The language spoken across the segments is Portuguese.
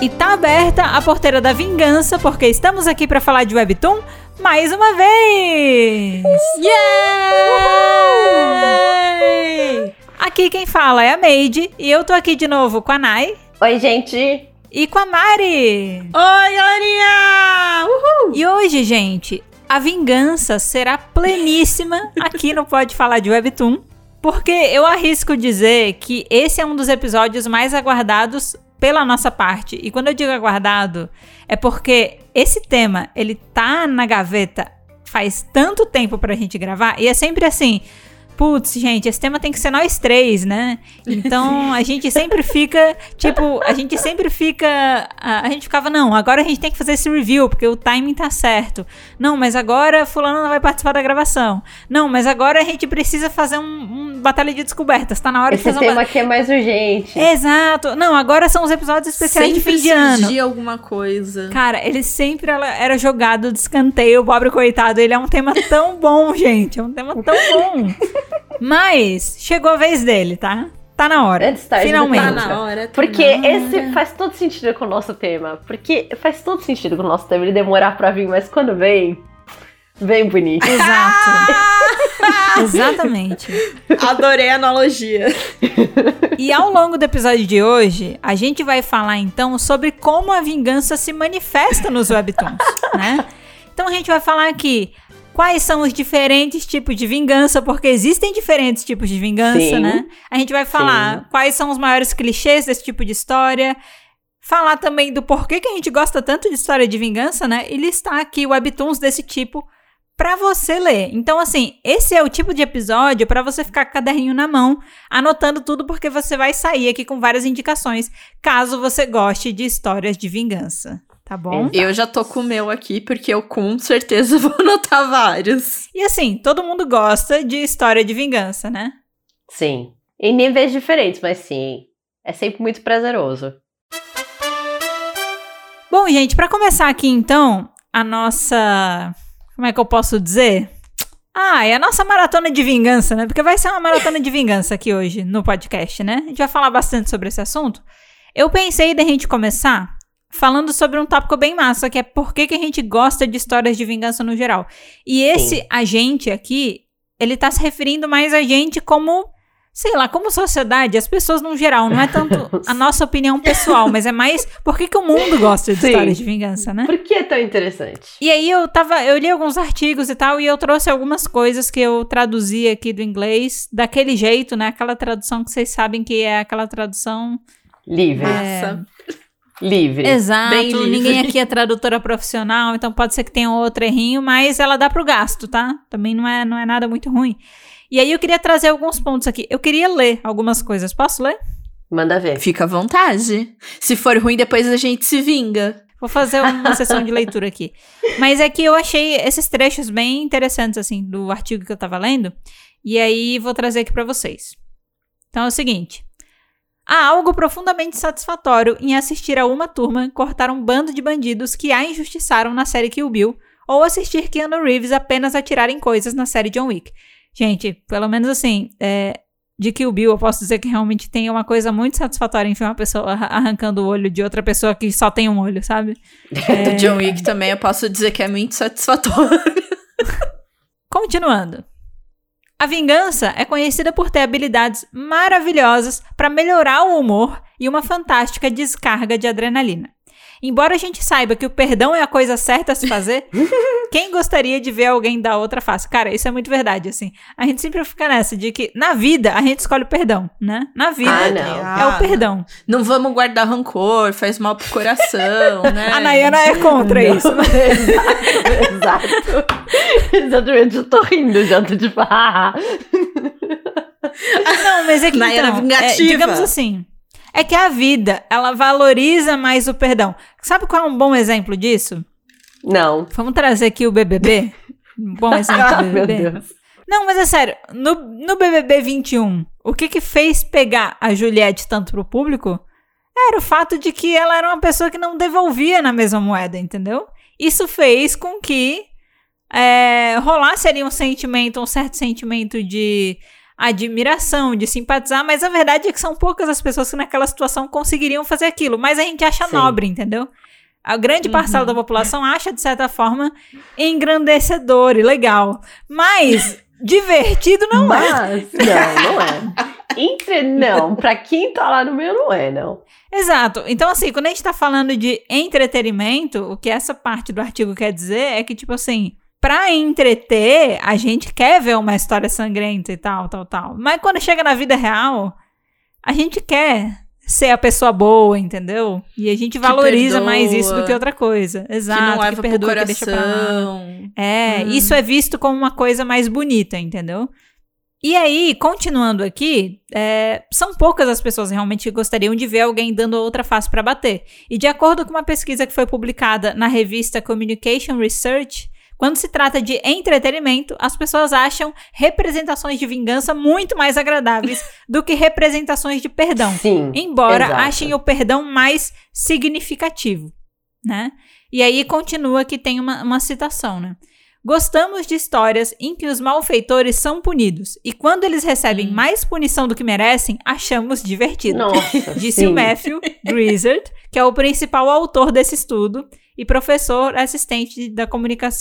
E tá aberta a porteira da vingança, porque estamos aqui para falar de Webtoon mais uma vez! Yay! Aqui quem fala é a Made e eu tô aqui de novo com a Nai. Oi, gente! E com a Mari! Oi, galerinha! Uhul! E hoje, gente, a vingança será pleníssima aqui no Pode Falar de Webtoon. Porque eu arrisco dizer que esse é um dos episódios mais aguardados pela nossa parte. E quando eu digo aguardado, é porque esse tema, ele tá na gaveta faz tanto tempo pra gente gravar, e é sempre assim, putz, gente, esse tema tem que ser nós três, né? Então a gente sempre fica, tipo, a gente sempre fica. A, a, gente ficava, não, agora a gente tem que fazer esse review, porque o timing tá certo. Não, mas agora Fulano não vai participar da gravação. Não, mas agora a gente precisa fazer um, um Batalha de Descobertas. Tá na hora esse de fazer tema uma... aqui é mais urgente. Exato. Não, agora são os episódios especiais sempre de fim de ano. alguma coisa. Cara, ele sempre era jogado de escanteio, o pobre coitado. Ele é um tema tão bom, gente. É um tema tão bom. Mas chegou a vez dele, tá? Tá na hora. Antes tarde Finalmente. Tá na hora. Tá Porque na hora. esse faz todo sentido com o nosso tema. Porque faz todo sentido com o nosso tema ele demorar pra vir, mas quando vem, vem bonito. Exato. Exatamente. Adorei a analogia. E ao longo do episódio de hoje, a gente vai falar então sobre como a vingança se manifesta nos webtoons, né? Então a gente vai falar aqui quais são os diferentes tipos de vingança, porque existem diferentes tipos de vingança, Sim. né? A gente vai falar Sim. quais são os maiores clichês desse tipo de história, falar também do porquê que a gente gosta tanto de história de vingança, né? E listar aqui webtoons desse tipo pra você ler. Então, assim, esse é o tipo de episódio pra você ficar com o caderninho na mão, anotando tudo, porque você vai sair aqui com várias indicações, caso você goste de histórias de vingança. Tá bom? Eu já tô com o meu aqui, porque eu com certeza vou anotar vários. E assim, todo mundo gosta de história de vingança, né? Sim. Em níveis diferentes, mas sim. É sempre muito prazeroso. Bom, gente, pra começar aqui então, a nossa. Como é que eu posso dizer? Ah, é a nossa maratona de vingança, né? Porque vai ser uma maratona de vingança aqui hoje no podcast, né? A gente vai falar bastante sobre esse assunto. Eu pensei da gente começar falando sobre um tópico bem massa, que é por que, que a gente gosta de histórias de vingança no geral. E esse Sim. a gente aqui, ele tá se referindo mais a gente como, sei lá, como sociedade, as pessoas no geral. Não é tanto a nossa opinião pessoal, mas é mais por que, que o mundo gosta de Sim. histórias de vingança, né? Por que é tão interessante? E aí eu tava, eu li alguns artigos e tal, e eu trouxe algumas coisas que eu traduzi aqui do inglês, daquele jeito, né? Aquela tradução que vocês sabem que é aquela tradução. Livre. Nossa. Livre. Exato. Bem livre. Ninguém aqui é tradutora profissional, então pode ser que tenha outro errinho, mas ela dá pro gasto, tá? Também não é, não é nada muito ruim. E aí eu queria trazer alguns pontos aqui. Eu queria ler algumas coisas. Posso ler? Manda ver. Fica à vontade. Se for ruim, depois a gente se vinga. Vou fazer uma sessão de leitura aqui. Mas é que eu achei esses trechos bem interessantes, assim, do artigo que eu tava lendo. E aí vou trazer aqui pra vocês. Então é o seguinte. Há algo profundamente satisfatório em assistir a uma turma cortar um bando de bandidos que a injustiçaram na série Kill Bill, ou assistir Keanu Reeves apenas atirar em coisas na série John Wick. Gente, pelo menos assim, é, de Kill Bill, eu posso dizer que realmente tem uma coisa muito satisfatória em ver uma pessoa arra- arrancando o olho de outra pessoa que só tem um olho, sabe? Do John Wick também eu posso dizer que é muito satisfatório. Continuando. A vingança é conhecida por ter habilidades maravilhosas para melhorar o humor e uma fantástica descarga de adrenalina. Embora a gente saiba que o perdão é a coisa certa a se fazer, quem gostaria de ver alguém dar outra face? Cara, isso é muito verdade, assim. A gente sempre fica nessa de que na vida a gente escolhe o perdão, né? Na vida Ah, não. é o perdão. Não vamos guardar rancor, faz mal pro coração, né? A Nayana é contra isso. Exato. Exato. Exatamente. Eu tô rindo já. Tô tipo, ah. Não, mas é que Nayara então, vingativa. é, digamos assim, é que a vida, ela valoriza mais o perdão. Sabe qual é um bom exemplo disso? Não. Vamos trazer aqui o BBB? Um bom exemplo Ah, do meu BBB. Deus. Não, mas é sério, no, no BBB 21, o que que fez pegar a Juliette tanto pro público? Era o fato de que ela era uma pessoa que não devolvia na mesma moeda, entendeu? Isso fez com que é, rolasse ali um sentimento, um certo sentimento de admiração, de simpatizar, mas a verdade é que são poucas as pessoas que naquela situação conseguiriam fazer aquilo. Mas a gente acha Sim. nobre, entendeu? A grande parcela Uhum. da população acha, de certa forma, engrandecedor e legal. Mas divertido não é. Mas, não, não é. Entre, não, pra quem tá lá no meio não é, não. Exato. Então, assim, quando a gente tá falando de entretenimento, o que essa parte do artigo quer dizer é que, tipo assim, pra entreter, a gente quer ver uma história sangrenta e tal, tal, tal. Mas quando chega na vida real, a gente quer ser a pessoa boa, entendeu? E a gente valoriza mais isso do que perdoa, outra coisa. Exato. que não leva pro perdoa, que deixa pra lá. coração. É, Hum. isso é visto como uma coisa mais bonita, entendeu? E aí, continuando aqui, é, são poucas as pessoas realmente que gostariam de ver alguém dando outra face para bater. E de acordo com uma pesquisa que foi publicada na revista Communication Research, quando se trata de entretenimento, as pessoas acham representações de vingança muito mais agradáveis do que representações de perdão Sim. embora exato. achem o perdão mais significativo, né? E aí continua que tem uma, uma citação, né? Gostamos de histórias em que os malfeitores são punidos e quando eles recebem Hum. mais punição do que merecem, achamos divertido. Nossa, Disse sim. o Matthew Grizzard, que é o principal autor desse estudo e professor assistente da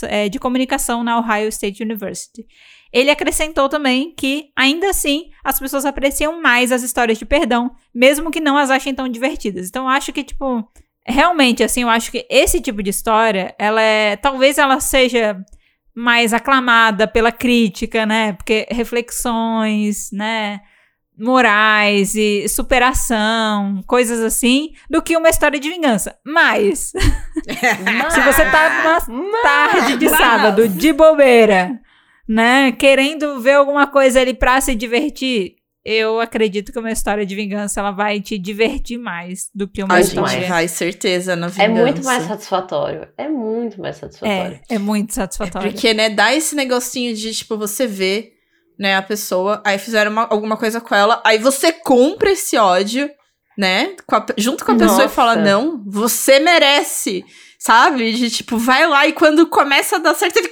eh, de comunicação na Ohio State University. Ele acrescentou também que, ainda assim, as pessoas apreciam mais as histórias de perdão, mesmo que não as achem tão divertidas. Então, acho que, tipo, realmente, assim, eu acho que esse tipo de história, ela é. Talvez ela seja mais aclamada pela crítica, né? Porque reflexões, né? Morais e superação, coisas assim, do que uma história de vingança. Mas, se você tá numa tarde de mas- sábado, de bobeira, né? Querendo ver alguma coisa ali pra se divertir, eu acredito que uma história de vingança ela vai te divertir mais do que uma A Muito história. gente mais. vai, certeza, na É vingança. muito mais satisfatório. É muito mais satisfatório. É, é muito satisfatório. Porque, né, dá esse negocinho de, tipo, você vê, né, a pessoa, aí fizeram uma- alguma coisa com ela, aí você compra esse ódio, né, com a junto com a pessoa e Nossa. fala, não, você merece, sabe? De, tipo, vai lá e quando começa a dar certo, ele...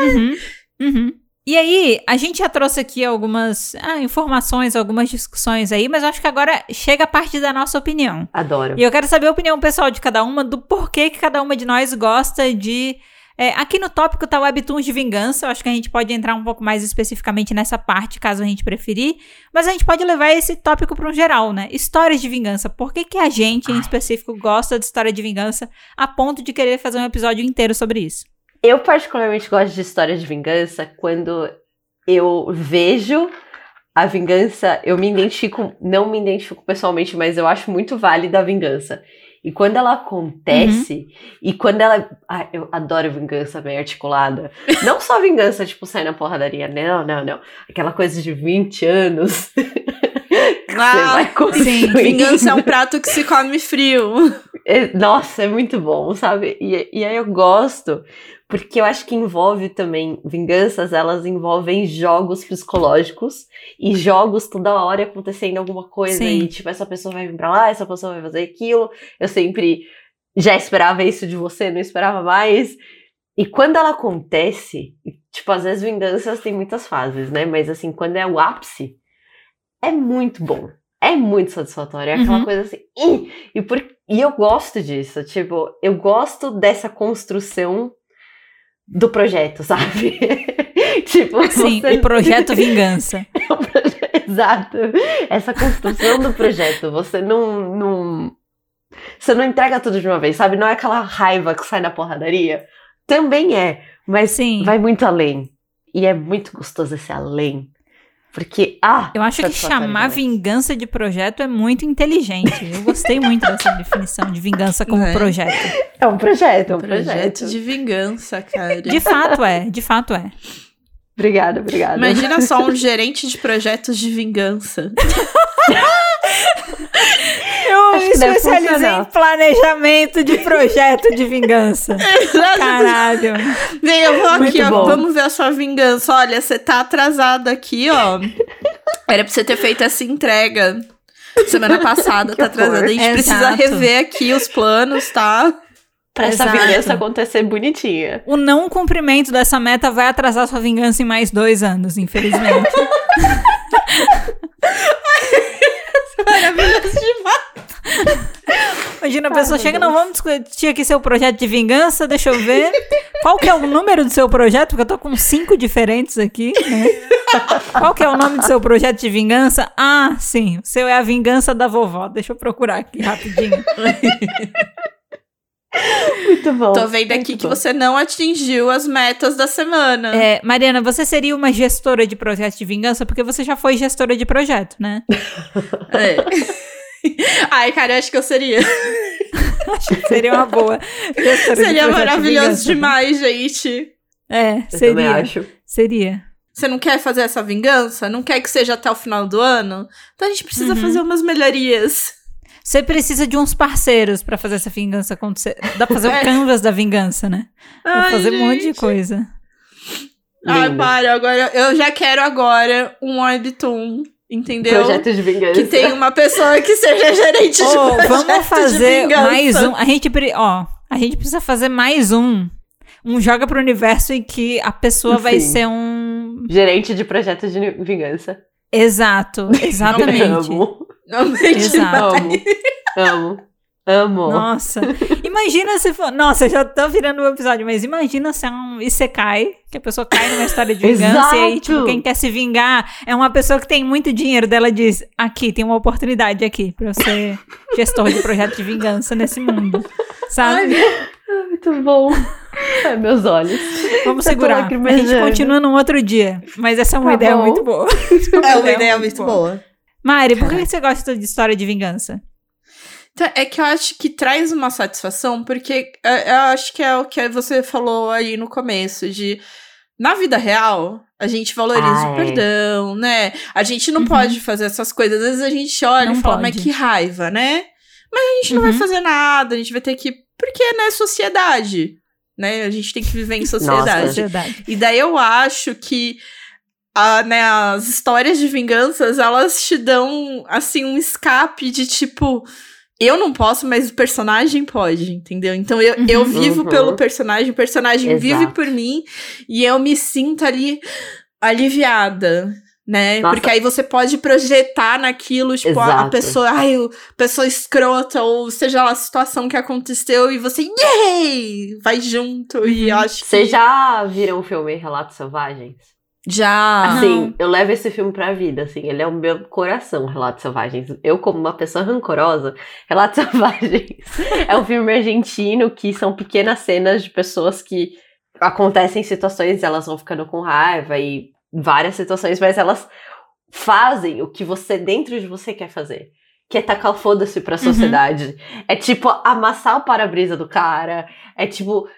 Uhum, uhum. E aí, a gente já trouxe aqui algumas ah, informações, algumas discussões aí, mas eu acho que agora chega a parte da nossa opinião. Adoro. E eu quero saber a opinião pessoal de cada uma, do porquê que cada uma de nós gosta de. É, aqui no tópico tá Webtoons de vingança, eu acho que a gente pode entrar um pouco mais especificamente nessa parte, caso a gente preferir. Mas a gente pode levar esse tópico para um geral, né? Histórias de vingança. Por que, que a gente, em específico, gosta de história de vingança a ponto de querer fazer um episódio inteiro sobre isso? Eu particularmente gosto de histórias de vingança quando eu vejo a vingança, eu me identifico, não me identifico pessoalmente, mas eu acho muito válida a vingança. E quando ela acontece, e quando ela. Ah, eu adoro vingança bem articulada. Não só vingança, tipo, sair na porradaria. Não, não, não. Aquela coisa de 20 anos. Ah, construindo. Vingança é um prato que se come frio. É, Nossa, é muito bom, sabe? E, e aí eu gosto, porque eu acho que envolve também vinganças, elas envolvem jogos psicológicos e jogos toda hora acontecendo alguma coisa Sim. e tipo, essa pessoa vai vir pra lá, essa pessoa vai fazer aquilo. Eu sempre já esperava isso de você, não esperava mais. E quando ela acontece, tipo, às vezes vinganças tem muitas fases, né? Mas assim, quando é o ápice, é muito bom. É muito satisfatório. É aquela Uhum. coisa assim. "Ih!" E, por, e eu gosto disso. Tipo, eu gosto dessa construção do projeto, sabe? tipo, Sim, você- o projeto Vingança. proje- Exato. Essa construção do projeto. Você não, não. Você não entrega tudo de uma vez, sabe? Não é aquela raiva que sai na porradaria. Também é. Mas Sim. vai muito além. E é muito gostoso esse além. Porque, ah, Eu acho que chamar demais. vingança de projeto é muito inteligente. Eu gostei muito dessa definição de vingança como É. projeto. É um projeto, é um Projeto projeto. de vingança, cara. De fato é, de fato é. Obrigada, obrigada. Imagina só um gerente de projetos de vingança. Eu Acho me especializei funcionar. em planejamento de projeto de vingança. Caralho. Vem, eu vou aqui, ó. Vamos ver a sua vingança. Olha, você tá atrasada aqui, ó. Era pra você ter feito essa entrega semana passada, Que tá atrasada. A gente horror. precisa Exato. rever aqui os planos, tá? Pra essa vingança acontecer bonitinha. O não cumprimento dessa meta vai atrasar sua vingança em mais dois anos, infelizmente. Maravilhoso demais. Imagina a Ai, pessoa meu chega, não, vamos discutir aqui seu projeto de vingança, deixa eu ver. Qual que é o número do seu projeto? Porque eu tô com cinco diferentes aqui, né? Qual que é o nome do seu projeto de vingança? Ah, sim, o seu é a vingança da vovó. Deixa eu procurar aqui rapidinho. Muito bom. Tô vendo aqui que bom. você não atingiu as metas da semana. É, Mariana, você seria uma gestora de projeto de vingança? Porque você já foi gestora de projeto, né? É. Ai, cara, eu acho que eu seria. Acho que seria uma boa gestora de Seria projeto de maravilhoso vingança. demais, gente. É, Eu também seria. acho. Seria. Você não quer fazer essa vingança? Não quer que seja até o final do ano? Então a gente precisa Uhum. fazer umas melhorias. Você precisa de uns parceiros pra fazer essa vingança acontecer. Dá pra fazer o É. canvas da vingança, né? Dá pra Ai, fazer um monte de gente. coisa. Ai, para, agora eu já quero agora um webtoon, entendeu? Projeto de vingança. Que tem uma pessoa que seja gerente de Ô, projeto vamos de fazer vingança. mais um. A gente, pre- ó, a gente precisa fazer mais um. Um joga pro universo em que a pessoa vai Sim. ser um. Gerente de projeto de vingança. Exato, exatamente. Amo. Gente, Exato. Amo. Amo. Amo. Nossa. Imagina se for. Nossa, eu já tô virando o episódio, mas imagina se é um Isekai, que a pessoa cai numa história de vingança e aí, tipo, quem quer se vingar é uma pessoa que tem muito dinheiro dela diz: aqui, tem uma oportunidade aqui pra eu ser gestor de projeto de vingança nesse mundo. Sabe? Muito bom. Ai, meus olhos. Vamos eu tô segurar. A gente continua num outro dia. Mas essa é uma Tá ideia bom. muito boa. É uma ideia muito boa. Mari, por que você gosta de história de vingança? Então, é que eu acho que traz uma satisfação, porque é, eu acho que é o que você falou aí no começo, de na vida real, a gente valoriza Ah, o é. perdão, né? A gente não Uhum. pode fazer essas coisas. Às vezes a gente olha Não e fala, mas pode. que raiva, né? Mas a gente não vai Uhum. fazer nada, a gente vai ter que. Porque, né, sociedade. Né? A gente tem que viver em sociedade. Sociedade. E daí eu acho que a, né, as histórias de vinganças, elas te dão, assim, um escape de tipo. Eu não posso, mas o personagem pode, entendeu? Então eu, eu Uhum. vivo Uhum. pelo personagem, o personagem vive Exato. por mim e eu me sinto ali aliviada, né? Nossa. Porque aí você pode projetar naquilo, tipo, a, a Exato. pessoa, ai, o- pessoa escrota, ou seja lá a situação que aconteceu, e você, yay! Vai junto. E eu Uhum. acho que. Vocês já viram o filme Relatos Selvagens? Já. Assim, eu levo esse filme pra vida, assim, ele é o meu coração, Relatos Selvagens. Eu, como uma pessoa rancorosa, Relatos Selvagens é um filme argentino que são pequenas cenas de pessoas que acontecem situações, elas vão ficando com raiva e várias situações, mas elas fazem o que você, dentro de você, quer fazer. Que é tacar o foda-se pra sociedade. É tipo amassar o para-brisa do cara. É tipo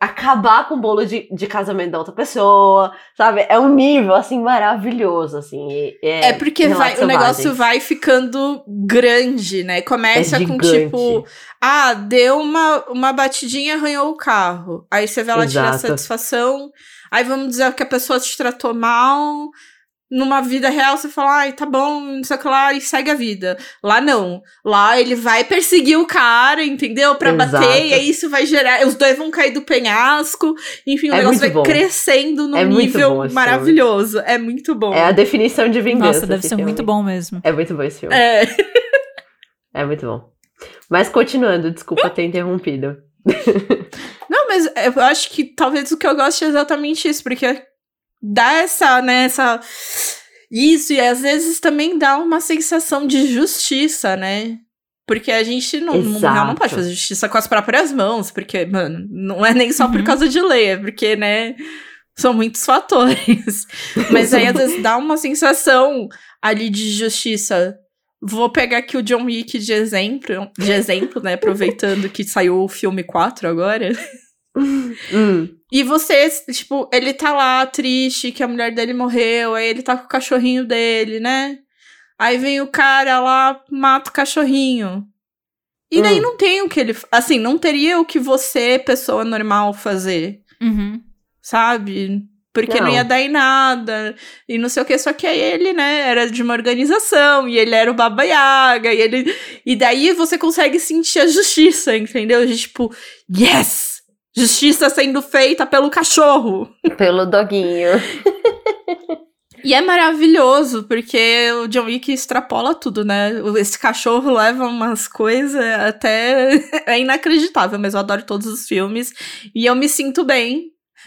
acabar com o bolo de, de casamento da outra pessoa, sabe? É um nível, assim, maravilhoso, assim. e- É porque vai, o negócio vai ficando grande, né? Começa É com tipo, ah, deu uma, uma batidinha, arranhou o carro. Aí você vai lá tirar satisfação. Aí vamos dizer que a pessoa te tratou mal. Numa vida real, você fala, ai, tá bom, não sei o que lá, e segue a vida. Lá não. Lá ele vai perseguir o cara, entendeu? Pra Exato. bater, e aí isso vai gerar. Os dois vão cair do penhasco. Enfim, o É negócio vai bom. crescendo num É muito nível maravilhoso. É muito bom. É a definição de vingança. Nossa, deve ser filme. muito bom mesmo. É muito bom esse filme. É. É muito bom. Mas continuando, desculpa ter interrompido. Não, mas eu acho que talvez o que eu gosto é exatamente isso, porque dá essa, né, essa. Isso, e às vezes também dá uma sensação de justiça, né? Porque a gente não, não, Exato. não pode fazer justiça com as próprias mãos, porque, mano, não é nem só por Uhum. causa de lei, é porque, né, são muitos fatores. Mas aí às vezes dá uma sensação ali de justiça. Vou pegar aqui o John Wick de exemplo, de exemplo, né, aproveitando que saiu o filme 4 agora. Hum, E você, tipo, ele tá lá triste que a mulher dele morreu, aí ele tá com o cachorrinho dele, né? Aí vem o cara lá, mata o cachorrinho. E daí Hum. não tem o que ele. Assim, não teria o que você, pessoa normal, fazer, Uhum. sabe? Porque não. Não. ia dar em nada. E não sei o que, só que aí ele, né, era de uma organização, e ele era o Baba Yaga, e ele. E daí você consegue sentir a justiça, entendeu? De tipo, yes! Justiça sendo feita pelo cachorro. pelo doguinho. E é maravilhoso, porque o John Wick extrapola tudo, né? Esse cachorro leva umas coisas até. é inacreditável, mas eu adoro todos os filmes. E eu me sinto bem.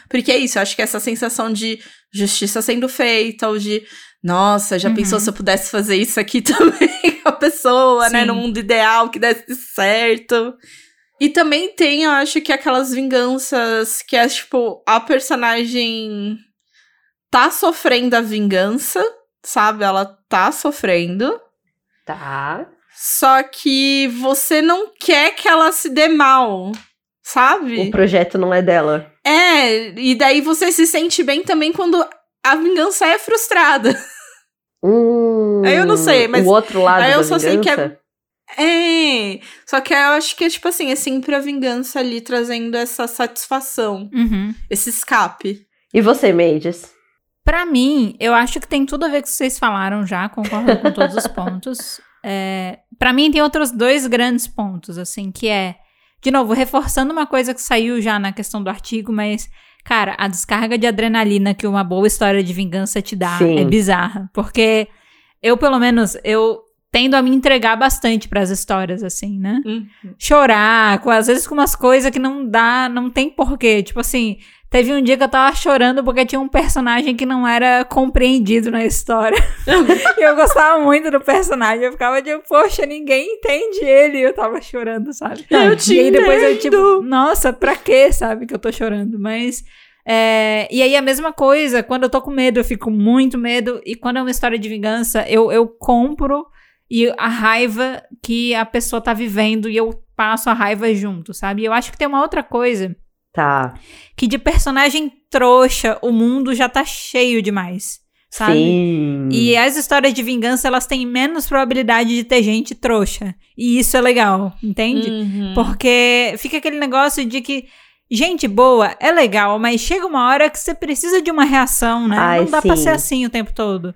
Porque é isso, eu acho que essa sensação de justiça sendo feita, ou de. Nossa, já Uhum. pensou se eu pudesse fazer isso aqui também com a pessoa, né? Sim. No mundo ideal que desse certo. E também tem, eu acho que aquelas vinganças que é tipo, a personagem tá sofrendo a vingança, sabe? Ela tá sofrendo. Tá. Só que você não quer que ela se dê mal, sabe? O projeto não é dela. É, e daí você se sente bem também quando a vingança é frustrada. Hum, Aí eu não sei, mas- O outro lado aí eu da só sei que é- vingança? É, só que eu acho que é tipo assim, é sempre a vingança ali trazendo essa satisfação, Uhum. esse escape. E você, Mendes? Pra mim, eu acho que tem tudo a ver com o que vocês falaram já, concordo com todos os pontos. É, para mim, tem outros dois grandes pontos, assim, que é, de novo, reforçando uma coisa que saiu já na questão do artigo, mas, cara, a descarga de adrenalina que uma boa história de vingança te dá Sim. é bizarra. Porque eu, pelo menos, eu tendo a me entregar bastante pras histórias, assim, né? Uhum. chorar, com, às vezes com umas coisas que não dá, não tem porquê. Tipo assim, teve um dia que eu tava chorando porque tinha um personagem que não era compreendido na história. e eu gostava muito do personagem. Eu ficava tipo, poxa, ninguém entende ele. E eu tava chorando, sabe? Eu te e aí depois eu, tipo, nossa, pra quê, sabe, que eu tô chorando? Mas. é, e aí a mesma coisa, quando eu tô com medo, eu fico muito medo. E quando é uma história de vingança, eu, eu compro e a raiva que a pessoa tá vivendo e eu passo a raiva junto, sabe? E eu acho que tem uma outra coisa Tá. que de personagem trouxa o mundo já tá cheio demais, sabe? Sim. E as histórias de vingança, elas têm menos probabilidade de ter gente trouxa. E isso é legal, entende? Uhum. Porque fica aquele negócio de que gente boa é legal, mas chega uma hora que você precisa de uma reação, né? Ai, Não dá pra sim. ser assim o tempo todo.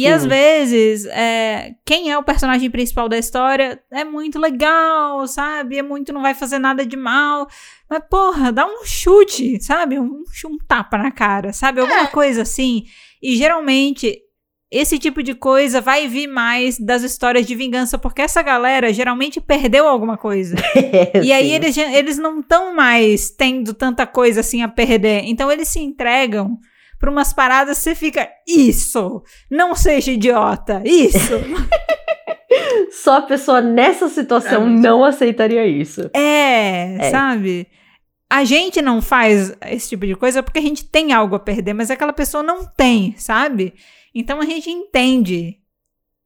E às vezes, é, quem é o personagem principal da história é muito legal, sabe? É muito, não vai fazer nada de mal. Mas, porra, dá um chute, sabe? Um, um tapa na cara, sabe? Alguma coisa assim. E geralmente, esse tipo de coisa vai vir mais das histórias de vingança, porque essa galera geralmente perdeu alguma coisa. E aí Sim. eles, já- eles não estão mais tendo tanta coisa assim a perder. Então eles se entregam pra umas paradas você fica, isso! Não seja idiota! Isso! Só a pessoa nessa situação É não aceitaria isso. é, É. sabe? A gente não faz esse tipo de coisa porque a gente tem algo a perder, mas aquela pessoa não tem, sabe? Então a gente entende.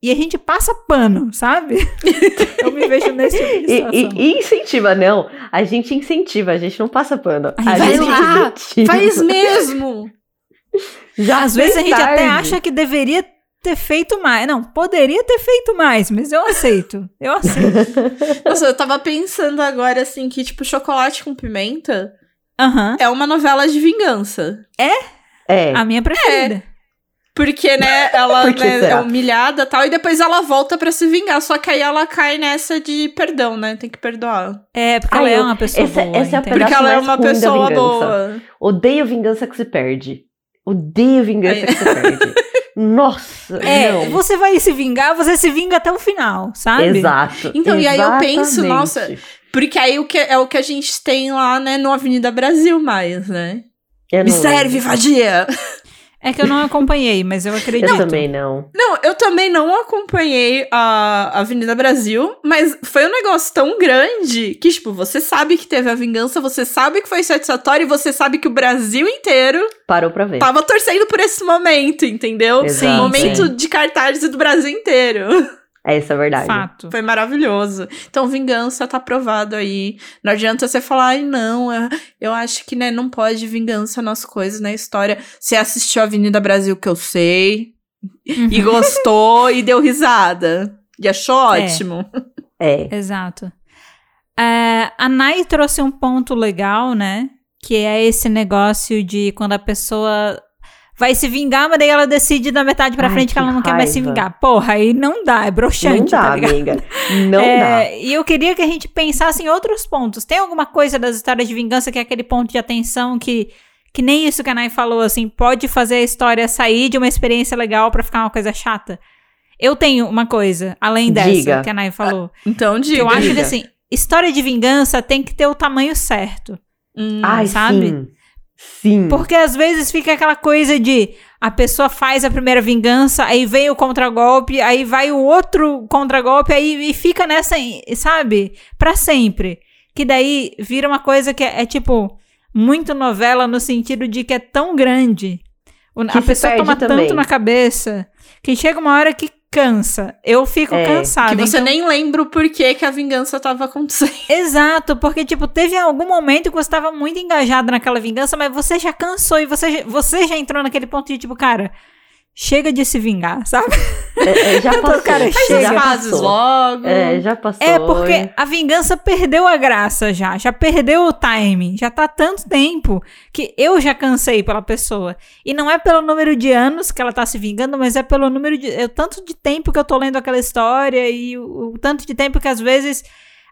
E a gente passa pano, sabe? Eu me vejo nesse tipo de E, situação. e- incentiva, não. A gente incentiva, a gente não passa pano. Ai, a vai gente lá, incentiva. Faz mesmo! Já Às vezes a gente até acha que deveria ter feito mais. Não, poderia ter feito mais, mas eu aceito. Eu aceito. Nossa, eu tava pensando agora, assim, que, tipo, Chocolate com Pimenta Aham. é uma novela de vingança. É. A minha preferida. Porque, né, ela Por que né, é humilhada e tal, e depois ela volta pra se vingar. Só que aí ela cai nessa de perdão, né? Tem que perdoar. É, porque Ai, ela é uma pessoa essa- boa. essa é Porque ela é mais uma pessoa vingança. boa. Odeio vingança que se perde. Odeio vingança que se perde. Nossa, É, não. você vai se vingar, você se vinga até o final, sabe? Exato. Então, e aí eu penso, exatamente. nossa, Porque aí o que, é o que a gente tem lá, né, no Avenida Brasil mais, né? Eu Me serve, vadia! É que eu não acompanhei, mas eu acredito. Eu também não. Não, eu também não acompanhei a Avenida Brasil, mas foi um negócio tão grande que, tipo, você sabe que teve a vingança, você sabe que foi satisfatório e você sabe que o Brasil inteiro Parou pra ver. tava torcendo por esse momento, entendeu? Exato. momento sim. de cartazes do Brasil inteiro. É, isso é verdade. Fato. Foi maravilhoso. Então, vingança tá provado aí. Não adianta você falar, ai, não, eu, eu acho que, né, não pode vingança nas coisas, na história. Você assistiu a Avenida Brasil, que eu sei, e Uhum. gostou e deu risada. E achou ótimo. É. Exato. É, a Nai trouxe um ponto legal, né? Que é esse negócio de quando a pessoa vai se vingar, mas daí ela decide da metade pra Ai, frente que, que ela não quer mais se raiva. vingar. Porra, aí não dá, é broxante, Não dá, tá ligado? amiga. Não É, dá. E eu queria que a gente pensasse em outros pontos. Tem alguma coisa das histórias de vingança que é aquele ponto de atenção que Que nem isso que a Nai falou, assim, pode fazer a história sair de uma experiência legal pra ficar uma coisa chata. Eu tenho uma coisa, além dessa Diga. que a Nai falou. Então, que diga. eu acho que, diga. assim, história de vingança tem que ter o tamanho certo. Hum, Ai, sabe? sim. Sim. Porque às vezes fica aquela coisa de a pessoa faz a primeira vingança, aí vem o contragolpe, aí vai o outro contragolpe, aí e fica nessa, sabe? Pra sempre. Que daí vira uma coisa que é, é, tipo muito novela no sentido de que é tão grande. Que a pessoa toma também. tanto na cabeça que chega uma hora que cansa. Eu fico É, cansada. que você então- nem lembra o porquê que a vingança tava acontecendo. Exato, porque, tipo, teve algum momento que você estava muito engajado naquela vingança, mas você já cansou e você, já- você já entrou naquele ponto de, tipo, cara, chega de se vingar, sabe? É, é, já Eu tô, passou. cara, Faz chega. as já pazes passou. logo. É, já passou. É, porque a vingança perdeu a graça já, já perdeu o timing, já tá há tanto tempo que eu já cansei pela pessoa. E não é pelo número de anos que ela tá se vingando, mas é pelo número de. É o tanto de tempo que eu tô lendo aquela história e o, o tanto de tempo que às vezes.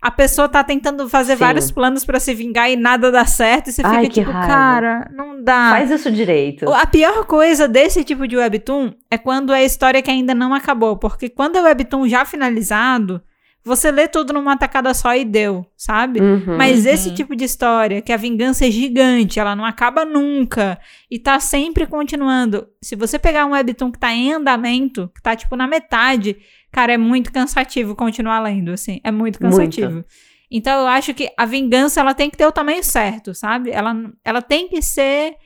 A pessoa tá tentando fazer Sim. vários planos pra se vingar e nada dá certo. E você Ai, fica que tipo, raiva. cara, não dá. Faz isso direito. A pior coisa desse tipo de webtoon é quando é a história que ainda não acabou, porque quando é webtoon já finalizado, você lê tudo numa tacada só e deu, sabe? Uhum. Mas Uhum. esse tipo de história, que a vingança é gigante, ela não acaba nunca e tá sempre continuando. Se você pegar um webtoon que tá em andamento, que tá tipo na metade, cara, é muito cansativo continuar lendo, assim, é muito cansativo. Então eu acho que a vingança ela tem que ter o tamanho certo, sabe? Ela, ela tem que ser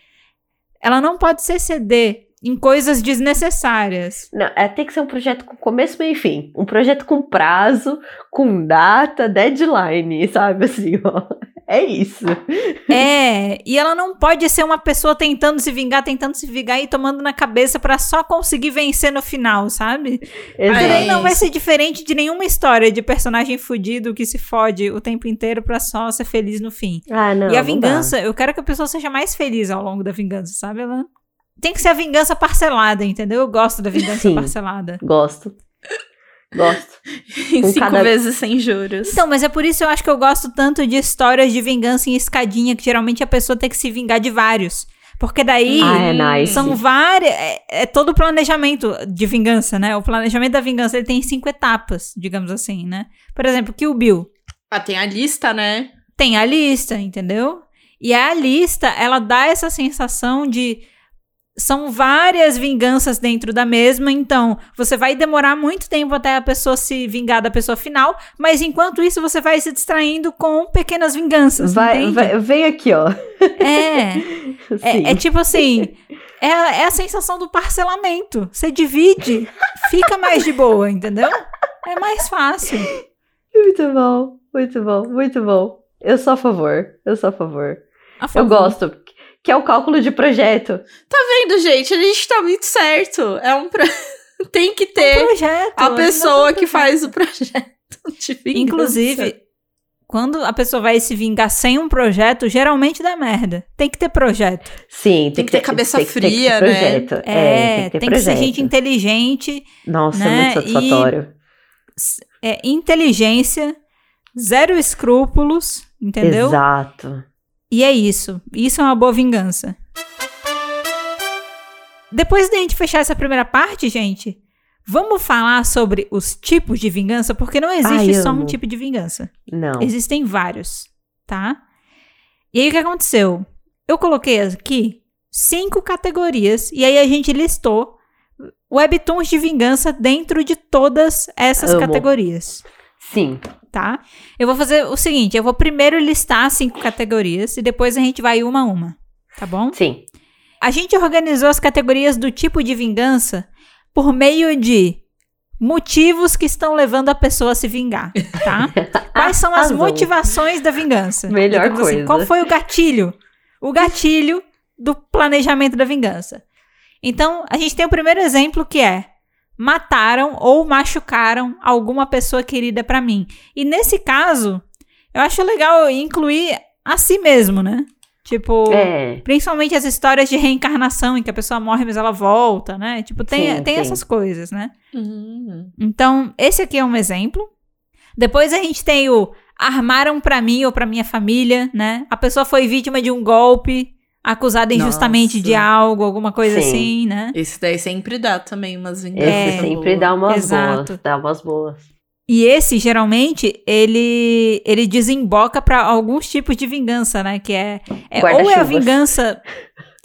ela não pode ser CD em coisas desnecessárias. Não, é, tem que ser um projeto com começo, meio e fim. Um projeto com prazo, com data, deadline, sabe? Assim, ó. É isso. É, e ela não pode ser uma pessoa tentando se vingar, tentando se vingar e tomando na cabeça pra só conseguir vencer no final, sabe? Exato. não vai ser diferente de nenhuma história de personagem fudido que se fode o tempo inteiro pra só ser feliz no fim. Ah, não. e a vingança, eu quero que a pessoa seja mais feliz ao longo da vingança, sabe? Ela tem que ser a vingança parcelada, entendeu? Eu gosto da vingança Sim. parcelada. Gosto. Gosto. em com cinco cada- vezes sem juros. Então, mas é por isso que eu acho que eu gosto tanto de histórias de vingança em escadinha, que geralmente a pessoa tem que se vingar de vários. Porque daí Ah, é nice. são várias. É, é todo o planejamento de vingança, né? O planejamento da vingança ele tem cinco etapas, digamos assim, né? Por exemplo, Kill Bill Ah, tem a lista, né? tem a lista, entendeu? E a lista, ela dá essa sensação de. São várias vinganças dentro da mesma, então você vai demorar muito tempo até a pessoa se vingar da pessoa final, mas enquanto isso você vai se distraindo com pequenas vinganças. Vai, vai, vem aqui, ó. É, é, é tipo assim, é, a- é a sensação do parcelamento. Você divide, fica mais de boa, entendeu? É mais fácil. Muito bom, muito bom, muito bom. Eu sou a favor, eu sou a favor. A Eu favor. gosto. Que é o cálculo de projeto. Tá vendo, gente? A gente tá muito certo. É um. Pro... tem que ter projeto. a pessoa que faz o projeto de vingança. Inclusive, quando a pessoa vai se vingar sem um projeto, geralmente dá merda. Tem que ter projeto. Sim, Tem que ter cabeça tem que- tem que ter fria, né? projeto. É, É, tem que ter tem que ser gente inteligente, Nossa, né? é muito satisfatório. é, inteligência, zero escrúpulos, entendeu? Exato. E é isso. Isso é uma boa vingança. Depois da gente fechar essa primeira parte, gente, vamos falar sobre os tipos de vingança, porque não existe Ai, só um amo. tipo de vingança. Não. Existem vários, tá? E aí o que aconteceu? Eu coloquei aqui cinco categorias e aí a gente listou webtoons de vingança dentro de todas essas Amo. categorias, Sim. Tá? Eu vou fazer o seguinte, eu vou primeiro listar cinco categorias e depois a gente vai uma a uma, tá bom? Sim. A gente organizou as categorias do tipo de vingança por meio de motivos que estão levando a pessoa a se vingar, tá? Quais são as motivações da vingança? Melhor Digamos assim, coisa. qual foi o gatilho? O gatilho do planejamento da vingança. Então, a gente tem o primeiro exemplo que é mataram ou machucaram alguma pessoa querida pra mim. E nesse caso, eu acho legal incluir a si mesmo, né? Tipo, É. Principalmente as histórias de reencarnação, em que a pessoa morre, mas ela volta, né? Tipo, tem, Sim, tem sim. essas coisas, né? Hum. Então, esse aqui é um exemplo. Depois a gente tem o armaram pra mim ou pra minha família, né? A pessoa foi vítima de um golpe, acusada injustamente Nossa. de algo, alguma coisa Sim. assim, né? Esse daí sempre dá também umas vinganças. Esse É, sempre dá umas exato. boas. Dá umas boas. E esse, geralmente, ele ele desemboca pra alguns tipos de vingança, né? Que é, é ou é a vingança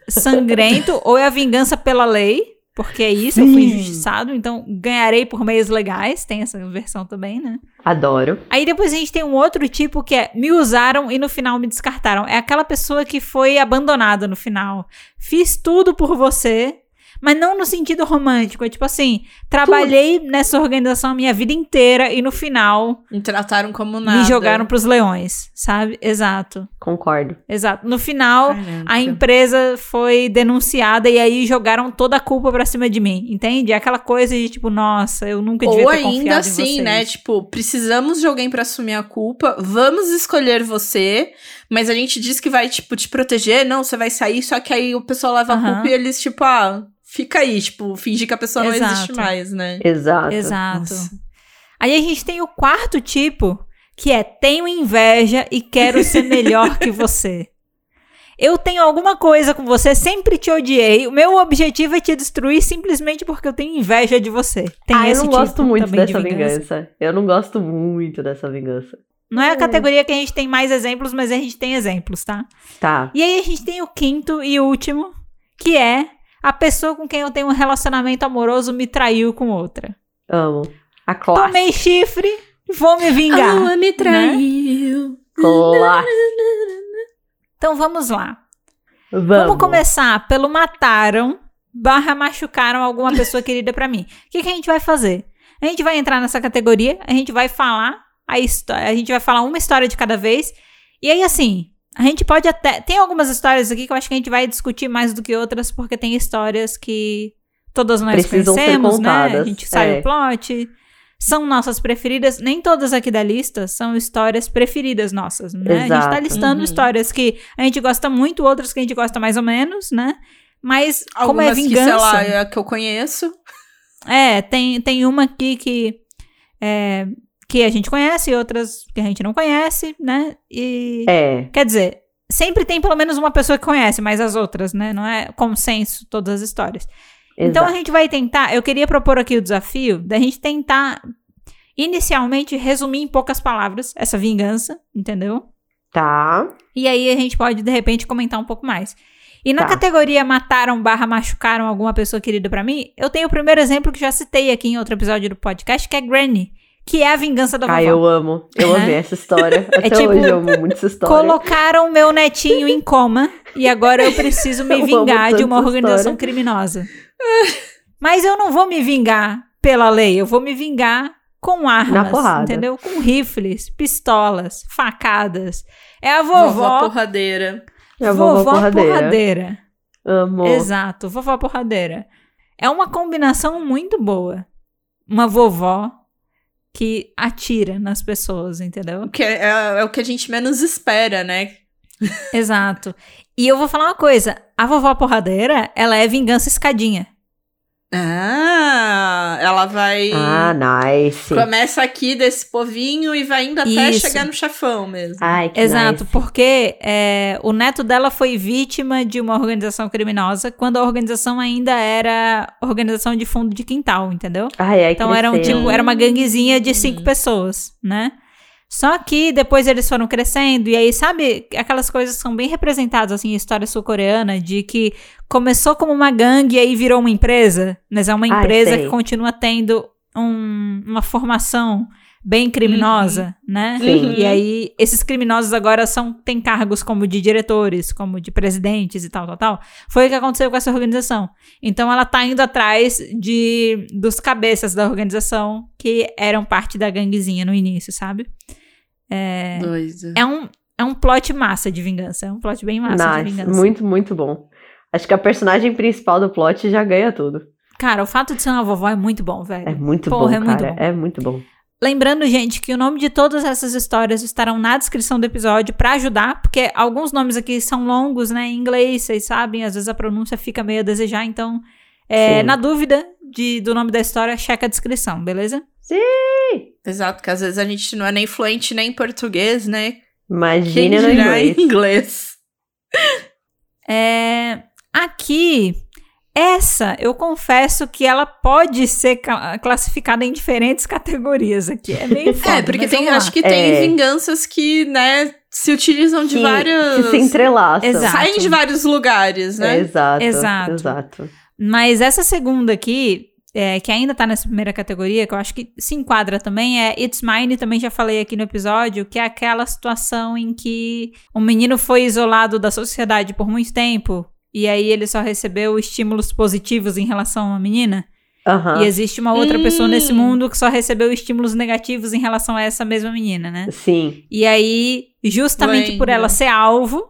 sangrento, ou é a vingança pela lei, porque é isso, eu fui injustiçado, então ganharei por meios legais, tem essa versão também, né? Adoro. Aí depois a gente tem um outro tipo que é me usaram e no final me descartaram. É aquela pessoa que foi abandonada no final. Fiz tudo por você, mas não no sentido romântico. É tipo assim, trabalhei nessa organização a minha vida inteira e no final Me trataram como nada. me jogaram pros leões, sabe? Exato. Concordo. Exato. No final, Caraca. a empresa foi denunciada e aí jogaram toda a culpa pra cima de mim, entende? É aquela coisa de tipo, nossa, eu nunca devia Ou ter ainda confiado em assim, vocês. né? Tipo, precisamos de alguém pra assumir a culpa. Vamos escolher você, mas a gente diz que vai, tipo, te proteger. Não, você vai sair, só que aí o pessoal leva Aham. a culpa e eles, tipo, ah, fica aí, tipo, fingir que a pessoa não Exato. existe mais, né? Exato. Exato. Nossa. Aí a gente tem o quarto tipo, que é tenho inveja e quero ser melhor que você. Eu tenho alguma coisa com você, sempre te odiei. O meu objetivo é te destruir simplesmente porque eu tenho inveja de você. Tem ah, eu não gosto tipo muito dessa vingança. Eu não gosto muito dessa vingança. Não é a categoria que a gente tem mais exemplos, mas a gente tem exemplos, tá? Tá. E aí a gente tem o quinto e último, que é a pessoa com quem eu tenho um relacionamento amoroso me traiu com outra. Amo. A classe. Tomei chifre, vou me A vingar. lua me né? traiu. Classe. Então vamos lá. Vamos. Vamos começar pelo mataram barra machucaram alguma pessoa querida pra mim. O que, que a gente vai fazer? A gente vai entrar nessa categoria, a gente vai falar a história, a gente vai falar uma história de cada vez. E aí, assim, a gente pode até. Tem algumas histórias aqui que eu acho que a gente vai discutir mais do que outras, porque tem histórias que todas nós Precisam ser conhecemos, né? A gente sabe é. o plot. São nossas preferidas. Nem todas aqui da lista são histórias preferidas nossas, né? A gente tá Exato. listando Uhum. histórias que a gente gosta muito, outras que a gente gosta mais ou menos, né? Mas como é Algumas que, sei vingança. lá, é a que eu conheço. É, tem, tem uma aqui que, é, que a gente conhece e outras que a gente não conhece, né? E. É. Quer dizer, sempre tem pelo menos uma pessoa que conhece, mas as outras, né? Não é consenso todas as histórias. Então a exato. gente vai tentar. Eu queria propor aqui o desafio da gente tentar, inicialmente, resumir em poucas palavras essa vingança, entendeu? Tá. E aí a gente pode, de repente, comentar um pouco mais. E na Tá. categoria mataram barra machucaram alguma pessoa querida pra mim, eu tenho o primeiro exemplo que já citei aqui em outro episódio do podcast, que é Granny, que é a vingança da Ah, vovó. eu amo. Eu amei essa história. Até tipo, hoje eu amo muito essa história. Colocaram meu netinho em coma e agora eu preciso me Eu vingar de uma organização história. criminosa. Mas eu não vou me vingar pela lei, eu vou me vingar com armas, porrada. entendeu? Com rifles, pistolas, facadas. É a Vovó, vovó, porradeira. É a vovó porradeira. porradeira. Amo. Exato, vovó porradeira. É uma combinação muito boa. Uma vovó que atira nas pessoas, entendeu? Que é, é- é o que a gente menos espera, né? Exato. E eu vou falar uma coisa: a vovó porradeira, ela é vingança escadinha. Ah, ela vai. Ah, nice. Começa aqui desse povinho e vai indo até Isso. chegar no chefão mesmo. Ai, que Exato, nice. porque é, o neto dela foi vítima de uma organização criminosa quando a organização ainda era organização de fundo de quintal, entendeu? Ai, ai, Então era um tipo, era uma ganguezinha de cinco Hum. pessoas, né? Só que depois eles foram crescendo, e aí, sabe, aquelas coisas são bem representadas, assim, em história sul-coreana, de que começou como uma gangue e aí virou uma empresa, mas é uma empresa que continua tendo um- uma formação bem criminosa, né? Sim. E aí, esses criminosos agora são, têm cargos como de diretores, como de presidentes e tal, tal, tal. Foi o que aconteceu com essa organização. Então, ela tá indo atrás de dos cabeças da organização que eram parte da ganguezinha no início, sabe? Doido. É um, é um plot massa de vingança. É um plot bem massa de Nice. vingança. Muito, muito bom. Acho que a personagem principal do plot já ganha tudo. Cara, o fato de ser uma vovó é muito bom, velho. É muito Porra, bom, é muito cara. bom. É muito bom. Lembrando, gente, que o nome de todas essas histórias estarão na descrição do episódio pra ajudar, porque alguns nomes aqui são longos, né, em inglês, vocês sabem, às vezes a pronúncia fica meio a desejar, então, é, na dúvida de, do nome da história, checa a descrição, beleza? Exato, que às vezes a gente não é nem fluente nem em português, né? Quem Imagina no dirá em inglês. inglês. É, aqui, essa, eu confesso que ela pode ser ca- classificada em diferentes categorias aqui. É meio foda, É, porque tem, acho que tem É. vinganças que, né, se utilizam de que, várias. que se entrelaçam. Exato. Saem de vários lugares, né? É, exato. Exato. Exato. Mas essa segunda aqui, é, que ainda tá nessa primeira categoria, que eu acho que se enquadra também, é It's Mine, também já falei aqui no episódio, que é aquela situação em que o menino foi isolado da sociedade por muito tempo, e aí ele só recebeu estímulos positivos em relação a uma menina, Aham. e existe uma outra pessoa nesse Hum. mundo que só recebeu estímulos negativos em relação a essa mesma menina, né? Sim. E aí, justamente por ela ser alvo,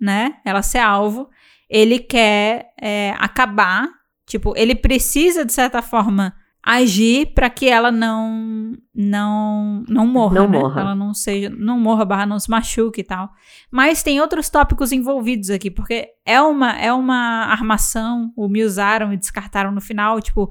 né? Ela ser alvo, ele quer é, acabar. Tipo, ele precisa, de certa forma, agir para que ela não não não morra, Não né? morra. Ela não seja, não morra, barra não se machuque e tal. Mas tem outros tópicos envolvidos aqui, porque é uma é uma armação, o me usaram e descartaram no final, tipo,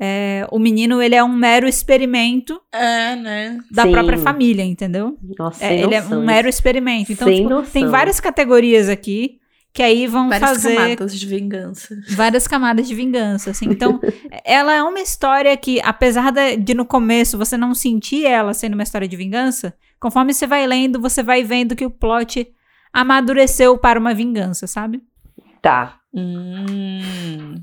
é, o menino ele é um mero experimento É, né? da Sim. própria família, entendeu? Nossa, É, sem ele é um mero experimento. Então, Sem tipo, noção. tem várias categorias aqui que aí vão Várias fazer camadas de vingança. várias camadas de vingança, assim. Então, ela é uma história que, apesar de, no começo você não sentir ela sendo uma história de vingança, conforme você vai lendo, você vai vendo que o plot amadureceu para uma vingança, sabe? Tá. Hum.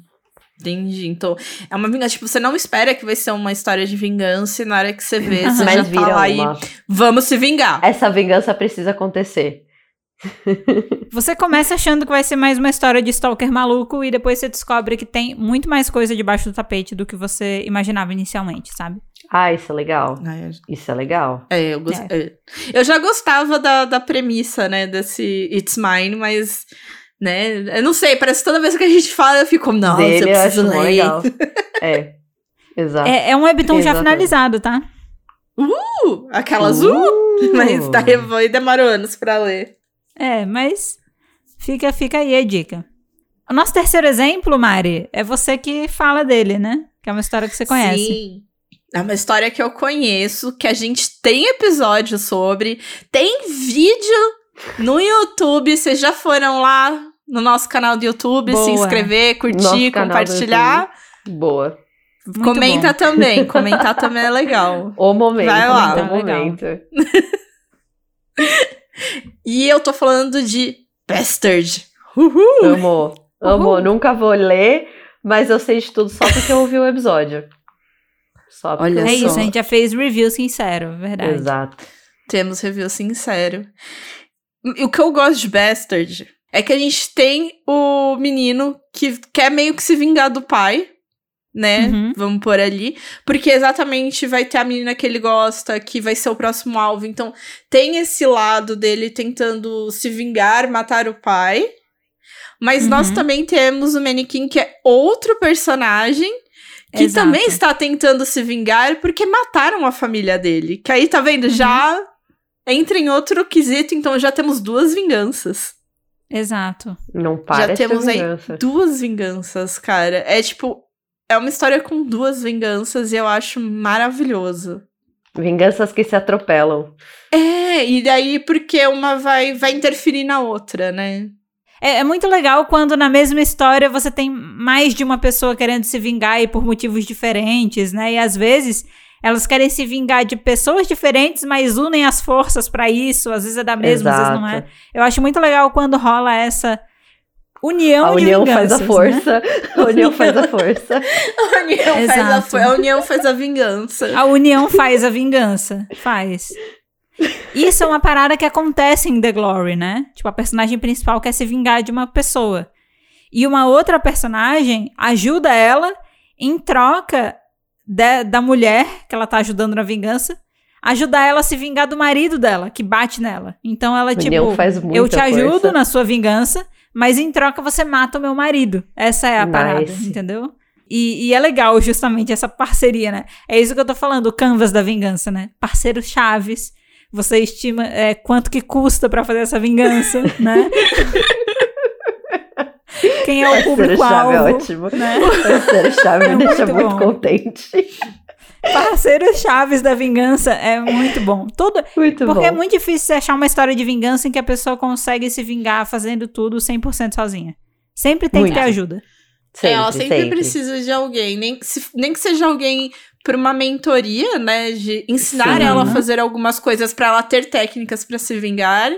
Entendi. Então, é uma vingança. Tipo, você não espera que vai ser uma história de vingança e na hora que você vê, você Mas já vira tá lá e uma. vamos se vingar. Essa vingança precisa acontecer. Você começa achando que vai ser mais uma história de stalker maluco e depois você descobre que tem muito mais coisa debaixo do tapete do que você imaginava inicialmente, sabe? Ah, isso é legal. É, Isso é legal. É, eu, gost... é. eu já gostava da, da premissa, né, desse It's Mine, mas, né, eu não sei, parece que toda vez que a gente fala eu fico, nossa, eu Dele eu preciso mó ler. legal. É. Exato. É, é um webtoon já finalizado, tá? Uh, aquela azul, Uh! mas tá, demorou anos pra ler. É, mas fica, fica aí a dica. O nosso terceiro exemplo, Mari, é você que fala dele, né? Que é uma história que você conhece. Sim. É uma história que eu conheço, que a gente tem episódio sobre, tem vídeo no YouTube. Vocês já foram lá no nosso canal do YouTube se Boa. inscrever, curtir, Nosso compartilhar? Boa. Muito Comenta bom. também. Comentar também é legal. O momento. Vai lá. O Legal. momento. E eu tô falando de Bastard. Uhul! Amo. Amo. Uhul. Nunca vou ler, mas eu sei de tudo só porque eu ouvi o episódio. Só porque Olha eu É isso, a gente já fez review sincero, verdade. Exato. Temos review sincero. E o que eu gosto de Bastard é que a gente tem o menino que quer meio que se vingar do pai, né? Uhum. Vamos por ali. Porque exatamente vai ter a menina que ele gosta, que vai ser o próximo alvo. Então, tem esse lado dele tentando se vingar, matar o pai. Mas nós Uhum. também temos o Manequim, que é outro personagem que Exato. também está tentando se vingar porque mataram a família dele. Que aí, tá vendo? Já entra em outro quesito, então já temos duas vinganças. Exato. Não para já temos aí vingança. duas vinganças, cara. É tipo, é uma história com duas vinganças e eu acho maravilhoso. Vinganças que se atropelam. É, e daí porque uma vai, vai interferir na outra, né? É, é muito legal quando na mesma história você tem mais de uma pessoa querendo se vingar e por motivos diferentes, né? E às vezes elas querem se vingar de pessoas diferentes, mas unem as forças pra isso. Às vezes é da mesma, às vezes não é. Exato. Eu acho muito legal quando rola essa união A de união faz a né? força. A união faz a força. A união, faz a, a união faz a vingança. A união faz a vingança. Faz. Isso é uma parada que acontece em The Glory, né? Tipo, a personagem principal quer se vingar de uma pessoa. E uma outra personagem ajuda ela em troca da- da mulher que ela tá ajudando na vingança, ajudar ela a se vingar do marido dela, que bate nela. Então ela, tipo, eu te ajudo força. na sua vingança, mas em troca você mata o meu marido. Essa é a parada, Nice. entendeu? E, e é legal justamente essa parceria, né? É isso que eu tô falando, o canvas da vingança, né? Parceiros chaves. Você estima é, quanto que custa pra fazer essa vingança, né? Quem é o é público-alvo? ótimo. né? Parceiro-chave me É deixa muito contente. Parceiros chaves da vingança é muito bom. Todo, Muito porque bom. é muito difícil você achar uma história de vingança em que a pessoa consegue se vingar fazendo tudo 100% sozinha. Sempre tem que Muito. ter ajuda. É, ela sempre, precisa de alguém, nem, que se- nem que seja alguém para uma mentoria, né, de ensinar Sim. ela a fazer algumas coisas para ela ter técnicas para se vingar,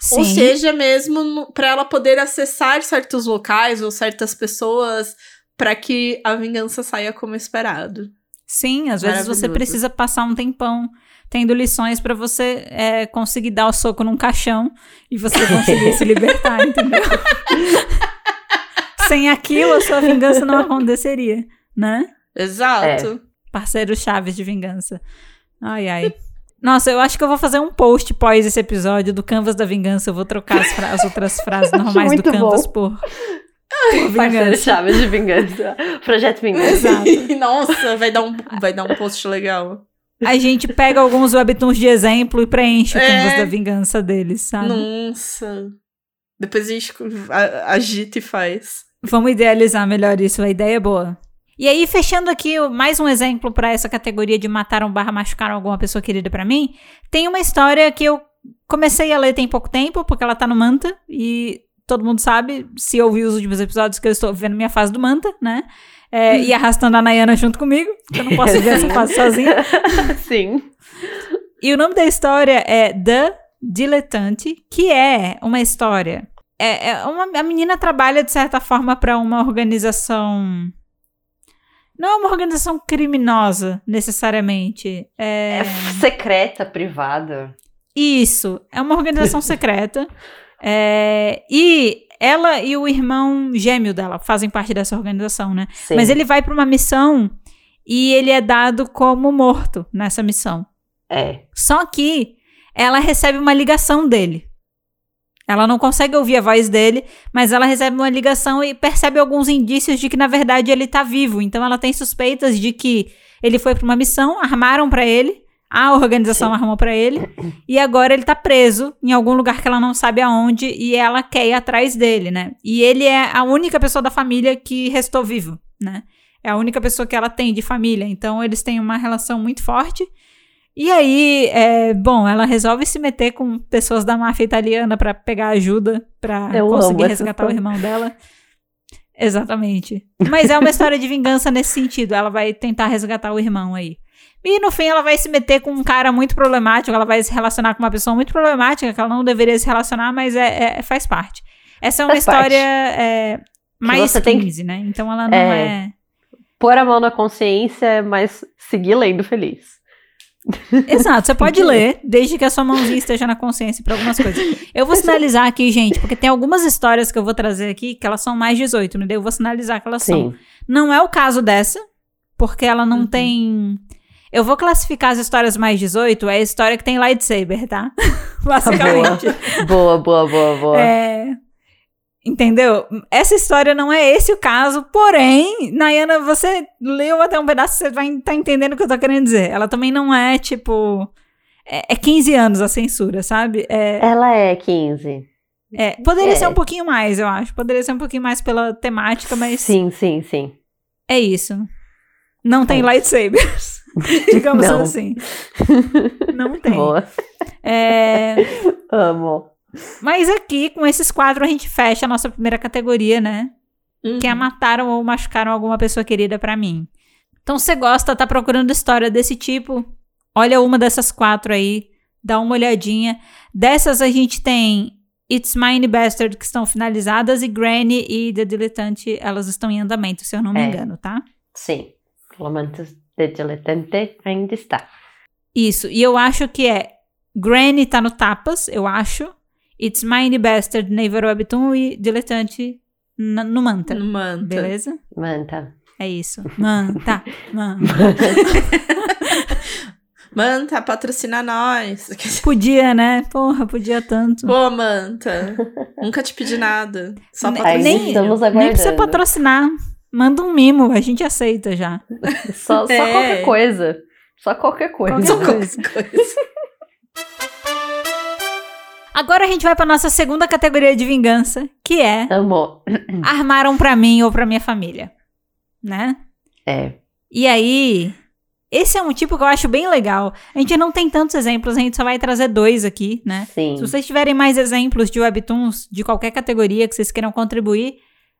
Sim. ou seja, mesmo para ela poder acessar certos locais ou certas pessoas para que a vingança saia como esperado. Sim, às vezes você precisa passar um tempão tendo lições pra você é, conseguir dar o soco num caixão e você conseguir se libertar, entendeu? Sem aquilo, a sua vingança não aconteceria, né? Exato. Parceiros chaves de vingança. Ai, ai. Nossa, eu acho que eu vou fazer um post pós esse episódio do Canvas da Vingança. Eu vou trocar as, fra- as outras frases normais do Canvas bom. por Parceiro vingança. Chaves de vingança. Projeto Vingança. Exato. Nossa, vai dar um vai dar um post legal. A gente pega alguns webtoons de exemplo e preenche o É. Canvas da Vingança deles, sabe? Nossa. Depois a gente a- agita e faz. Vamos idealizar melhor isso, a ideia é boa. E aí, fechando aqui mais um exemplo para essa categoria de mataram barra machucaram alguma pessoa querida pra mim, tem uma história que eu comecei a ler tem pouco tempo, porque ela tá no Manta, e todo mundo sabe, se ouvir os últimos episódios, que eu estou vivendo minha fase do Manta, né? É, e arrastando a Nayana junto comigo, porque eu não posso ver essa fase sozinha. Sim. E o nome da história é The Dilettante, que é uma história. É, é uma, a menina trabalha, de certa forma, para uma organização. Não é uma organização criminosa, necessariamente. É, É secreta, privada. Isso, é uma organização secreta. É, e ela e o irmão gêmeo dela fazem parte dessa organização, né? Sim. Mas ele vai para uma missão e ele é dado como morto nessa missão. É. Só que ela recebe uma ligação dele. Ela não consegue ouvir a voz dele, mas ela recebe uma ligação e percebe alguns indícios de que na verdade ele tá vivo. Então ela tem suspeitas de que ele foi para uma missão, armaram para ele, a organização armou para ele e agora ele tá preso em algum lugar que ela não sabe aonde e ela quer ir atrás dele, né? E ele é a única pessoa da família que restou vivo, né? É a única pessoa que ela tem de família, então eles têm uma relação muito forte. E aí, é, bom, ela resolve se meter com pessoas da máfia italiana pra pegar ajuda amo conseguir resgatar o irmão dela. Exatamente. Mas é uma história de vingança nesse sentido. Ela vai tentar resgatar o irmão aí. E no fim ela vai se meter com um cara muito problemático, ela vai se relacionar com uma pessoa muito problemática, que ela não deveria se relacionar, mas é, é- faz parte. Essa é uma Faz história é, mais você tem que- 15, né? Então ela não É. é... Pôr a mão na consciência, mas seguir lendo feliz. Exato, você pode ler, desde que a sua mãozinha esteja na consciência para algumas coisas. Eu vou sinalizar aqui, gente, porque tem algumas histórias que eu vou trazer aqui que elas são mais 18, né? Eu vou sinalizar que elas são. Sim. Não é o caso dessa, porque ela não Uhum. tem. Eu vou classificar as histórias mais 18, é a história que tem lightsaber, tá? Basicamente. Boa, boa, boa, boa. É. Entendeu? Essa história não é esse o caso, porém, Nayana, você leu até um pedaço, você vai estar entendendo o que eu tô querendo dizer. Ela também não é, tipo. É, é 15 anos a censura, sabe? É, Ela é 15. é, poderia É. ser um pouquinho mais, eu acho. Poderia ser um pouquinho mais pela temática, mas Sim, sim, sim. é isso. Não tem É. lightsabers. digamos Não. assim. Não tem. Boa. É, Amo. mas aqui, com esses quatro, a gente fecha a nossa primeira categoria, né? que a mataram ou machucaram alguma pessoa querida pra mim. Então, você gosta, tá procurando história desse tipo, olha uma dessas quatro aí, dá uma olhadinha. Dessas a gente tem It's Mine Bastard, que estão finalizadas, e Granny e The Dilettante, elas estão em andamento, se eu não me É. engano, tá? Sim. Romances de diletante ainda está. Isso, e eu acho que é Granny tá no Tapas, eu acho. It's Mine Bastard, Naver Webtoon e Dilettante na- no Manta. No manta. Beleza? Manta. É isso. Manta, manta. Manta, patrocina nós. Podia, né? Porra, podia tanto. Pô, Manta. Nunca te pedi nada. Só patrocínio. nem, estamos nem precisa patrocinar. Manda um mimo, a gente aceita já. Só, só É. qualquer coisa. Só qualquer coisa. Qualquer Só coisa. qualquer coisa. Agora a gente vai pra nossa segunda categoria de vingança, que é Amor. armaram pra mim ou pra minha família, né? É. E aí, esse é um tipo que eu acho bem legal. A gente não tem tantos exemplos, a gente só vai trazer dois aqui, né? Sim. Se vocês tiverem mais exemplos de webtoons de qualquer categoria que vocês queiram contribuir,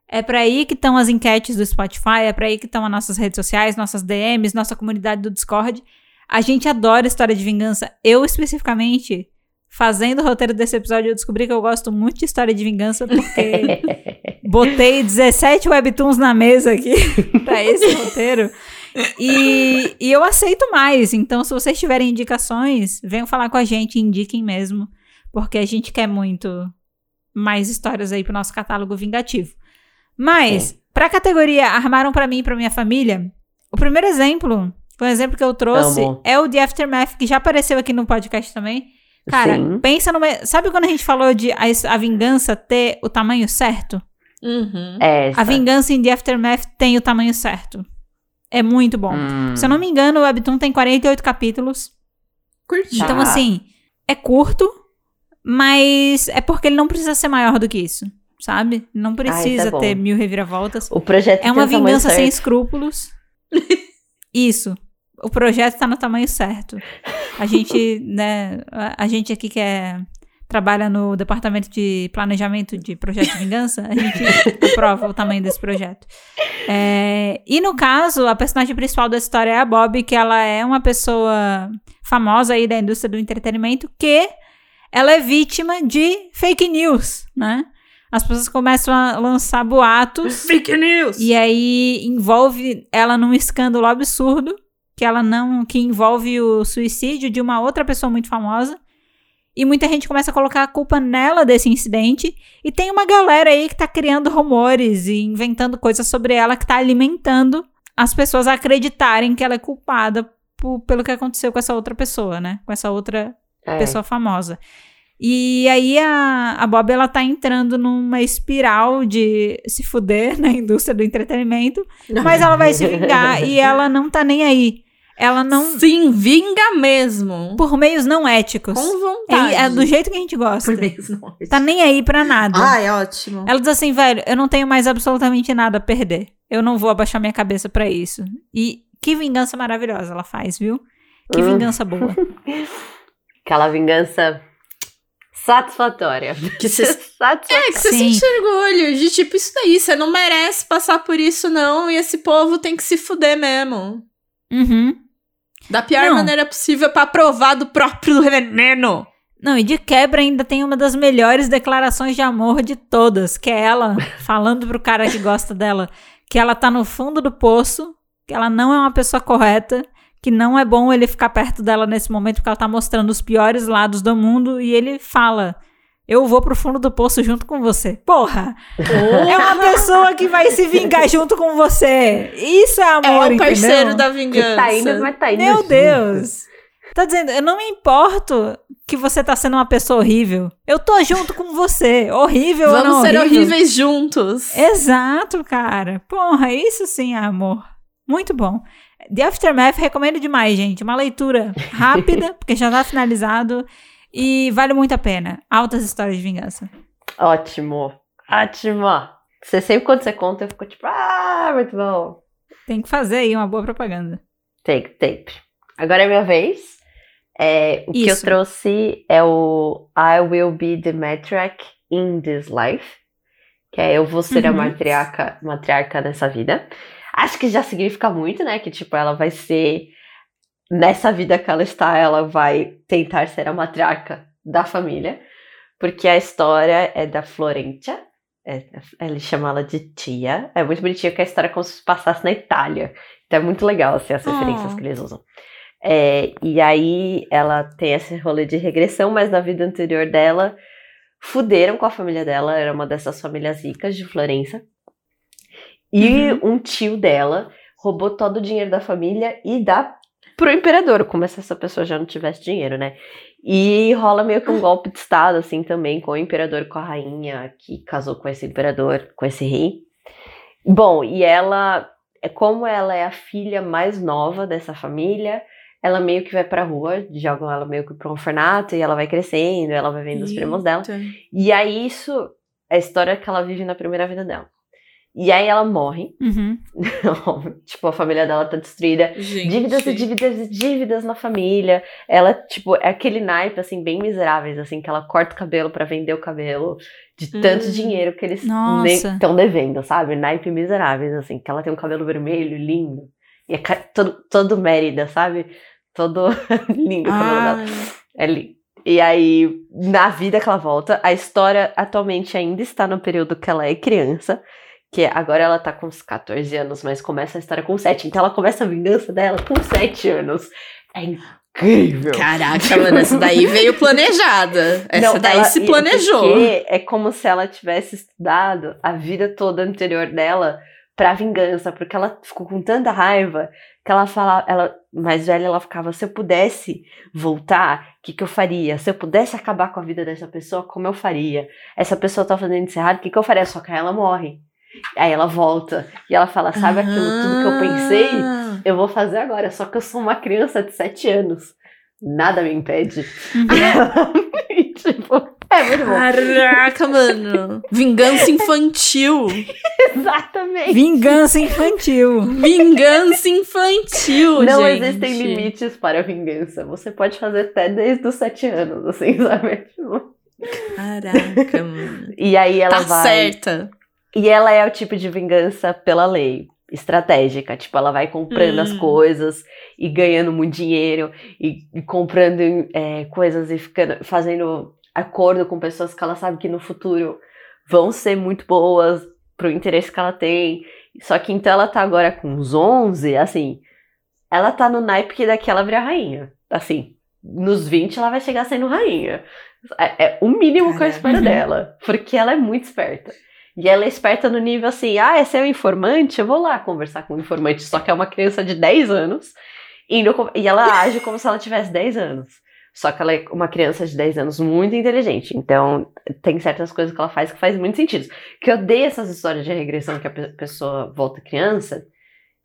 é para aí que estão as enquetes do Spotify, é para aí que estão as nossas redes sociais, nossas DMs, nossa comunidade do Discord. A gente adora história de vingança. Eu especificamente, fazendo o roteiro desse episódio, eu descobri que eu gosto muito de história de vingança porque botei 17 webtoons na mesa aqui para esse roteiro. E, e eu aceito mais. Então, se vocês tiverem indicações, venham falar com a gente, indiquem mesmo. Porque a gente quer muito mais histórias aí pro nosso catálogo vingativo. Mas, pra categoria Armaram para mim e pra minha família, o primeiro exemplo, um exemplo que eu trouxe, Amo. é o The Aftermath, que já apareceu aqui no podcast também. Cara, Sim. pensa numa. Sabe quando a gente falou de a, a vingança ter o tamanho certo? Uhum. É, A vingança em The Aftermath tem o tamanho certo. É muito bom. Hum. Se eu não me engano, o Webtoon tem 48 capítulos. Curti. Tá. Então, assim, é curto, mas é porque ele não precisa ser maior do que isso, sabe? Não precisa é bom. ter mil reviravoltas. O projeto É uma vingança sem escrúpulos. Isso. O projeto tá no tamanho certo. A gente, né, a, a gente aqui que é, trabalha no departamento de planejamento de projeto de vingança, a gente aprova o tamanho desse projeto. É, e no caso, a personagem principal da história é a Bob, que ela é uma pessoa famosa aí da indústria do entretenimento, que ela é vítima de fake news, né? As pessoas começam a lançar boatos Fake news! e aí envolve ela num escândalo absurdo, que ela não, que envolve o suicídio de uma outra pessoa muito famosa. E muita gente começa a colocar a culpa nela desse incidente. E tem uma galera aí que tá criando rumores e inventando coisas sobre ela que tá alimentando as pessoas a acreditarem que ela é culpada pelo que aconteceu com essa outra pessoa, né? Com essa outra É. pessoa famosa. E aí a, a Bob, ela tá entrando numa espiral de se fuder na indústria do entretenimento, mas ela vai se vingar e ela não tá nem aí. Ela não... Sim, vinga mesmo. Por meios não éticos. Com vontade. É, é do jeito que a gente gosta. Por mesmo. Tá nem aí pra nada. Ah, é ótimo. Ela diz assim, velho, eu não tenho mais absolutamente nada a perder. Eu não vou abaixar minha cabeça pra isso. E que vingança maravilhosa ela faz, viu? Que Hum. vingança boa. Aquela vingança satisfatória. Que cê- satisfatória. É, que você Sim. sente orgulho de tipo, isso daí, você não merece passar por isso, não, e esse povo tem que se fuder mesmo. Uhum. Da pior Não. maneira possível pra provar do próprio veneno. Não, e de quebra ainda tem uma das melhores declarações de amor de todas, que é ela falando pro cara que gosta dela que ela tá no fundo do poço, que ela não é uma pessoa correta, que não é bom ele ficar perto dela nesse momento porque ela tá mostrando os piores lados do mundo e ele fala: "Eu vou pro fundo do poço junto com você". Porra, é uma pessoa que vai se vingar junto com você. Isso é É amor, o parceiro entendeu? da vingança. tá indo, mas tá indo. Meu junto. Deus. Tá dizendo, eu não me importo que você tá sendo uma pessoa horrível. Eu tô junto com você. Horrível ou Vamos não ser horrível. horríveis juntos. Exato, cara. Porra, isso sim é amor. Muito bom. The Aftermath recomendo demais, gente. Uma leitura rápida, porque já tá finalizado. E vale muito a pena. Altas histórias de vingança. Ótimo. Ótimo. Você sempre quando você conta, eu fico tipo, ah, muito bom. Tem que fazer aí uma boa propaganda. Take, tape. Agora é minha vez. É, o que eu Isso. trouxe é o I Will Be the Matriarch in This Life. Que é eu vou ser a Uhum. matriarca, matriarca nessa vida. Acho que já significa muito, né? Que tipo, ela vai ser. Nessa vida que ela está, ela vai tentar ser a matriarca da família. Porque a história é da Florentia. É, ele chama ela de tia. É muito bonitinho que a história é como se passasse na Itália. Então é muito legal assim, as referências Oh. que eles usam. É, e aí ela tem esse rolê de regressão, mas na vida anterior dela, fuderam com a família dela, era uma dessas famílias ricas de Florença. E Uhum. um tio dela roubou todo o dinheiro da família e dá pro imperador, como se essa pessoa já não tivesse dinheiro, né? E rola meio que um golpe de estado, assim, também, com o imperador com a rainha que casou com esse imperador, com esse rei. Bom, e ela, é como ela é a filha mais nova dessa família, ela meio que vai pra rua, jogam ela meio que pra um orfanato e ela vai crescendo, ela vai vendo os primos dela. Eita. E aí isso é a história que ela vive na primeira vida dela. E aí ela morre. Uhum. tipo, a família dela tá destruída. Gente. Dívidas e dívidas e dívidas na família. Ela, tipo, é aquele naipe, assim, bem miseráveis, assim, que ela corta o cabelo pra vender o cabelo. De tanto Hum. dinheiro que eles estão devendo, sabe? Naipe miseráveis, assim, que ela tem um cabelo vermelho, lindo. E é todo, todo Mérida, sabe? Todo lindo o cabelo dela. Ai, É lindo. E aí, na vida que ela volta, a história atualmente ainda está no período que ela é criança. Que agora ela tá com uns 14 anos, mas começa a história com 7. Então ela começa a vingança dela com 7 anos. É incrível. Caraca, mano, essa daí veio planejada. Essa Não, daí ela- se planejou. é como se ela tivesse estudado a vida toda anterior dela pra vingança, porque ela ficou com tanta raiva que ela fala, ela mais velha, ela ficava, se eu pudesse voltar, o que, que eu faria? Se eu pudesse acabar com a vida dessa pessoa, como eu faria? Essa pessoa tá fazendo isso errado, o que, que eu faria? Só que ela morre. Aí ela volta e ela fala, sabe aquilo tudo que eu pensei? Ah. Eu vou fazer agora, só que eu sou uma criança de 7 anos. Nada me impede. Uhum. E, tipo, é muito bom. Caraca, mano. Vingança infantil. Exatamente. Vingança infantil. Vingança infantil, Não gente. existem limites para a vingança. Você pode fazer até desde os 7 anos, assim, sabe? Caraca, mano. E aí ela tá vai. certa. E ela é o tipo de vingança pela lei. Estratégica, tipo, ela vai comprando as Hum. coisas e ganhando muito dinheiro e, e comprando é, coisas e ficando, fazendo acordo com pessoas que ela sabe que no futuro vão ser muito boas pro interesse que ela tem. Só que então ela tá agora com uns 11, assim, ela tá no naipe que daqui ela vira rainha. Assim, nos 20 ela vai chegar sendo rainha. É, é o mínimo que eu espero dela, porque ela é muito esperta. E ela é esperta no nível assim, ah, esse é o informante, eu vou lá conversar com o informante, só que é uma criança de 10 anos, indo e ela age como se ela tivesse 10 anos. Só que ela é uma criança de 10 anos muito inteligente, então tem certas coisas que ela faz que faz muito sentido. Que eu odeio essas histórias de regressão que a pe- pessoa volta criança,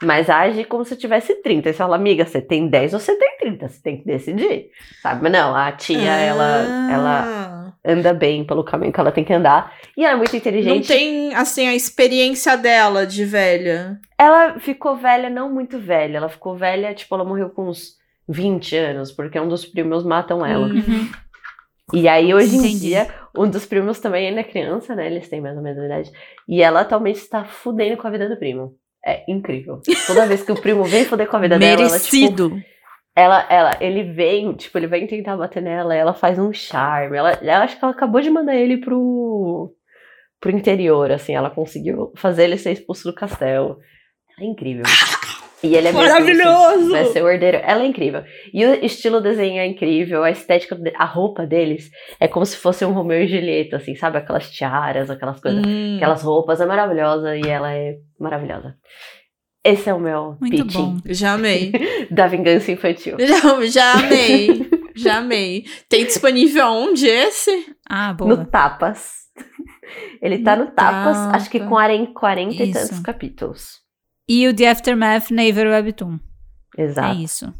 mas age como se tivesse 30. E você fala, amiga, você tem 10 ou você tem 30, você tem que decidir, sabe? Mas não, a tia, ela, ela Ah. Anda bem pelo caminho que ela tem que andar, e ela é muito inteligente. Não tem, assim, a experiência dela de velha. Ela ficou velha, não muito velha. Ela ficou velha, tipo, ela morreu com uns 20 anos, porque um dos primos matam ela. Hum. Uhum. E aí, hoje em Entendi. dia, um dos primos também ainda é criança, né? Eles têm mais ou menos a idade. E ela atualmente está fudendo com a vida do primo. É incrível. Toda vez que o primo vem fuder com a vida dela, ela, tipo, Merecido. Ela, ela, ele vem, tipo, ele vem tentar bater nela, ela faz um charme. Ela, ela acho que ela acabou de mandar ele pro, pro interior, assim, ela conseguiu fazer ele ser expulso do castelo. Ela é incrível. E ele é Maravilhoso! Vai ser o herdeiro. Ela é incrível. E o estilo do desenho é incrível, a estética, a roupa deles é como se fosse um Romeu e Julieta, assim, sabe? Aquelas tiaras, aquelas coisas. Hum. Aquelas roupas, é maravilhosa e ela é maravilhosa. Esse é o meu Muito pitching bom. Já amei. da vingança infantil. Já, já amei. Já amei. Tem disponível onde esse? Ah, boa. No Tapas. Ele tá no, No Tapas, Tapa. acho que com 40, 40 e Isso. tantos capítulos. E o The Aftermath Naver Webtoon. Exato. É isso.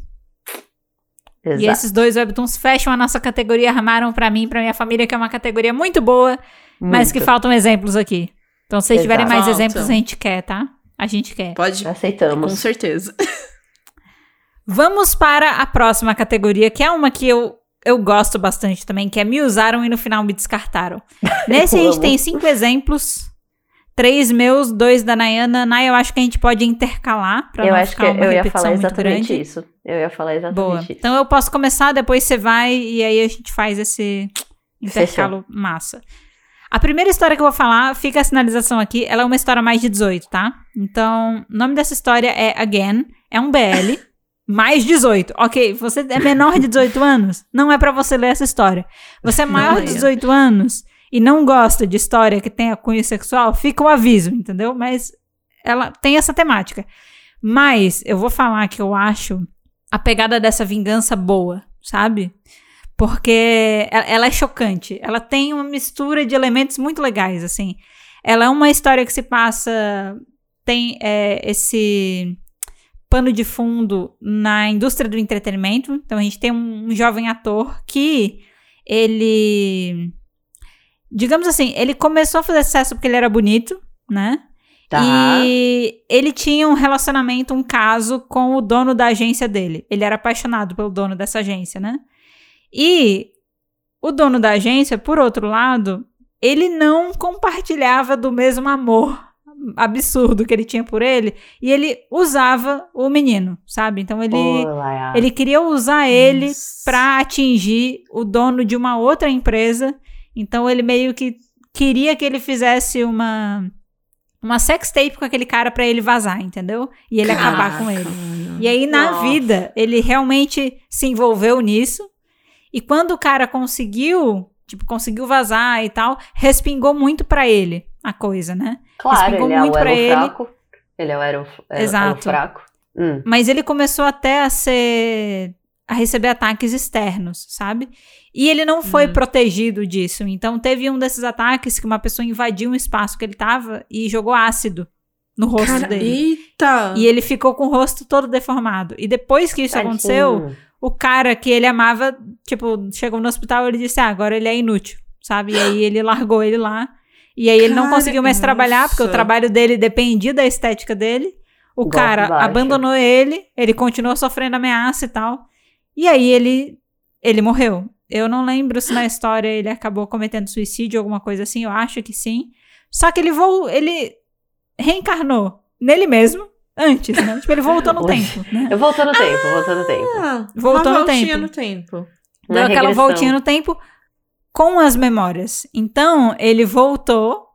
exato. E esses dois webtoons fecham a nossa categoria, armaram pra mim, pra minha família, que é uma categoria muito boa, mas que Muito. faltam exemplos aqui. Então, se vocês tiverem mais exemplos, a gente quer, tá? A gente quer. Pode, com Aceitamos. certeza. Vamos para a próxima categoria, que é uma que eu, eu gosto bastante também, que é me usaram e no final me descartaram. Nesse a gente amo. tem cinco exemplos. Três meus, dois da Nayana. Nay, eu acho que a gente pode intercalar pra Eu não acho que ficar uma eu ia repetição falar muito exatamente grande. isso. Eu ia falar exatamente Boa. isso. Então eu posso começar, depois você vai e aí a gente faz esse intercalo massa. A primeira história que eu vou falar, fica a sinalização aqui, ela é uma história mais de 18, tá? Então, o nome dessa história é Again, é um BL, mais 18. Ok, você é menor de 18 anos? Não é pra você ler essa história. Você é maior de leia. 18 anos e não gosta de história que tenha cunho sexual, fica o aviso, entendeu? Mas ela tem essa temática. Mas eu vou falar que eu acho a pegada dessa vingança boa, sabe? Porque ela é chocante. Ela tem uma mistura de elementos muito legais, assim. Ela é uma história que se passa. Tem é, esse pano de fundo na indústria do entretenimento. Então a gente tem um, um jovem ator que ele. Digamos assim, ele começou a fazer sucesso porque ele era bonito, né? Tá. E ele tinha um relacionamento, um caso com o dono da agência dele. Ele era apaixonado pelo dono dessa agência, né? E o dono da agência, por outro lado, ele não compartilhava do mesmo amor absurdo que ele tinha por ele e ele usava o menino, sabe? Então ele Olá. ele queria usar ele pra atingir o dono de uma outra empresa. Então ele meio que queria que ele fizesse uma uma sex tape com aquele cara pra ele vazar, entendeu? E ele acabar com ele. E aí na Nossa. vida ele realmente se envolveu nisso. E quando o cara conseguiu, tipo, conseguiu vazar e tal, respingou muito pra ele a coisa, né? Claro, ele é muito o ele. fraco. Ele é o elo, elo- Exato. fraco. Hum. Mas ele começou até a ser. a receber ataques externos, sabe? E ele não foi Hum. protegido disso. Então teve um desses ataques que uma pessoa invadiu um espaço que ele tava e jogou ácido no rosto Cara, dele. eita! E ele ficou com o rosto todo deformado. E depois que isso Tadinho. aconteceu, o cara que ele amava, tipo, chegou no hospital e ele disse: Ah, agora ele é inútil, sabe? E aí ele largou ele lá. E aí ele não conseguiu mais trabalhar, porque o nossa. trabalho dele dependia da estética dele. O cara baixo. abandonou ele, ele continuou sofrendo ameaça e tal. E aí ele, ele morreu. Eu não lembro se na história ele acabou cometendo suicídio ou alguma coisa assim, eu acho que sim. Só que ele vol ele reencarnou nele mesmo antes, né? Tipo, ele voltou no tempo, né? Eu voltou no tempo, voltou no tempo. Ah, Voltou no voltinha tempo. no tempo. Uma Deu aquela regressão. voltinha no tempo com as memórias. Então, ele voltou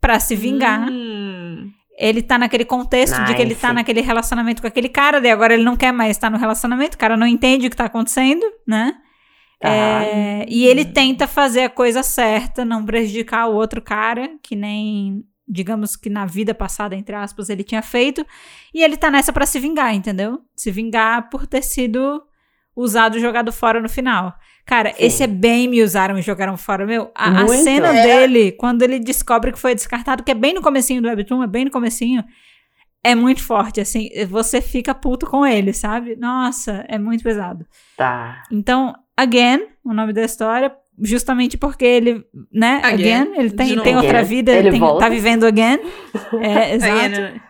pra se vingar. Hum. Ele tá naquele contexto de que ele tá Nice. naquele relacionamento com aquele cara, daí agora ele não quer mais estar no relacionamento, o cara não entende o que tá acontecendo, né? Tá. É, e ele tenta fazer a coisa certa, não prejudicar o outro cara, que nem, digamos que na vida passada, entre aspas, ele tinha feito. E ele tá nessa pra se vingar, entendeu? Se vingar por ter sido usado e jogado fora no final. Cara, Sim. esse é bem me usaram e jogaram fora, meu. A, a cena É. dele, quando ele descobre que foi descartado, que é bem no comecinho do Webtoon, é bem no comecinho, é muito forte, assim. Você fica puto com ele, sabe? Nossa, é muito pesado. Tá. Então, Again, o nome da história, justamente porque ele, né, Again, Again, ele tem, tem outra Again. vida, Ele tem- volta. tá vivendo Again. É, exato. Né?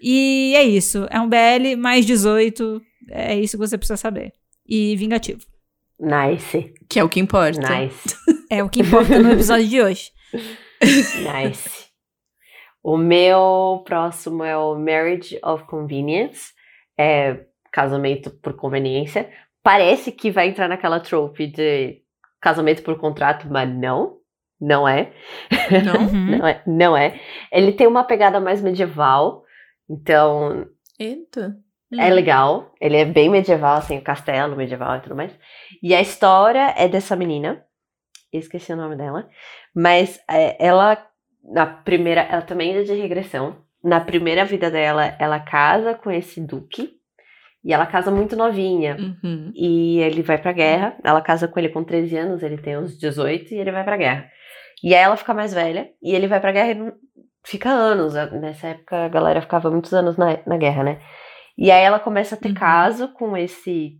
E é isso, é um BL mais 18, é isso que você precisa saber. E vingativo. Nice. Que é o que importa. Nice. É o que importa no episódio de hoje. Nice. O meu próximo é o Marriage of Convenience. É casamento por conveniência. Parece que vai entrar naquela trope de casamento por contrato, mas não. Não é. Não? Uhum. Não é. Não é. Ele tem uma pegada mais medieval. Então, Eita. É legal. Ele é bem medieval, assim, o castelo medieval e tudo mais. E a história é dessa menina. Esqueci o nome dela. Mas é, ela, na primeira. Ela também é de regressão. Na primeira vida dela, ela casa com esse duque. E ela casa muito novinha. Uhum. E ele vai pra guerra. Ela casa com ele com 13 anos, ele tem uns 18 e ele vai pra guerra. E aí ela fica mais velha e ele vai pra guerra e fica anos. Nessa época a galera ficava muitos anos na, na guerra, né? E aí ela começa a ter Uhum. caso com esse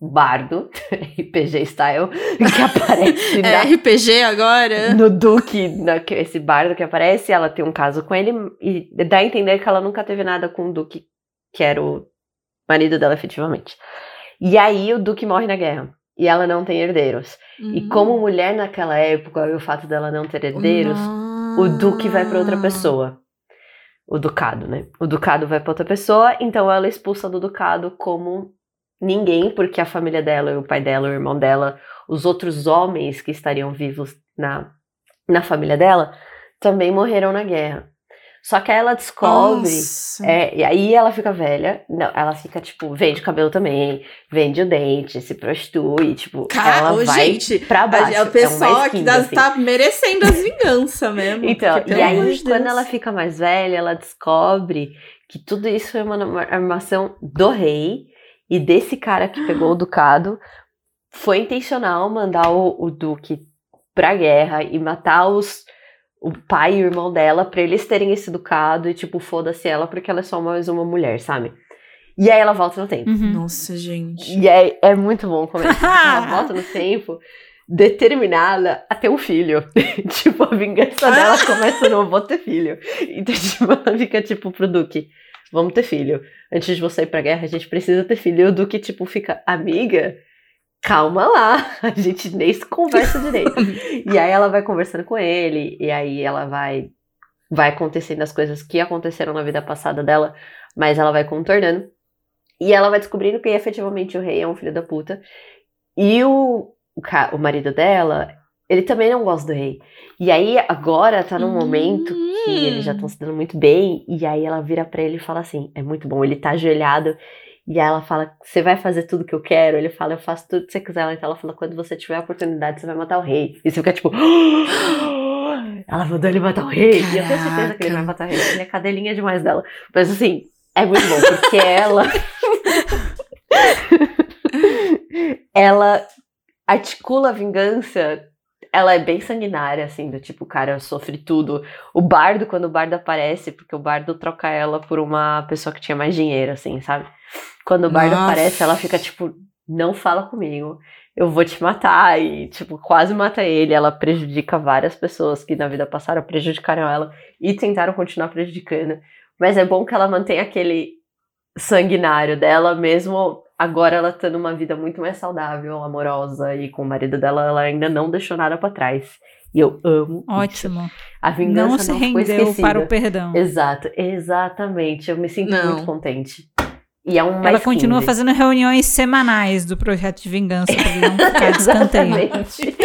bardo, RPG style, que aparece É na- RPG agora? no Duque, na- esse bardo que aparece, ela tem um caso com ele e dá a entender que ela nunca teve nada com o Duque, que era o marido dela efetivamente. E aí o Duque morre na guerra. E ela não tem herdeiros. Hum. E como mulher naquela época, e o fato dela não ter herdeiros, o Duque vai para outra pessoa. O Ducado, né? O Ducado vai para outra pessoa, então ela é expulsa do Ducado como ninguém, porque a família dela, o pai dela, o irmão dela, os outros homens que estariam vivos na, na família dela, também morreram na guerra. Só que aí ela descobre. É, e aí ela fica velha, não, ela fica, tipo, vende cabelo também, vende o dente, se prostitui, tipo, Cara, ela ô, vai gente, pra baixo. É o pessoal uma que assim. tá merecendo as vinganças mesmo. Então, porque, e aí, de quando Deus. ela fica mais velha, ela descobre que tudo isso é uma uma armação do rei e desse cara que pegou o ducado. Foi intencional mandar o, o duque pra guerra e matar os, o pai e o irmão dela pra eles terem esse ducado e, tipo, foda-se ela porque ela é só mais uma mulher, sabe? E aí ela volta no tempo. Uhum. Nossa, gente. E é, é muito bom como é ela volta no tempo. determinada a ter um filho. tipo, a vingança dela começa no vou ter filho. Então, tipo, ela fica tipo pro Duque, vamos ter filho. Antes de você ir pra guerra, a gente precisa ter filho. E o Duque, tipo, fica, amiga, calma lá, a gente nem se conversa direito. e aí ela vai conversando com ele, e aí ela vai vai acontecendo as coisas que aconteceram na vida passada dela, mas ela vai contornando. E ela vai descobrindo que efetivamente o rei é um filho da puta. E o, o, o marido dela, ele também não gosta do rei. E aí agora tá num momento que eles já estão se dando muito bem, e aí ela vira para ele e fala assim: "É muito bom, ele tá ajoelhado e aí ela fala: Você vai fazer tudo que eu quero? Ele fala: Eu faço tudo que você quiser. Então ela fala: Quando você tiver a oportunidade, você vai matar o rei. E você fica tipo: Ela mandou ele matar o rei. Caraca. E eu tenho certeza que ele vai matar o rei. Ele é cadelinha demais dela. Mas assim, é muito bom, porque ela. ela articula a vingança. Ela é bem sanguinária, assim, do tipo, cara, sofre tudo. O bardo, quando o bardo aparece, porque o bardo troca ela por uma pessoa que tinha mais dinheiro, assim, sabe? Quando o bardo Nossa. aparece, ela fica tipo, não fala comigo, eu vou te matar. E, tipo, quase mata ele. Ela prejudica várias pessoas que na vida passaram prejudicaram ela e tentaram continuar prejudicando. Mas é bom que ela mantenha aquele sanguinário dela, mesmo agora ela tendo uma vida muito mais saudável, amorosa e com o marido dela, ela ainda não deixou nada pra trás. E eu amo. isso. Ótimo. A vingança Não se ficou rendeu esquecida. para o perdão. Exato, exatamente. Eu me sinto Não. muito contente. E é um mais Ela continua 15. fazendo reuniões semanais do projeto de vingança pra não ficar. Exatamente.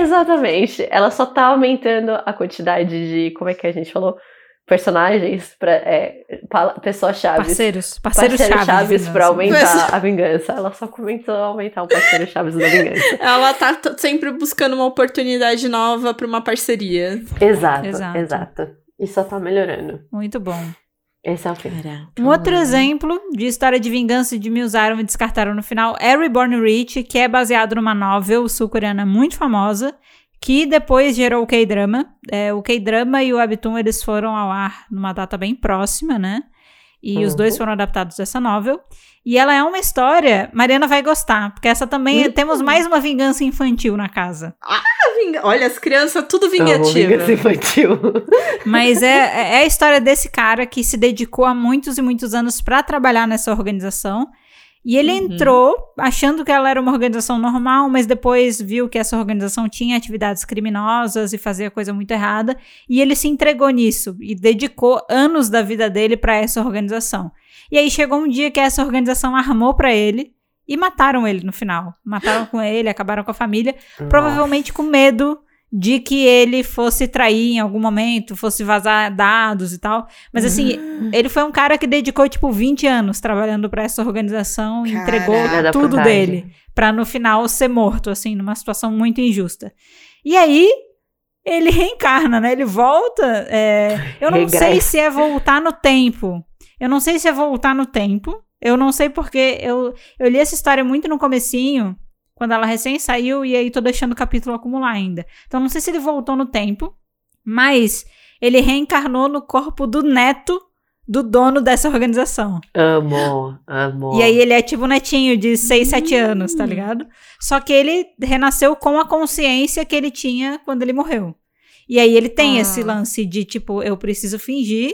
Exatamente. Ela só tá aumentando a quantidade de, como é que a gente falou? Personagens, pra, é, pessoas chaves. Parceiros, parceiros, Parceiros chaves. chaves pra aumentar Mas- a vingança. Ela só comentou aumentar o parceiro chaves da vingança. Ela tá sempre buscando uma oportunidade nova pra uma parceria. Exato, Exato. exato. E só tá melhorando. Muito bom. Esse é o. Caraca. Um outro exemplo de história de vingança de me usaram e descartaram no final é Reborn Rich, que é baseado numa novel sul-coreana muito famosa, que depois gerou o K-drama. É, o K-drama e o Webtoon eles foram ao ar numa data bem próxima, né? E os Uhum. dois foram adaptados dessa novel. E ela é uma história, Mariana vai gostar, porque essa também Uhum. temos mais uma vingança infantil na casa. Vinga- Olha, as crianças tudo Amo vingativa. vingança infantil. Mas é, é a história desse cara que se dedicou há muitos e muitos anos pra trabalhar nessa organização. E ele Uhum. entrou achando que ela era uma organização normal, mas depois viu que essa organização tinha atividades criminosas e fazia coisa muito errada. E ele se entregou nisso e dedicou anos da vida dele pra essa organização. E aí chegou um dia que essa organização armou pra ele e mataram ele no final. Mataram com ele, acabaram com a família provavelmente com medo de que ele fosse trair em algum momento, fosse vazar dados e tal. Mas assim, ele foi um cara que dedicou tipo 20 anos trabalhando pra essa organização e entregou tudo dele pra no final ser morto assim, numa situação muito injusta. E aí ele reencarna, né? Ele volta. é, Eu não sei se é voltar no tempo. Eu não sei se é voltar no tempo. Eu não sei porque eu, eu li essa história muito no comecinho, quando ela recém saiu, e aí tô deixando o capítulo acumular ainda. Então não sei se ele voltou no tempo, mas ele reencarnou no corpo do neto do dono dessa organização. Amo, amo. E aí ele é tipo um netinho de 6, 7 anos, tá ligado? Só que ele renasceu com a consciência que ele tinha quando ele morreu. E aí ele tem Ah. esse lance de tipo, eu preciso fingir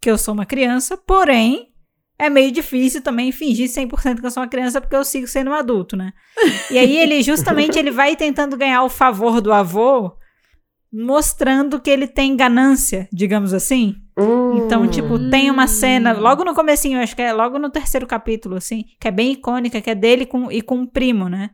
que eu sou uma criança, porém é meio difícil também fingir 100% que eu sou uma criança porque eu sigo sendo um adulto, né? E aí ele justamente ele vai tentando ganhar o favor do avô, mostrando que ele tem ganância, digamos assim. Hum. Então, tipo, tem uma cena, logo no comecinho, acho que é logo no terceiro capítulo, assim, que é bem icônica, que é dele com, e com o primo, né?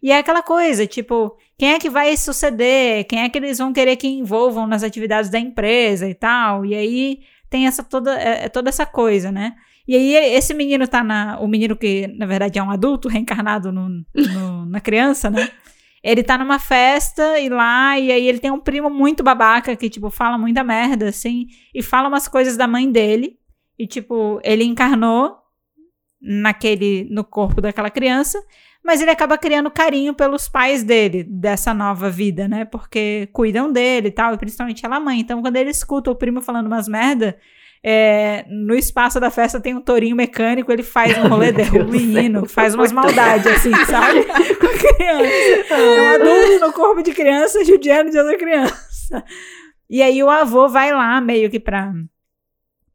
E é aquela coisa, tipo, quem é que vai suceder? Quem é que eles vão querer que envolvam nas atividades da empresa e tal? E aí tem essa toda, é, é toda essa coisa, né? E aí esse menino tá na. O menino que, na verdade, é um adulto reencarnado no, no- na criança, né? Ele tá numa festa e lá, e aí ele tem um primo muito babaca que, tipo, fala muita merda, assim, e fala umas coisas da mãe dele. E, tipo, ele encarnou naquele. no corpo daquela criança, mas ele acaba criando carinho pelos pais dele, dessa nova vida, né? Porque cuidam dele e tal, e principalmente ela mãe. Então, quando ele escuta o primo falando umas merda, é, no espaço da festa tem um tourinho mecânico, ele faz um rolê derruba o menino, faz umas maldades, assim, sabe? Com a criança. É um adulto no corpo de criança judiando de outra criança. E aí o avô vai lá meio que pra,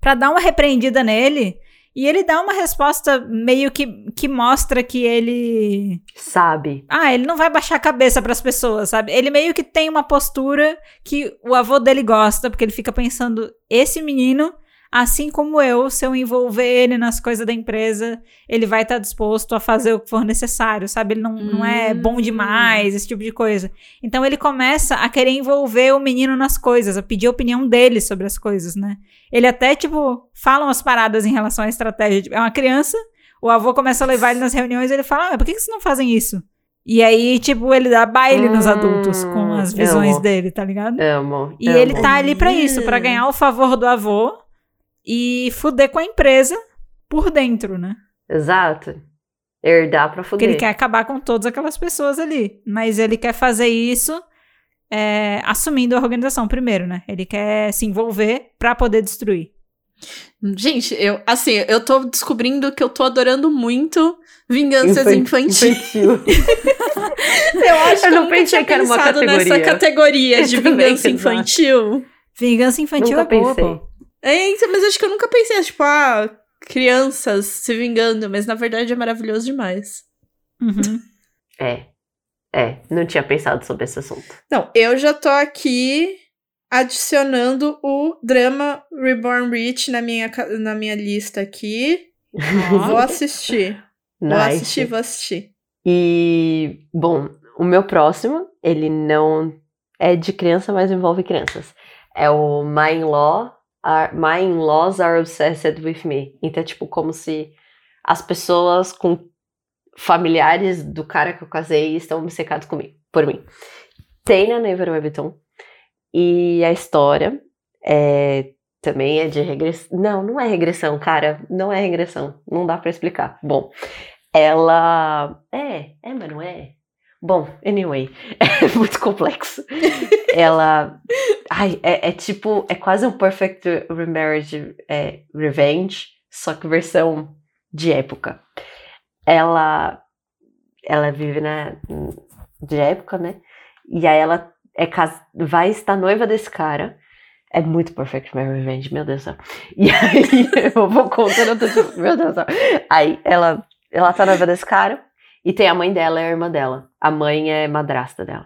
pra dar uma repreendida nele. E ele dá uma resposta meio que, que mostra que ele. Sabe. Ah, ele não vai baixar a cabeça para as pessoas, sabe? Ele meio que tem uma postura que o avô dele gosta, porque ele fica pensando: esse menino Assim como eu, se eu envolver ele nas coisas da empresa, ele vai estar tá disposto a fazer o que for necessário, sabe? Ele não, hum. não é bom hum. demais, esse tipo de coisa. Então ele começa a querer envolver o menino nas coisas, a pedir a opinião dele sobre as coisas, né? Ele até, tipo, fala umas paradas em relação à estratégia. Tipo, é uma criança, o avô começa a levar ele nas reuniões e ele fala: ah, por que, que vocês não fazem isso? E aí, tipo, ele dá baile hum, nos adultos com as visões amo. dele, tá ligado? Amo. E amo. ele tá ali para isso, para ganhar o favor do avô e fuder com a empresa por dentro, né? Exato. Herdar pra fuder. Porque ele quer acabar com todas aquelas pessoas ali. Mas ele quer fazer isso é, assumindo a organização primeiro, né? Ele quer se envolver para poder destruir. Gente, eu assim, eu tô descobrindo que eu tô adorando muito vinganças infantis. Infantil. eu acho eu que eu não pensei que era uma categoria. nessa categoria de vingança infantil. Vingança infantil nunca é boa, pensei. pô. É, então, mas acho que eu nunca pensei, tipo, ah, crianças se vingando, mas na verdade é maravilhoso demais. Uhum. é. É, não tinha pensado sobre esse assunto. Não, eu já tô aqui adicionando o drama Reborn Rich na minha, na minha lista aqui. vou assistir. Nice. Vou assistir, vou assistir. E, bom, o meu próximo, ele não é de criança, mas envolve crianças. É o My In-Law are, my in-laws are obsessed with me. Então, é tipo, como se as pessoas com familiares do cara que eu casei estão obcecados comigo, por mim. Tem na Never Webtoon. E a história é, também é de regressão. Não, não é regressão, cara. Não é regressão. Não dá para explicar. Bom, ela. É, é, mas não é. Bom, anyway, é muito complexo. ela. Ai, é, é, tipo. É quase um Perfect Remarriage é, Revenge, só que versão de época. Ela. Ela vive na. de época, né? E aí ela é vai estar noiva desse cara. É muito Perfect Marriage Revenge, meu Deus do céu. E aí eu vou contando, eu meu Deus do céu. Aí ela, ela tá noiva desse cara. E tem a mãe dela e a irmã dela. A mãe é madrasta dela.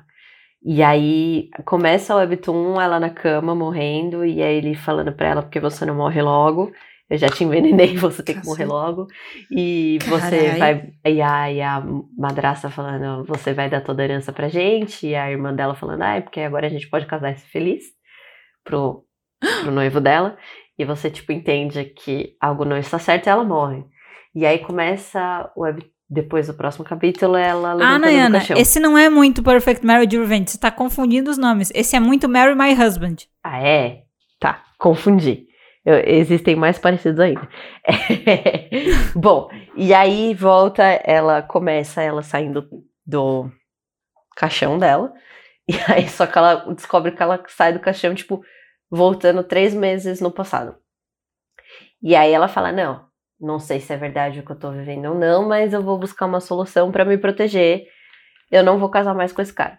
E aí começa o webtoon, ela na cama morrendo, e aí ele falando pra ela, porque você não morre logo. Eu já te envenenei, você tem que morrer logo. E você vai. E a, e a madrasta falando, você vai dar toda a herança pra gente. E a irmã dela falando, ah, é porque agora a gente pode casar e ser feliz pro, pro noivo dela. E você, tipo, entende que algo não está certo e ela morre. E aí começa o web, depois do próximo capítulo, ela Ah, Nayana, esse não é muito Perfect Marriage Revenge. Você tá confundindo os nomes. Esse é muito Marry My Husband. Ah, é? Tá, confundi. Eu, existem mais parecidos ainda. Bom, e aí volta, ela começa ela saindo do caixão dela. E aí só que ela descobre que ela sai do caixão, tipo, voltando três meses no passado. E aí ela fala, não, não sei se é verdade o que eu tô vivendo ou não, mas eu vou buscar uma solução para me proteger. Eu não vou casar mais com esse cara.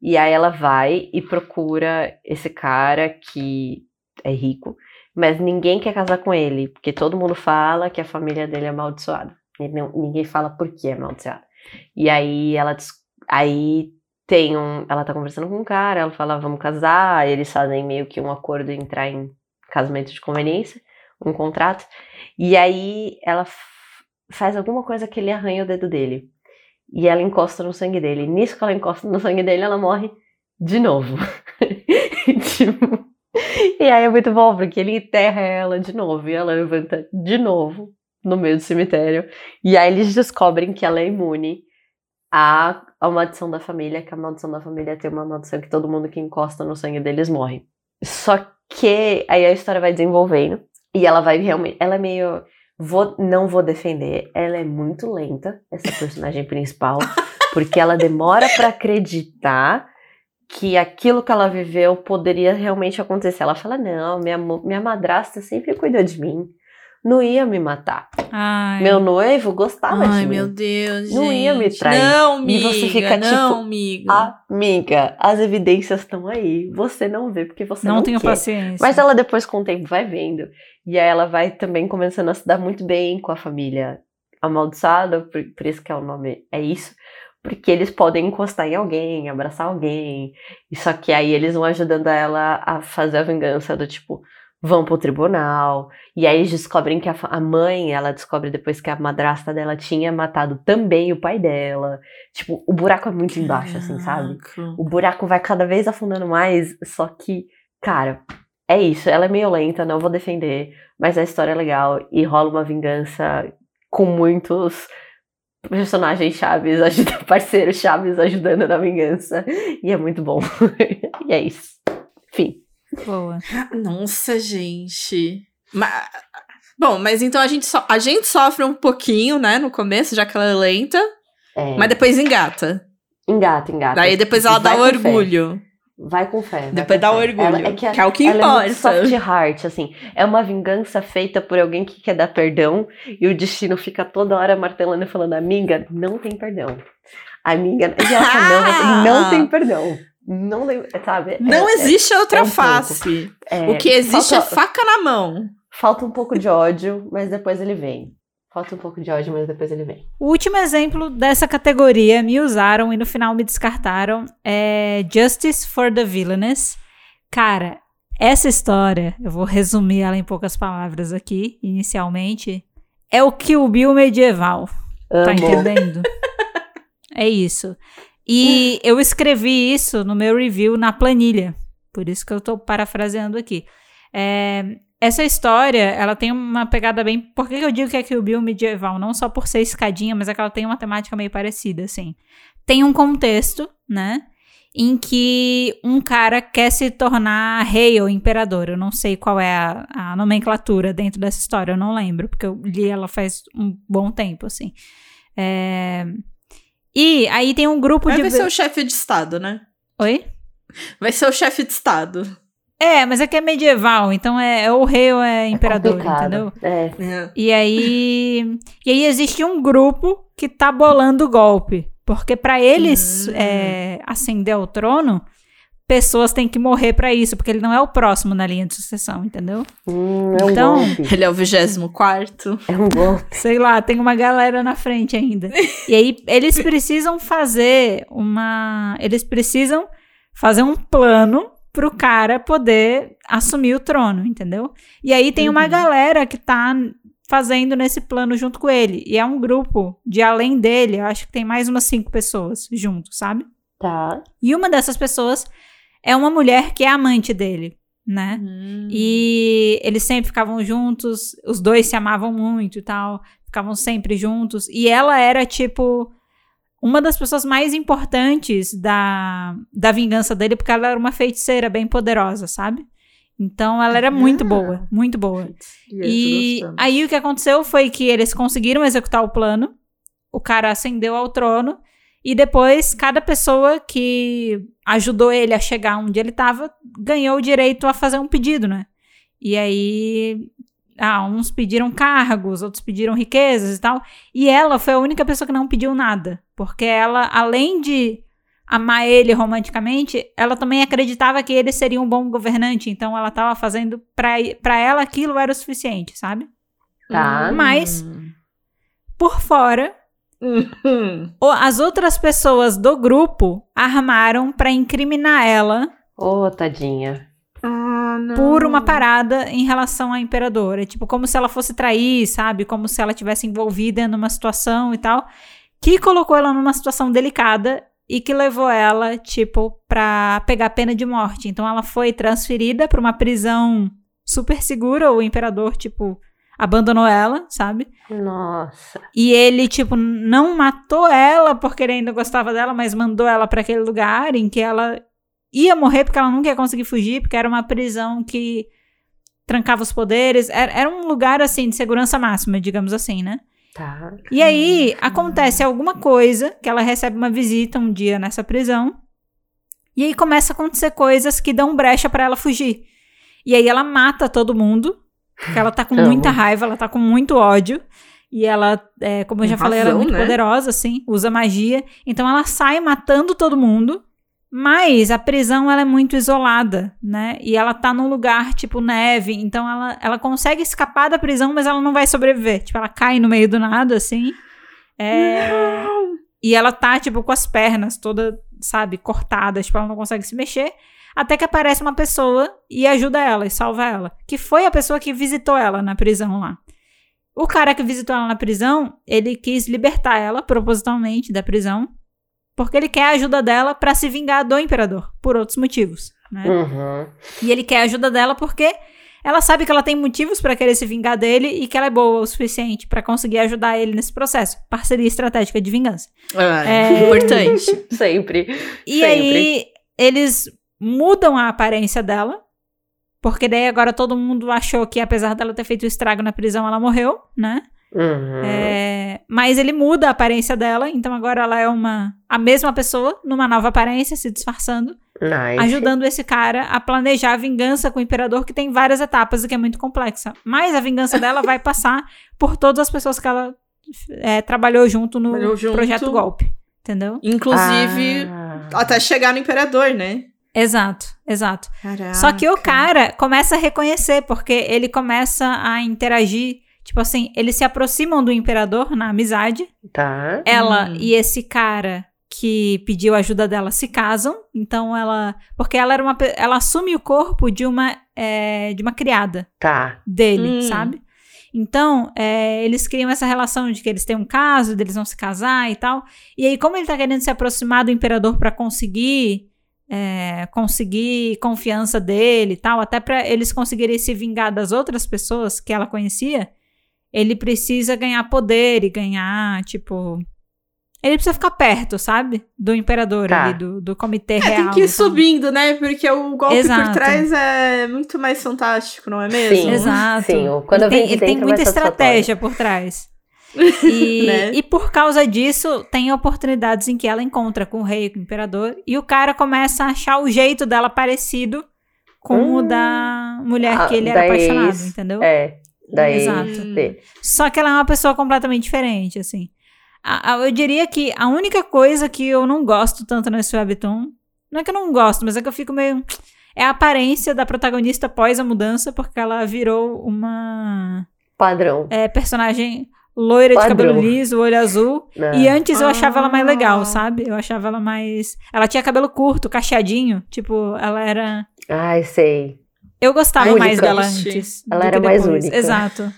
E aí ela vai e procura esse cara que é rico, mas ninguém quer casar com ele, porque todo mundo fala que a família dele é amaldiçoada. Não, ninguém fala por que é amaldiçoada. E aí ela aí tem um, ela tá conversando com um cara, ela fala vamos casar, eles fazem meio que um acordo entrar em casamento de conveniência, um contrato. E aí ela faz alguma coisa que ele arranha o dedo dele. E ela encosta no sangue dele. Nisso que ela encosta no sangue dele, ela morre de novo. tipo, e aí é muito bom, porque ele enterra ela de novo. E ela levanta de novo no meio do cemitério. E aí eles descobrem que ela é imune à, à maldição da família, que a maldição da família tem uma maldição que todo mundo que encosta no sangue deles morre. Só que aí a história vai desenvolvendo. E ela vai realmente. Ela é meio. Vou, não vou defender. Ela é muito lenta, essa personagem principal. porque ela demora para acreditar que aquilo que ela viveu poderia realmente acontecer. Ela fala: Não, minha, minha madrasta sempre cuidou de mim. Não ia me matar. Ai. Meu noivo gostava Ai, de mim. meu Deus, Não gente. ia me trair. Não, E amiga. você fica, não, tipo, amiga. Amiga, as evidências estão aí. Você não vê porque você não, não tenho quer. paciência. Mas ela depois, com o tempo, vai vendo. E aí ela vai também começando a se dar muito bem com a família amaldiçada, por, por isso que é o nome, é isso. Porque eles podem encostar em alguém, abraçar alguém. E só que aí eles vão ajudando ela a fazer a vingança do tipo, vão pro tribunal. E aí eles descobrem que a, a mãe, ela descobre depois que a madrasta dela tinha matado também o pai dela. Tipo, o buraco é muito embaixo, assim, sabe? O buraco vai cada vez afundando mais, só que, cara, é isso, ela é meio lenta, não vou defender, mas a história é legal e rola uma vingança com muitos personagens chaves, ajuda, parceiros chaves ajudando na vingança, e é muito bom. e é isso. Enfim. Boa. Nossa, gente. Ma- Bom, mas então a gente, so... a gente sofre um pouquinho, né, no começo, já que ela é lenta, É, mas depois engata. engata, engata. Daí depois ela dá o com fé. orgulho. Vai com fé. vai Depois com dá fé. orgulho, Ela- é que, que é o que ela É muito importa. soft heart, assim. É uma vingança feita por alguém que quer dar perdão e o destino fica toda hora martelando e falando, amiga, não tem perdão. Amiga, e ela fala, não, não tem perdão. Não sabe? Não É- existe outra é um pouco. face. é- o que existe falta, é faca na mão. falta um pouco de ódio, mas depois ele vem. Falta um pouco de ódio, mas depois ele vem. O último exemplo dessa categoria me usaram e no final me descartaram é Justice for the Villainous. Cara, essa história, eu vou resumir ela em poucas palavras aqui, inicialmente, é o Kill Bill medieval. Tá Amo. entendendo? é isso. E eu escrevi isso no meu review na planilha. Por isso que eu tô parafraseando aqui. É, essa história, ela tem uma pegada bem. Por que que eu digo que é Kill Bill medieval? Não só por ser escadinha, mas é que ela tem uma temática meio parecida, assim. Tem um contexto, né? Em que um cara quer se tornar rei ou imperador. Eu não sei qual é a, a nomenclatura dentro dessa história, eu não lembro, porque eu li ela faz um bom tempo, assim. É, E aí tem um grupo Vai de. ser o chefe de estado, né? Oi? Vai ser o chefe de estado. É, mas é que é medieval, então é, é o rei ou é imperador, Complicado. entendeu? É. É. E aí, e aí existe um grupo que tá bolando o golpe. Porque pra eles Hum. é, ascender ao trono, pessoas têm que morrer pra isso, porque ele não é o próximo na linha de sucessão, entendeu? Hum, é um Então- golpe. Ele é o 24 É um golpe. Sei lá, tem uma galera na frente ainda. E aí eles precisam fazer uma. Eles precisam fazer um plano pro cara poder assumir o trono, entendeu? E aí tem uma Uhum. galera que tá fazendo nesse plano junto com ele. E é um grupo de além dele, eu acho que tem mais umas cinco pessoas junto, sabe? Tá. E uma dessas pessoas é uma mulher que é amante dele, né? Hum. E eles sempre ficavam juntos, os dois se amavam muito e tal, ficavam sempre juntos. E ela era, tipo, uma das pessoas mais importantes da, da vingança dele, porque ela era uma feiticeira bem poderosa, sabe? Então ela era muito Ah. boa, muito boa. E gostamos. aí o que aconteceu foi que eles conseguiram executar o plano, o cara ascendeu ao trono, e depois cada pessoa que ajudou ele a chegar onde ele estava ganhou o direito a fazer um pedido, né? E aí, ah, uns pediram cargos, outros pediram riquezas e tal. E ela foi a única pessoa que não pediu nada, porque ela, além de amar ele romanticamente, ela também acreditava que ele seria um bom governante, então ela estava fazendo pra ela aquilo era o suficiente, sabe? Tá. Mas-. Por fora, Hum. o- as outras pessoas do grupo armaram pra incriminar ela Ô, tadinha. Ah, por uma parada em relação à imperadora. Tipo, como se ela fosse trair, sabe? Como se ela tivesse envolvida numa situação e tal. Que colocou ela numa situação delicada e que levou ela, tipo, pra pegar pena de morte. Então ela foi transferida pra uma prisão super segura. O imperador, tipo, abandonou ela, sabe? Nossa. E ele, tipo, não matou ela porque ele ainda gostava dela, mas mandou ela pra aquele lugar em que ela ia morrer porque ela nunca ia conseguir fugir, porque era uma prisão que trancava os poderes. Era, era um lugar, assim, de segurança máxima, digamos assim, né? Tá. E aí acontece alguma coisa que ela recebe uma visita um dia nessa prisão E aí começa a acontecer coisas que dão brecha pra ela fugir. E aí ela mata todo mundo, porque ela tá com Amo. muita raiva, ela tá com muito ódio. E ela, é, como eu já falei, ela é muito né? poderosa, assim, usa magia. Então ela sai matando todo mundo. Mas a prisão, ela é muito isolada, né? E ela tá num lugar, tipo, neve. Então ela, ela consegue escapar da prisão, mas ela não vai sobreviver. Tipo, ela cai no meio do nada, assim. É... E ela tá, tipo, com as pernas todas, sabe, cortadas. Tipo, ela não consegue se mexer. Até que aparece uma pessoa e ajuda ela e salva ela. Que foi a pessoa que visitou ela na prisão lá. O cara que visitou ela na prisão, ele quis libertar ela propositalmente da prisão. Porque ele quer a ajuda dela pra se vingar do imperador. Por outros motivos, né? Uhum. E ele quer a ajuda dela porque ela sabe que ela tem motivos pra querer se vingar dele e que ela é boa o suficiente pra conseguir ajudar ele nesse processo. Parceria estratégica de vingança. Ah, É. Importante. Sempre. E Sempre. aí eles mudam a aparência dela. Porque daí agora todo mundo achou que apesar dela ter feito o estrago na prisão, ela morreu, né? Uhum. É, mas ele muda a aparência dela, então agora ela é uma a mesma pessoa, numa nova aparência, se disfarçando. Nice. ajudando esse cara a planejar a vingança com o imperador, que tem várias etapas e que é muito complexa. Mas a vingança dela vai passar por todas as pessoas que ela é, trabalhou junto no Trabalhou junto. projeto Golpe. Entendeu? Inclusive, Ah. até chegar no imperador, né? Exato, exato. Caraca. Só que o cara começa a reconhecer, porque ele começa a interagir. Tipo assim, eles se aproximam do imperador na amizade. Tá. Ela Hum. e esse cara que pediu ajuda dela se casam. Então ela. Porque ela era uma. Ela assume o corpo de uma, é, de uma criada Tá. dele, Hum. sabe? Então, é, eles criam essa relação de que eles têm um caso, deles vão se casar e tal. E aí, como ele tá querendo se aproximar do imperador pra conseguir. É, conseguir confiança dele e tal, até pra eles conseguirem se vingar das outras pessoas que ela conhecia, ele precisa ganhar poder e ganhar, tipo. Ele precisa ficar perto, sabe? Do imperador Tá. ali, do, do comitê É, real. tem que ir e tal. subindo, né? Porque o golpe Exato. por trás é muito mais fantástico, não é mesmo? Sim. Exato. Sim, quando ele vem tem, de ele tem dentro muita estratégia por trás. E, Né? e por causa disso, tem oportunidades em que ela encontra com o rei, com o imperador, e o cara começa a achar o jeito dela parecido com o Hum. da mulher Ah, que ele era apaixonado, ex. entendeu? É. Daí. Exato. dele. Só que ela é uma pessoa completamente diferente, assim. A- a- eu diria que a única coisa que eu não gosto tanto nesse webtoon, não é que eu não gosto, mas é que eu fico meio... É a aparência da protagonista após a mudança, porque ela virou uma Padrão. é, personagem loira de Padrão. cabelo liso, olho azul. né? E antes eu achava ela mais legal, Ah. sabe? Eu achava ela mais. Ela tinha cabelo curto, cacheadinho. Tipo, ela era. Ai, sei. Eu gostava Única. mais dela antes. Ela era mais única. Exato.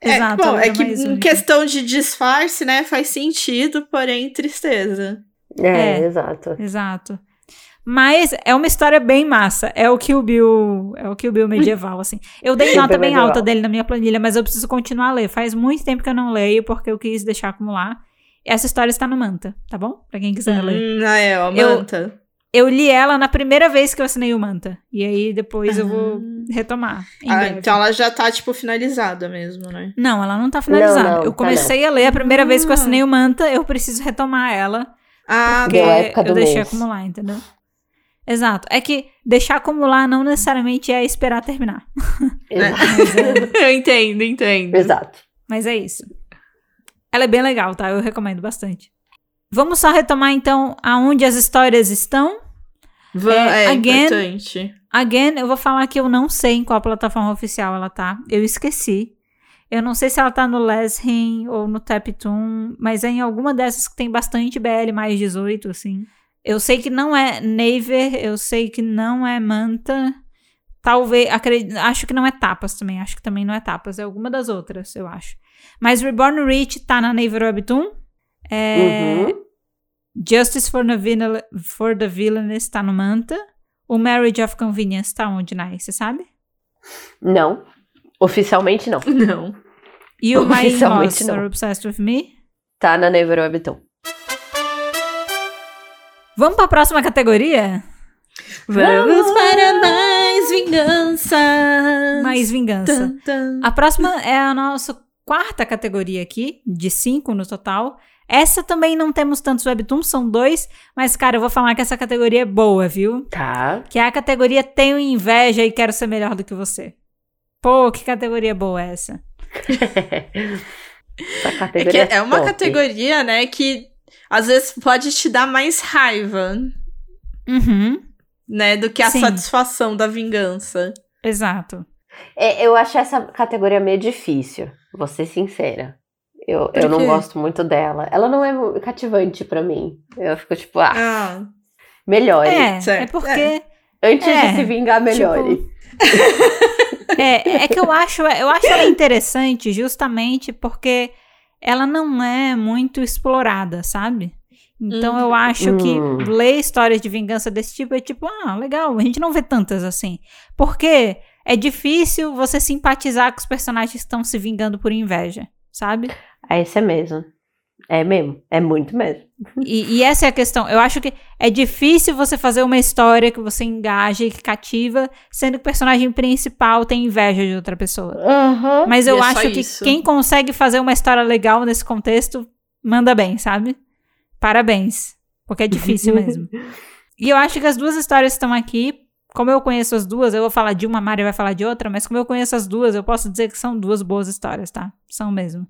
É, Exato. bom, é que em única. questão de disfarce, né, faz sentido, porém tristeza. É, É. exato. Exato. Mas é uma história bem massa. É o Kill Bill, é o Kill Bill medieval, assim. Eu dei nota bem medieval. alta dele na minha planilha, mas eu preciso continuar a ler. Faz muito tempo que eu não leio, porque eu quis deixar acumular. Essa história está no Manta, tá bom? Pra quem quiser ler. Hum, ah, é, ó, Eu- manta. Eu li ela na primeira vez que eu assinei o Manta. E aí depois eu vou retomar. em Ah, breve. então ela já tá, tipo, finalizada mesmo, né? Não, ela não tá finalizada. Não, não, eu tá comecei a ler a primeira vez que eu Ah. assinei o Manta, eu preciso retomar ela. Ah, Porque época eu deixei mês. acumular, entendeu? Exato. É que deixar acumular não necessariamente é esperar terminar. Exato. eu entendo, entendo. Exato. Mas é isso. Ela é bem legal, tá? Eu recomendo bastante. Vamos só retomar então aonde as histórias estão. Va- É, É, again- importante. Again, eu vou falar que eu não sei em qual plataforma oficial ela tá. Eu esqueci. Eu não sei se ela tá no Leshin ou no Taptoon, mas é em alguma dessas que tem bastante BL mais 18, assim. Eu sei que não é Naver, eu sei que não é Manta. Talvez, acredito, acho que não é Tapas também, acho que também não é Tapas, é alguma das outras, eu acho. Mas Reborn Rich tá na Naver Webtoon. É, Uhum. Justice for the, Villain, for the Villainous tá no Manta. O Marriage of Convenience tá onde, Nai? Você sabe? Não. Oficialmente não. Não. E o My. Are Obsessed With Me? Tá na Never Webtoon. Vamos pra próxima categoria? Vamos para mais vingança. Mais vingança. Tan, tan. A próxima é o nosso quarta categoria aqui, de cinco no total. Essa também não temos tantos webtoons, são dois, mas, cara, eu vou falar que essa categoria é boa, viu? Tá. Que é a categoria Tenho Inveja e Quero Ser Melhor do que Você. Pô, que categoria boa é essa? Essa É, categoria que é uma top. categoria, né, que às vezes pode te dar mais raiva, Uhum, né, do que a Sim. satisfação da vingança. exato. É, eu acho essa categoria meio difícil, vou ser sincera. Eu, eu não gosto muito dela. Ela não é cativante pra mim. Eu fico tipo, ah, Ah, melhore. É, certo. é porque. Antes é, de se vingar, melhore. É, é que eu acho, eu acho ela interessante justamente porque ela não é muito explorada, sabe? Então eu acho que Hum. ler histórias de vingança desse tipo é tipo, ah, legal, a gente não vê tantas assim. Porque é difícil você simpatizar com os personagens que estão se vingando por inveja, sabe? É isso é mesmo. É mesmo. É muito mesmo. E, e essa é a questão. Eu acho que é difícil você fazer uma história que você engaja e que cativa, sendo que o personagem principal tem inveja de outra pessoa. Aham. Mas eu é acho que isso. quem consegue fazer uma história legal nesse contexto, manda bem, sabe? Parabéns. Porque é difícil mesmo. E eu acho que as duas histórias estão aqui. Como eu conheço as duas, eu vou falar de uma, a Mari vai falar de outra, mas como eu conheço as duas, eu posso dizer que são duas boas histórias, tá? São mesmo.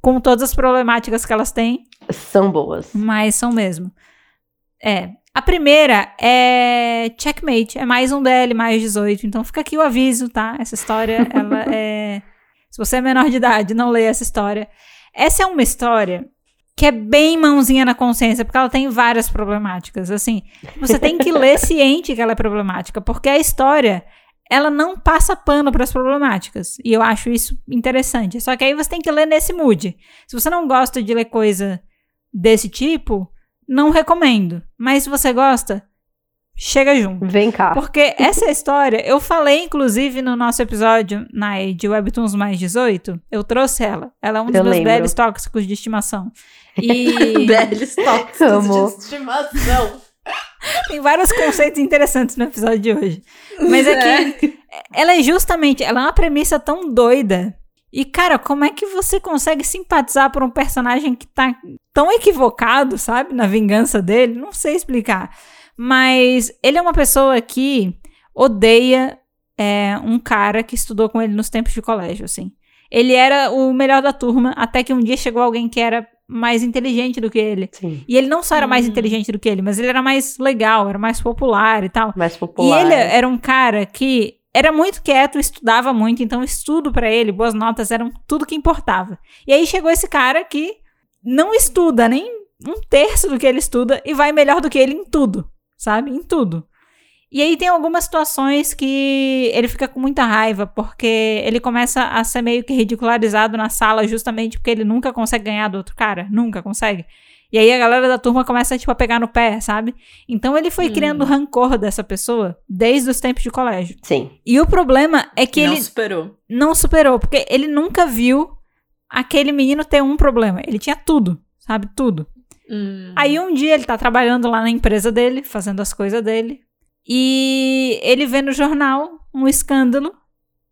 Com todas as problemáticas que elas têm, São boas. mas são mesmo. É. A primeira é Checkmate. É mais um DL, mais 18. Então fica aqui o aviso, tá? Essa história, ela é. Se você é menor de idade, não leia essa história. Essa é uma história que é bem mãozinha na consciência, porque ela tem várias problemáticas. Assim, você tem que ler ciente que ela é problemática, porque a história ela não passa pano para as problemáticas. E eu acho isso interessante. Só que aí você tem que ler nesse mood. Se você não gosta de ler coisa desse tipo, não recomendo. Mas se você gosta, chega junto. Vem cá. Porque essa história, eu falei inclusive no nosso episódio na de Webtoons mais 18, eu trouxe ela. Ela é um dos Eu meus lembro. tóxicos de estimação. E tóxicos de estimação. Tem vários conceitos interessantes no episódio de hoje. Mas é que ela é justamente, ela é uma premissa tão doida. E, cara, como é que você consegue simpatizar por um personagem que tá tão equivocado, sabe? Na vingança dele? Não sei explicar. Mas ele é uma pessoa que odeia é, um cara que estudou com ele nos tempos de colégio, assim. Ele era o melhor da turma, até que um dia chegou alguém que era mais inteligente do que ele. Sim. E ele não só era mais Hum. inteligente do que ele, mas ele era mais legal, era mais popular e tal. Mais popular. E ele era um cara que era muito quieto, estudava muito, então estudo pra ele, boas notas eram tudo que importava. E aí chegou esse cara que não estuda nem um terço do que ele estuda e vai melhor do que ele em tudo, sabe? Em tudo. E aí tem algumas situações que ele fica com muita raiva, porque ele começa a ser meio que ridicularizado na sala justamente porque ele nunca consegue ganhar do outro cara, nunca consegue. E aí a galera da turma começa, tipo, a pegar no pé, sabe? Então ele foi Hum. criando rancor dessa pessoa desde os tempos de colégio. Sim. E o problema é que não ele superou. não superou, porque ele nunca viu aquele menino ter um problema. Ele tinha tudo, sabe? Tudo. Hum. Aí um dia ele tá trabalhando lá na empresa dele, fazendo as coisas dele, e ele vê no jornal um escândalo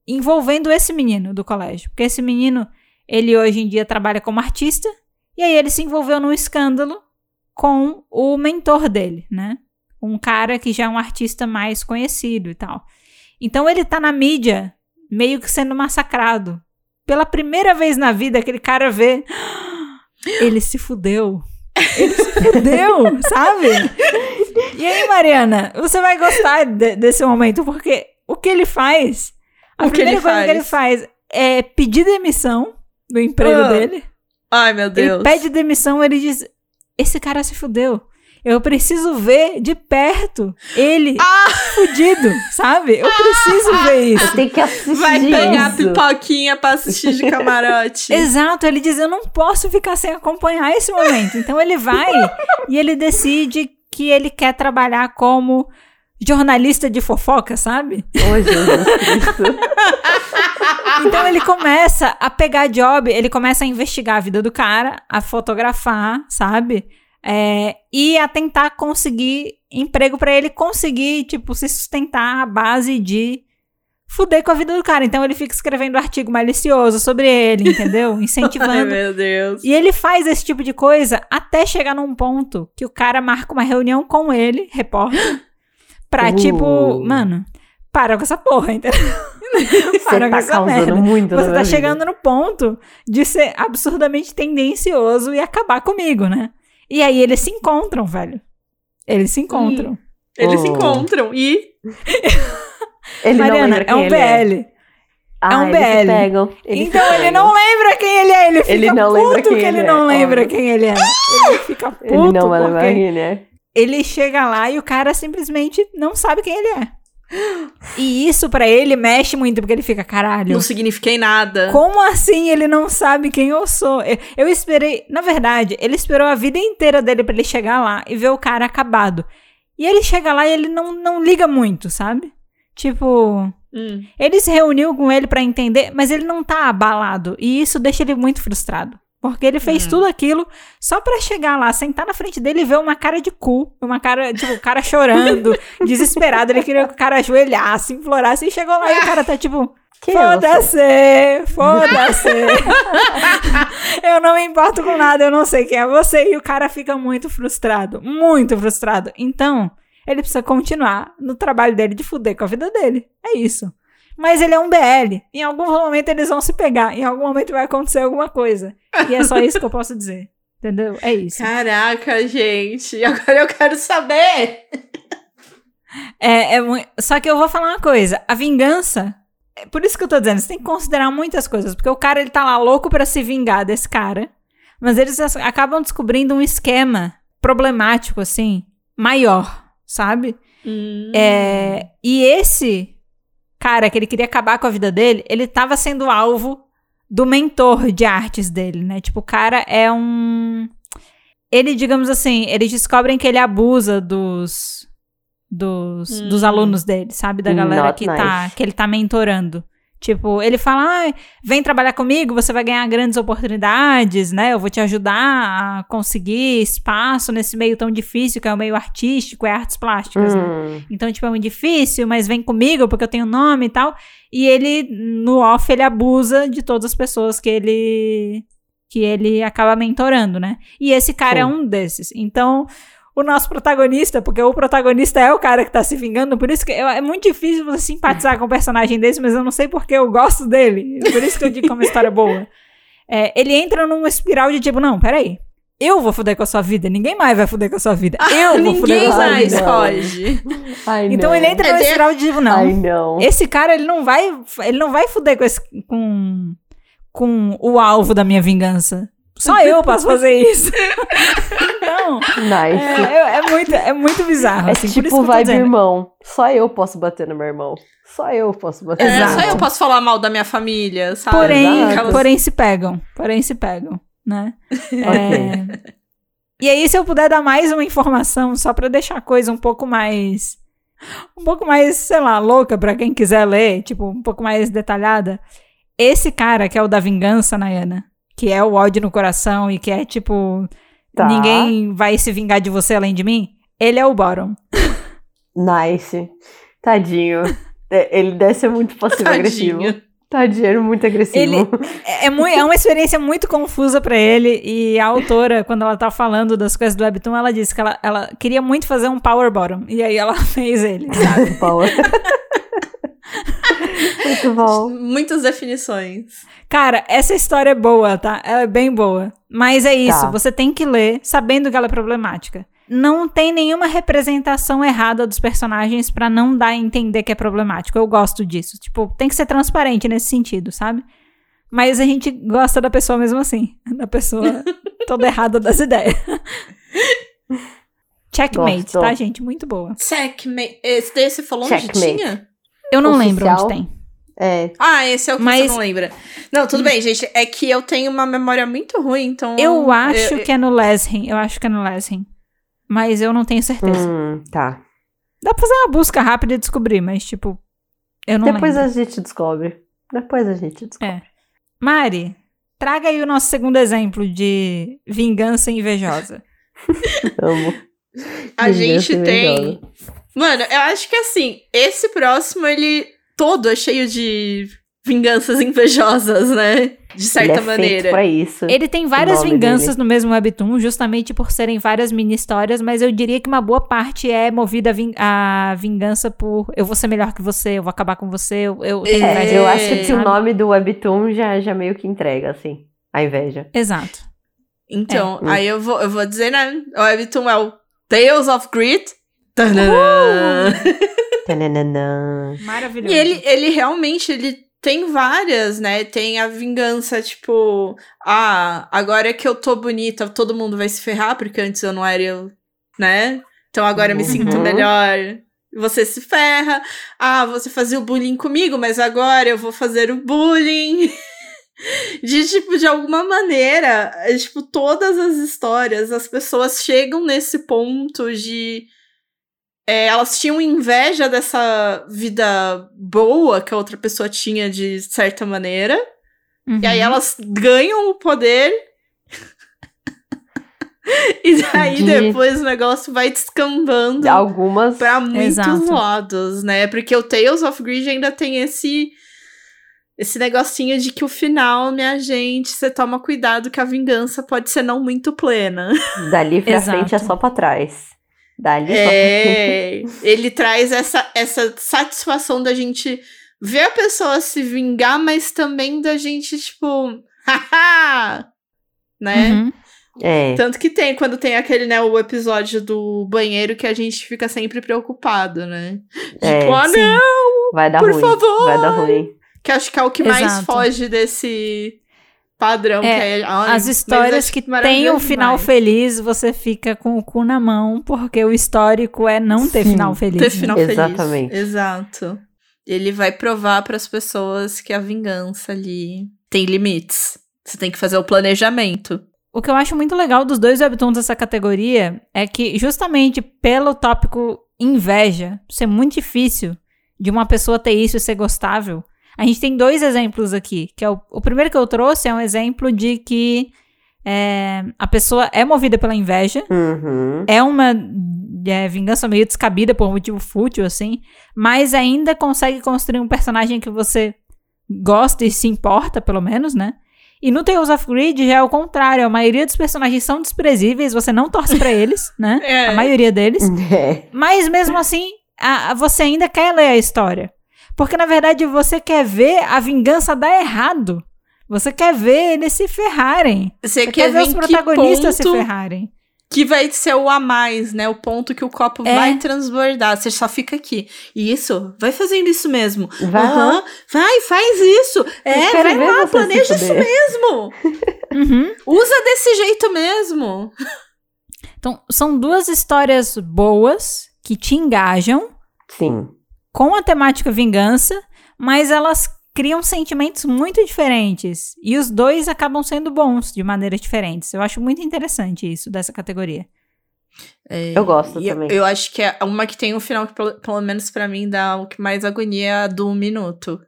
envolvendo esse menino do colégio. Porque esse menino, ele hoje em dia trabalha como artista, e aí ele se envolveu num escândalo com o mentor dele, né? Um cara que já é um artista mais conhecido e tal. Então ele tá na mídia meio que sendo massacrado. Pela primeira vez na vida, aquele cara vê. Ele se fudeu. Ele se fudeu, sabe? E aí, Mariana, você vai gostar de- desse momento, porque o que ele faz. A O que primeira ele coisa que ele faz? faz é pedir demissão do emprego Ah, dele. Ai, meu Deus. Ele pede demissão, ele diz: Esse cara se fudeu. Eu preciso ver de perto ele Ah! fudido, sabe? Eu preciso ver isso. Tem que assistir Vai pegar isso. pipoquinha pra assistir de camarote. Exato, ele diz: Eu não posso ficar sem acompanhar esse momento. Então ele vai e ele decide que ele quer trabalhar como jornalista de fofoca, sabe? Ô, Jesus Cristo. Então ele começa a pegar job, ele começa a investigar a vida do cara, a fotografar, sabe? É, e a tentar conseguir emprego pra ele conseguir, tipo, se sustentar à base de fuder com a vida do cara. Então ele fica escrevendo artigo malicioso sobre ele, entendeu? Ai, Incentivando. meu Deus. E ele faz esse tipo de coisa até chegar num ponto que o cara marca uma reunião com ele, repórter, pra Uh. tipo, mano, para com essa porra, entendeu? Você para com tá essa causando merda. muito Você tá vida. chegando no ponto de ser absurdamente tendencioso e acabar comigo, né? E aí eles se encontram, velho. Eles se encontram. Eles se Oh. encontram e. Ele não Mariana, lembra é quem um ele é. BL. Ah, é um eles se BL. pegam, eles se então ele não lembra quem ele é. Ele fica Ele não puto lembra quem que ele ele não é, lembra óbvio. quem ele é. Ele fica puto Ele não vai lembrar quem ele é. ele chega lá e o cara simplesmente não sabe quem ele é. E isso pra ele mexe muito, porque ele fica, caralho. Não signifiquei nada. Como assim ele não sabe quem eu sou? Eu, eu esperei, na verdade, ele esperou a vida inteira dele pra ele chegar lá e ver o cara acabado. E ele chega lá e ele não, não liga muito, sabe? Tipo, Hum. ele se reuniu com ele pra entender, mas ele não tá abalado. E isso deixa ele muito frustrado. Porque ele fez Hum. tudo aquilo só pra chegar lá, sentar na frente dele e ver uma cara de cu. Uma cara, tipo, o cara chorando, desesperado. Ele queria que o cara ajoelhasse, implorasse. E chegou lá e o cara tá tipo. Foda-se, foda-se. eu não me importo com nada, eu não sei quem é você. E o cara fica muito frustrado, muito frustrado. Então, ele precisa continuar no trabalho dele de fuder com a vida dele. É isso. Mas ele é um BL. Em algum momento eles vão se pegar. Em algum momento vai acontecer alguma coisa. E é só isso que eu posso dizer. Entendeu? É isso. Caraca, gente. Agora eu quero saber. É, é Só que eu vou falar uma coisa. A vingança. é Por isso que eu tô dizendo, você tem que considerar muitas coisas. Porque o cara, ele tá lá louco pra se vingar desse cara. Mas eles acabam descobrindo um esquema problemático, assim, maior, sabe? Hum. É, e esse cara que ele queria acabar com a vida dele, ele tava sendo alvo do mentor de artes dele, né? Tipo, o cara é um. Ele, digamos assim, eles descobrem que ele abusa dos. Dos, Hum. dos alunos dele, sabe? Da galera Not que, tá, nice. que ele tá mentorando. Tipo, ele fala, ah, vem trabalhar comigo, você vai ganhar grandes oportunidades, né? Eu vou te ajudar a conseguir espaço nesse meio tão difícil, que é o meio artístico, é artes plásticas, né? Hum, Então, tipo, é muito difícil, mas vem comigo porque eu tenho nome e tal. E ele, no off, ele abusa de todas as pessoas que ele que ele acaba mentorando, né? E esse cara Sim. é um desses. Então, o nosso protagonista, porque o protagonista é o cara que tá se vingando, por isso que eu- é muito difícil você simpatizar com um personagem desse, mas eu não sei porque eu gosto dele. Por isso que eu digo que é uma história boa. É, ele entra numa espiral de tipo, não, peraí. Eu vou fuder com a sua vida, ninguém mais vai fuder com a sua vida. Eu vou fuder Ninguém com a sua mais vida. não. pode. Ai, Então ele entra É numa espiral de tipo, não. Esse cara, ele não vai. Ele não vai fuder com, esse, com, com o alvo da minha vingança. Só eu posso fazer isso. então, Nice. é, é- muito, é muito bizarro. É assim, por isso que tipo vibe irmão. Só eu posso bater no meu irmão. Só eu posso bater É, no meu só eu posso falar mal da minha família, sabe? Porém, Exato. porém se pegam. Porém se pegam, né? É, E aí, se eu puder dar mais uma informação, só pra deixar a coisa um pouco mais. Um pouco mais, sei lá, louca pra quem quiser ler, tipo, um pouco mais detalhada. Esse cara que é o da vingança, Nayana, que é o ódio no coração e que é tipo. Tá. Ninguém vai se vingar de você além de mim. Ele é o Bottom. Nice. Tadinho. É, Ele deve ser muito passivo-agressivo. Tadinho. Ele é muito agressivo. Ele- É, é mui- é uma experiência muito confusa pra ele. E a autora, quando ela tá falando das coisas do Webtoon, ela disse que ela, ela queria muito fazer um Power Bottom. E aí ela fez ele, sabe? Power. Muito bom. Muitas definições. Cara, essa história é boa, tá? Ela é bem boa. Mas é isso, Tá. você tem que ler sabendo que ela é problemática. Não tem nenhuma representação errada dos personagens pra não dar a entender que é problemático. Eu gosto disso. Tipo, tem que ser transparente nesse sentido, sabe? Mas a gente gosta da pessoa mesmo assim. Da pessoa toda errada das ideias. Checkmate, Gosto. tá, gente? Muito boa. Checkmate. Esse daí você falou onde Checkmate. tinha? Eu não lembro Oficial. onde tem. É. Ah, esse é o que Mas- você não lembra. Não, tudo bem, gente. É que eu tenho uma memória muito ruim, então. Eu acho eu- que é no Leshin. Eu acho que é no Leshin. Mas eu não tenho certeza. Hum, tá. Dá pra fazer uma busca rápida e descobrir, mas, tipo, eu não Depois lembro. a gente descobre. Depois a gente descobre. É. Mari, traga aí o nosso segundo exemplo de vingança invejosa. Amo. A Vingança gente tem. invejosa. Mano, eu acho que assim, esse próximo ele todo é cheio de vinganças invejosas, né? De certa Ele é maneira. Feito pra isso. Ele tem várias vinganças dele. no mesmo webtoon, justamente por serem várias mini histórias, mas eu diria que uma boa parte é movida a, vin- a vingança por eu vou ser melhor que você, eu vou acabar com você, eu, eu tenho É, inveja eu acho que o nome do webtoon já, já meio que entrega, assim, a inveja. Exato. Então, É. aí eu vou, eu vou dizer, né? O Webtoon é o Tales of Greed. Tananã. Tananana. Maravilhoso. E ele, ele realmente, ele tem várias, né? Tem a vingança, tipo, ah, agora que eu tô bonita, todo mundo vai se ferrar, porque antes eu não era eu, né? Então agora eu me Uhum. sinto melhor. Você se ferra. Ah, você fazia o bullying comigo, mas agora eu vou fazer o bullying. De, tipo, de alguma maneira, é, tipo, todas as histórias, as pessoas chegam nesse ponto de. É, elas tinham inveja dessa vida boa que a outra pessoa tinha de certa maneira. Uhum. E aí elas ganham o poder. e daí De- depois o negócio vai descambando Algumas. pra muitos Exato. lados, né? Porque o Tales of Greed ainda tem esse esse negocinho de que o final, minha gente, você toma cuidado que a vingança pode ser não muito plena. Dali pra Exato. frente é só pra trás. Dali só É, ele traz essa, essa satisfação da gente ver a pessoa se vingar, mas também da gente, tipo, haha! Né? Uhum. É. Tanto que tem, quando tem aquele, né, o episódio do banheiro que a gente fica sempre preocupado, né? É, tipo, ah, sim. não! Vai dar por ruim. favor! Vai dar ruim. Que acho que é o que mais Exato. foge desse padrão. É, que é, ai, As histórias que tem um final demais. feliz, você fica com o cu na mão, porque o histórico é não ter Sim, final feliz. Ter né? final Exatamente. feliz. Exato. Ele vai provar para as pessoas que a vingança ali tem limites. Você tem que fazer o planejamento. O que eu acho muito legal dos dois webtoons dessa categoria é que, justamente pelo tópico inveja ser muito difícil de uma pessoa ter isso e ser gostável, a gente tem dois exemplos aqui. Que é o, o primeiro que eu trouxe é um exemplo de que é, a pessoa é movida pela inveja, Uhum. é uma é, vingança meio descabida por um motivo fútil, assim, mas ainda consegue construir um personagem que você gosta e se importa, pelo menos, né? E no Tales of Greed já é o contrário, a maioria dos personagens são desprezíveis, você não torce pra eles, né? É. A maioria deles. É. Mas mesmo assim, a- a- você ainda quer ler a história. Porque na verdade você quer ver a vingança dar errado. Você quer ver eles se ferrarem. Você Você quer quer ver ver os protagonistas se ferrarem. que vai ser o a mais, né? O ponto que o copo É. vai transbordar. Você só fica aqui. Isso, vai fazendo isso mesmo. Vai. Aham, vai, faz isso. É, vai lá, planeja isso mesmo. Uhum. Usa desse jeito mesmo. Então, são duas histórias boas que te engajam Sim. Com a temática vingança, mas elas criam sentimentos muito diferentes. E os dois acabam sendo bons de maneiras diferentes. Eu acho muito interessante isso dessa categoria. É, Eu gosto e eu- também. Eu, acho que é uma que tem um final que, pelo, pelo menos pra mim, dá o que mais agonia é a do minuto.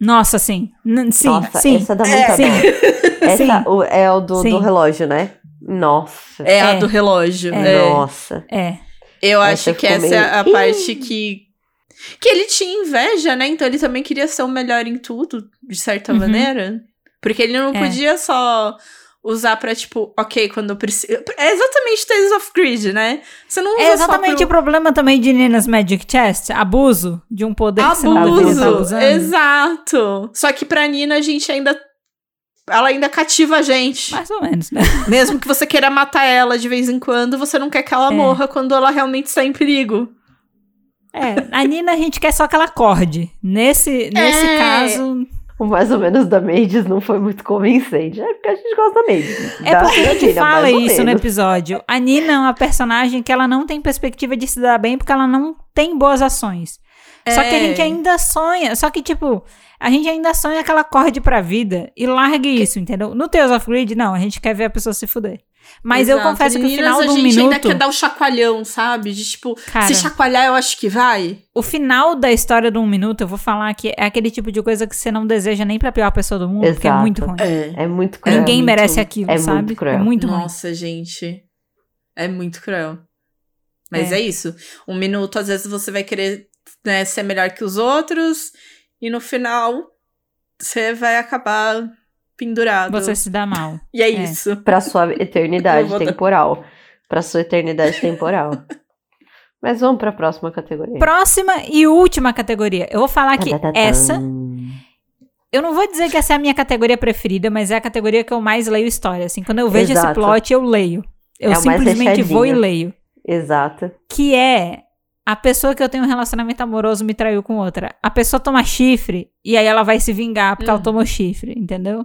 Nossa, sim. N- sim, Nossa, sim. essa dá muita sim. dor. Essa Sim. o- é o do, Sim. do relógio, né? Nossa. É, a É. do relógio. É. é. Nossa. É. Eu Essa acho que essa é a meio- parte que. Que ele tinha inveja, né? Então ele também queria ser o melhor em tudo, de certa Uhum. maneira. Porque ele não É. podia só usar pra, tipo, ok, quando eu preciso. É exatamente Tales of Greed, né? Você não usa É exatamente só o problema também de Nina's Magic Chest. Abuso de um poder pro que você não deveria estar abuso. abusando. Exato. Só que pra Nina a gente ainda. Ela ainda cativa a gente. Mais ou menos, né? Mesmo que você queira matar ela de vez em quando, você não quer que ela É. morra quando ela realmente está em perigo. É, a Nina a gente quer só que ela acorde. Nesse, nesse É. caso, O mais ou menos da Mages não foi muito convincente. É porque a gente gosta da Mages. É Da porque a gente fala isso no episódio. A Nina é uma personagem que ela não tem perspectiva de se dar bem porque ela não tem boas ações. Só que a É. gente ainda sonha. Só que, tipo, a gente ainda sonha que ela acorde pra vida e largue isso, entendeu? No Tales of Greed, não, a gente quer ver a pessoa se fuder. Mas eu Exato. confesso que o Meninas, final a do um gente ainda minuto. quer dar o chacoalhão, sabe? De tipo, Cara. se chacoalhar, eu acho que vai. O final da história do um minuto, eu vou falar que é aquele tipo de coisa que você não deseja nem pra pior pessoa do mundo, porque é Exato. muito ruim. É. É muito cruel. Ninguém muito- merece aquilo, é muito sabe? cruel. É muito ruim. Nossa, gente. É muito cruel. Mas É. é. isso. Um minuto, às vezes, você vai querer né, ser melhor que os outros, e no final você vai acabar pendurado. Você se dá mal. E é, É. isso. Pra sua eternidade dar- temporal. Pra sua eternidade temporal. Mas vamos pra próxima categoria. Próxima e última categoria. Eu vou falar que essa. Eu não vou dizer que essa é a minha categoria preferida, mas é a categoria que eu mais leio história. Assim, quando eu vejo esse Exato. plot, eu leio. Eu É simplesmente vou e leio. Exato. Que é a pessoa que eu tenho um relacionamento amoroso me traiu com outra. A pessoa toma chifre e aí ela vai se vingar porque ela Uhum. tomou chifre, entendeu?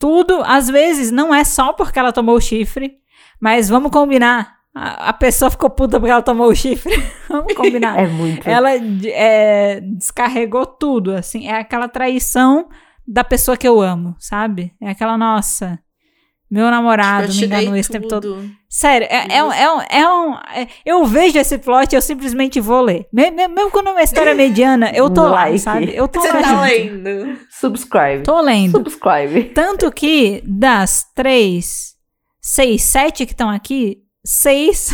Tudo, às vezes, não é só porque ela tomou o chifre, mas vamos combinar. A, a pessoa ficou puta porque ela tomou o chifre. vamos combinar. É muito. Ela é, descarregou tudo, assim. É aquela traição da pessoa que eu amo, sabe? É aquela, nossa, meu namorado me enganou esse tempo todo. Sério, é, é, um- é, um, é um. é- eu vejo esse plot e eu simplesmente vou ler. Me- me- Mesmo quando é uma história mediana, eu tô lá, Like. sabe? Eu tô Você lá. tá junto. lendo. Subscribe. Tô lendo. Subscribe. Tanto que das três, seis, sete que estão aqui, seis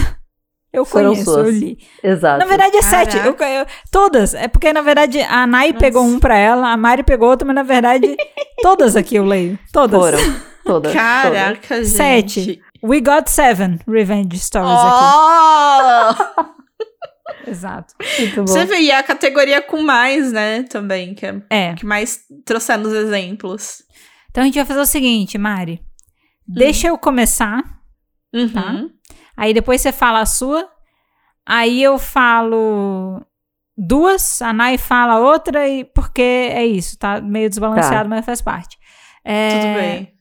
eu Foram conheço, suas. eu li. Exato. Na verdade é sete. Eu, Caraca. eu- todas. É porque, na verdade, a Nai Nossa. pegou um pra ela, a Mari pegou outro, mas na verdade, todas aqui eu leio. Todas. Foram. Todas. Caraca, gente. Sete. We Got Seven Revenge Stories aqui. Oh! Exato. Muito bom. Você vê, e a categoria com mais, né, também, que é É. que mais trouxemos exemplos. Então a gente vai fazer o seguinte, Mari. Deixa eu começar, Uhum. Tá. aí depois você fala a sua, aí eu falo duas, a Nai fala outra, e porque é isso, tá meio desbalanceado, mas faz parte. É, Tudo bem.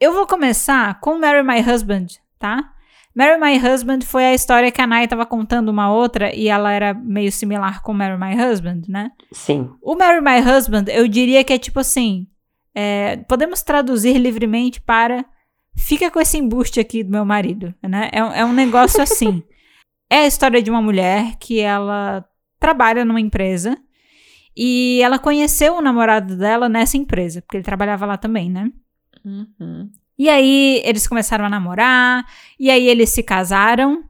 Eu vou começar com Marry My Husband, tá? Marry My Husband foi a história que a Nai tava contando uma outra e ela era meio similar com Marry My Husband, né? Sim. O Marry My Husband, eu diria que é tipo assim: é, podemos traduzir livremente para fica com esse embuste aqui do meu marido, né? É, é um negócio assim. é a história de uma mulher que ela trabalha numa empresa e ela conheceu o namorado dela nessa empresa, porque ele trabalhava lá também, né? Uhum. E aí eles começaram a namorar, e aí eles se casaram.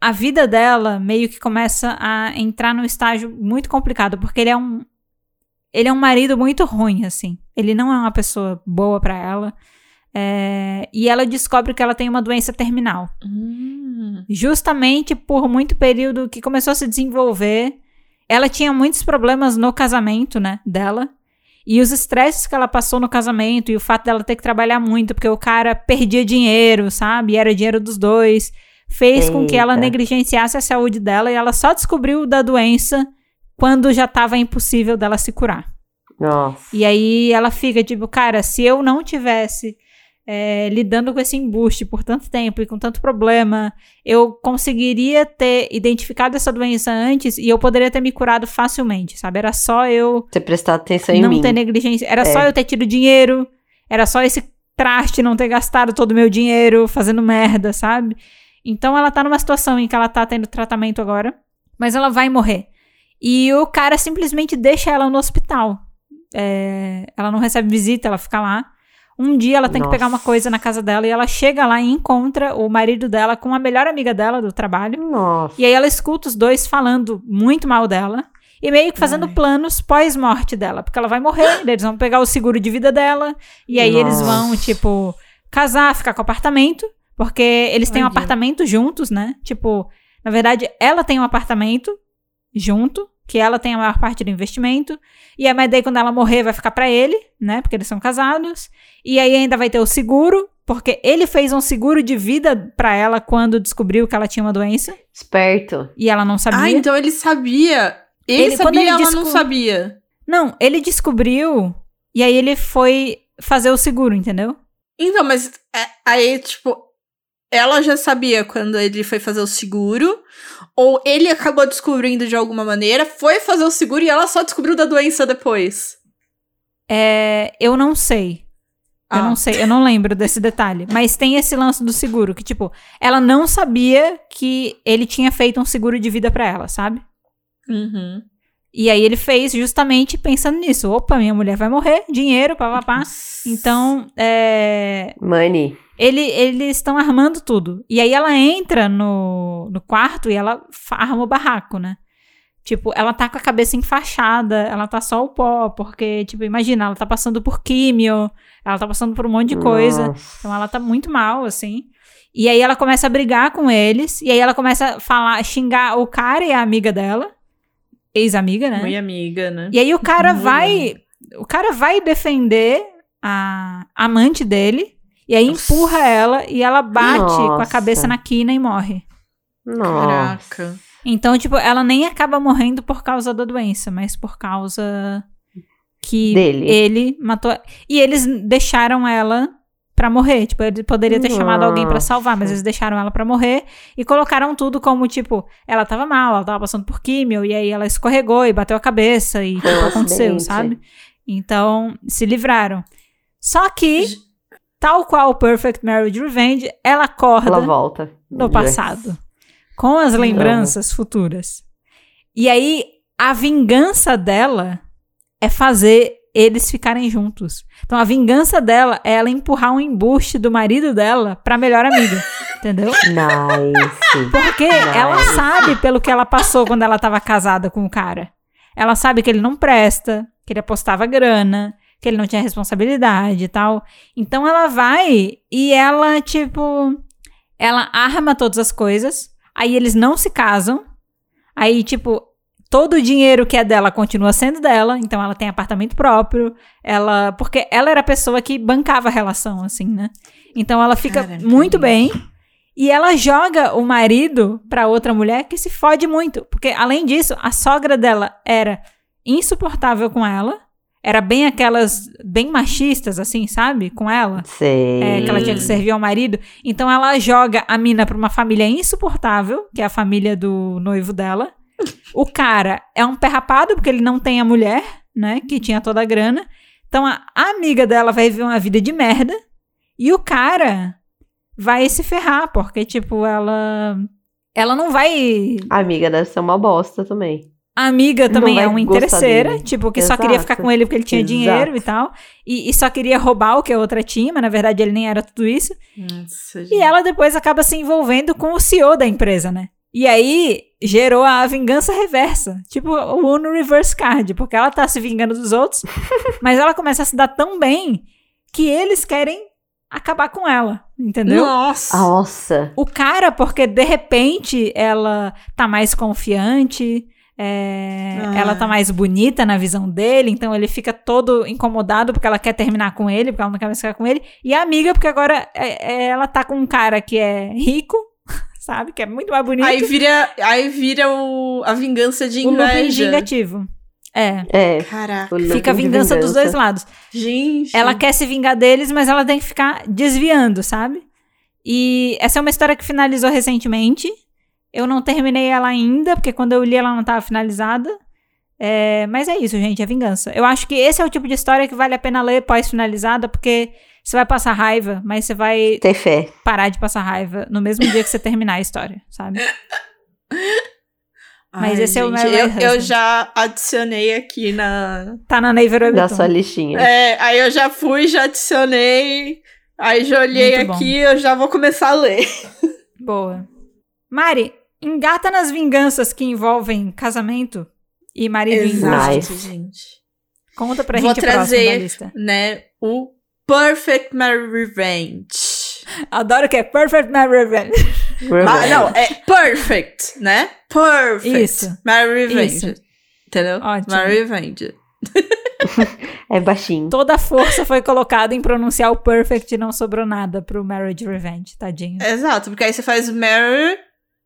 A vida dela meio que começa a entrar num estágio muito complicado, porque ele é um ele é um marido muito ruim assim. Ele não é uma pessoa boa pra ela. É, e ela descobre que ela tem uma doença terminal. Hum. Justamente por muito período que começou a se desenvolver, ela tinha muitos problemas no casamento, né, dela. E os estresses que ela passou no casamento e o fato dela ter que trabalhar muito, porque o cara perdia dinheiro, sabe? E era dinheiro dos dois, fez com que ela Eita. negligenciasse a saúde dela e ela só descobriu da doença quando já estava impossível dela se curar. Nossa. E aí ela fica tipo, cara, se eu não tivesse é, lidando com esse embuste por tanto tempo e com tanto problema, eu conseguiria ter identificado essa doença antes e eu poderia ter me curado facilmente, sabe? Era só eu Você prestar atenção em não mim. ter negligência. Era É. só eu ter tido dinheiro. Era só esse traste não ter gastado todo o meu dinheiro fazendo merda, sabe? Então ela tá numa situação em que ela tá tendo tratamento agora, mas ela vai morrer. E o cara simplesmente deixa ela no hospital. É, ela não recebe visita, ela fica lá. Um dia ela tem que pegar uma Nossa. coisa na casa dela e ela chega lá e encontra o marido dela com a melhor amiga dela do trabalho. Nossa. E aí ela escuta os dois falando muito mal dela e meio que fazendo Ai. planos pós-morte dela, porque ela vai morrer, eles vão pegar o seguro de vida dela e aí eles vão, Nossa. tipo, casar, ficar com apartamento, porque eles têm um Olha. apartamento juntos, né? Tipo, na verdade, ela tem um apartamento junto, que ela tem a maior parte do investimento, e mas daí quando ela morrer vai ficar pra ele, né? Porque eles são casados. E aí ainda vai ter o seguro, porque ele fez um seguro de vida pra ela quando descobriu que ela tinha uma doença. Esperto. E ela não sabia. Ah, então ele sabia. Ele, Ele- sabia, ele ela desco- não sabia. Não, ele descobriu e aí ele foi fazer o seguro, entendeu? Então, mas é, aí, tipo, ela já sabia quando ele foi fazer o seguro, ou ele acabou descobrindo de alguma maneira, foi fazer o seguro e ela só descobriu da doença depois. É, eu não sei. Eu Ah. não sei, eu não lembro desse detalhe. Mas tem esse lance do seguro, que, tipo, ela não sabia que ele tinha feito um seguro de vida pra ela, sabe? Uhum. E aí ele fez justamente pensando nisso. Opa, minha mulher vai morrer, dinheiro, papapá. Então, é, Money. Ele, eles estão armando tudo. E aí ela entra no, no quarto e ela arma o barraco, né? Tipo, ela tá com a cabeça enfaixada, ela tá só o pó, porque, tipo, imagina, ela tá passando por químio, ela tá passando por um monte de coisa. Nossa. Então ela tá muito mal, assim. E aí ela começa a brigar com eles, e aí ela começa a falar, xingar o cara e a amiga dela, ex-amiga, né? Muito amiga, né? E aí o cara Muito vai, o cara vai defender a amante dele, e aí Nossa. empurra ela e ela bate com a Nossa. cabeça na quina e morre. Nossa. Caraca. Então, tipo, ela nem acaba morrendo por causa da doença, mas por causa que Dele. ele matou. E eles deixaram ela pra morrer. Tipo, ele poderia ter chamado alguém pra salvar, mas Nossa. eles deixaram ela pra morrer e colocaram tudo como, tipo, ela tava mal, ela tava passando por químio, e aí ela escorregou e bateu a cabeça e tipo, aconteceu, sabe? Então, se livraram. Só que, tal qual Perfect Marriage Revenge, ela acorda Ela volta. no passado, com as lembranças futuras. E aí, a vingança dela é fazer eles ficarem juntos. Então, a vingança dela é ela empurrar um embuste do marido dela pra melhor amiga. entendeu? Nice. Porque ela sabe pelo que ela passou quando ela tava casada com o cara. Ela sabe que ele não presta, que ele apostava grana, que ele não tinha responsabilidade e tal. Então ela vai e ela, tipo, ela arma todas as coisas. Aí eles não se casam. Aí, tipo, todo o dinheiro que é dela continua sendo dela. Então ela tem apartamento próprio. Ela. Porque ela era a pessoa que bancava a relação, assim, né? Então ela fica muito bem. E ela joga o marido pra outra mulher que se fode muito. Porque, além disso, a sogra dela era insuportável com ela. Era bem aquelas, bem machistas, assim, sabe? Com ela. Sei. É, que ela tinha que servir ao marido. Então ela joga a mina pra uma família insuportável, que é a família do noivo dela. O cara é um perrapado, porque ele não tem a mulher, né? Que tinha toda a grana. Então a, a amiga dela vai viver uma vida de merda. E o cara vai se ferrar, porque, tipo, ela. Ela não vai. A amiga deve ser uma bosta também. A amiga também é uma interesseira, dele. tipo, que só Exato. queria ficar com ele porque ele tinha Exato. dinheiro e tal. E, e só queria roubar o que a outra tinha, mas na verdade ele nem era tudo isso. Nossa, E ela depois acaba se envolvendo com o CEO da empresa, né? E aí gerou a vingança reversa. Tipo o Uno Reverse Card, porque ela tá se vingando dos outros, mas ela começa a se dar tão bem que eles querem acabar com ela, entendeu? Nossa. Nossa. O cara, porque de repente ela tá mais confiante, é, Ah. ela tá mais bonita na visão dele, então ele fica todo incomodado porque ela quer terminar com ele, porque ela não quer mais ficar com ele. E a amiga, porque agora é- é- ela tá com um cara que é rico, sabe? Que é muito mais bonito. Aí vira, aí vira o, a vingança de o looping inveja. vingativo. É. É. Caraca. Fica a de vingança dos dois lados. Gente. Ela quer se vingar deles, mas ela tem que ficar desviando, sabe? E essa é uma história que finalizou recentemente. Eu não terminei ela ainda, porque quando eu li ela não estava finalizada. É, mas é isso, gente, é vingança. Eu acho que esse é o tipo de história que vale a pena ler pós-finalizada, porque você vai passar raiva, mas você vai Ter fé. parar de passar raiva no mesmo dia que você terminar a história, sabe? Mas esse é o gente, Mary eu, eu já adicionei aqui na. Tá na Naver Da sua listinha. É, aí eu já fui, já adicionei. Aí já olhei Muito bom. aqui, eu já vou começar a ler. Boa. Mari, engata nas vinganças que envolvem casamento e marido em Exato. Nice. gente. Conta pra Vou gente a próxima da trazer, lista. né, o Perfect Mary Revenge. Adoro que é Perfect Mary Revenge. Ah, não, é perfect, né? Perfect. Isso. Mary Revenge. Isso. Entendeu? Ótimo. Mary Revenge. É baixinho. Toda a força foi colocada em pronunciar o perfect e não sobrou nada pro Marriage Revenge, tadinho. Exato, porque aí você faz Mary,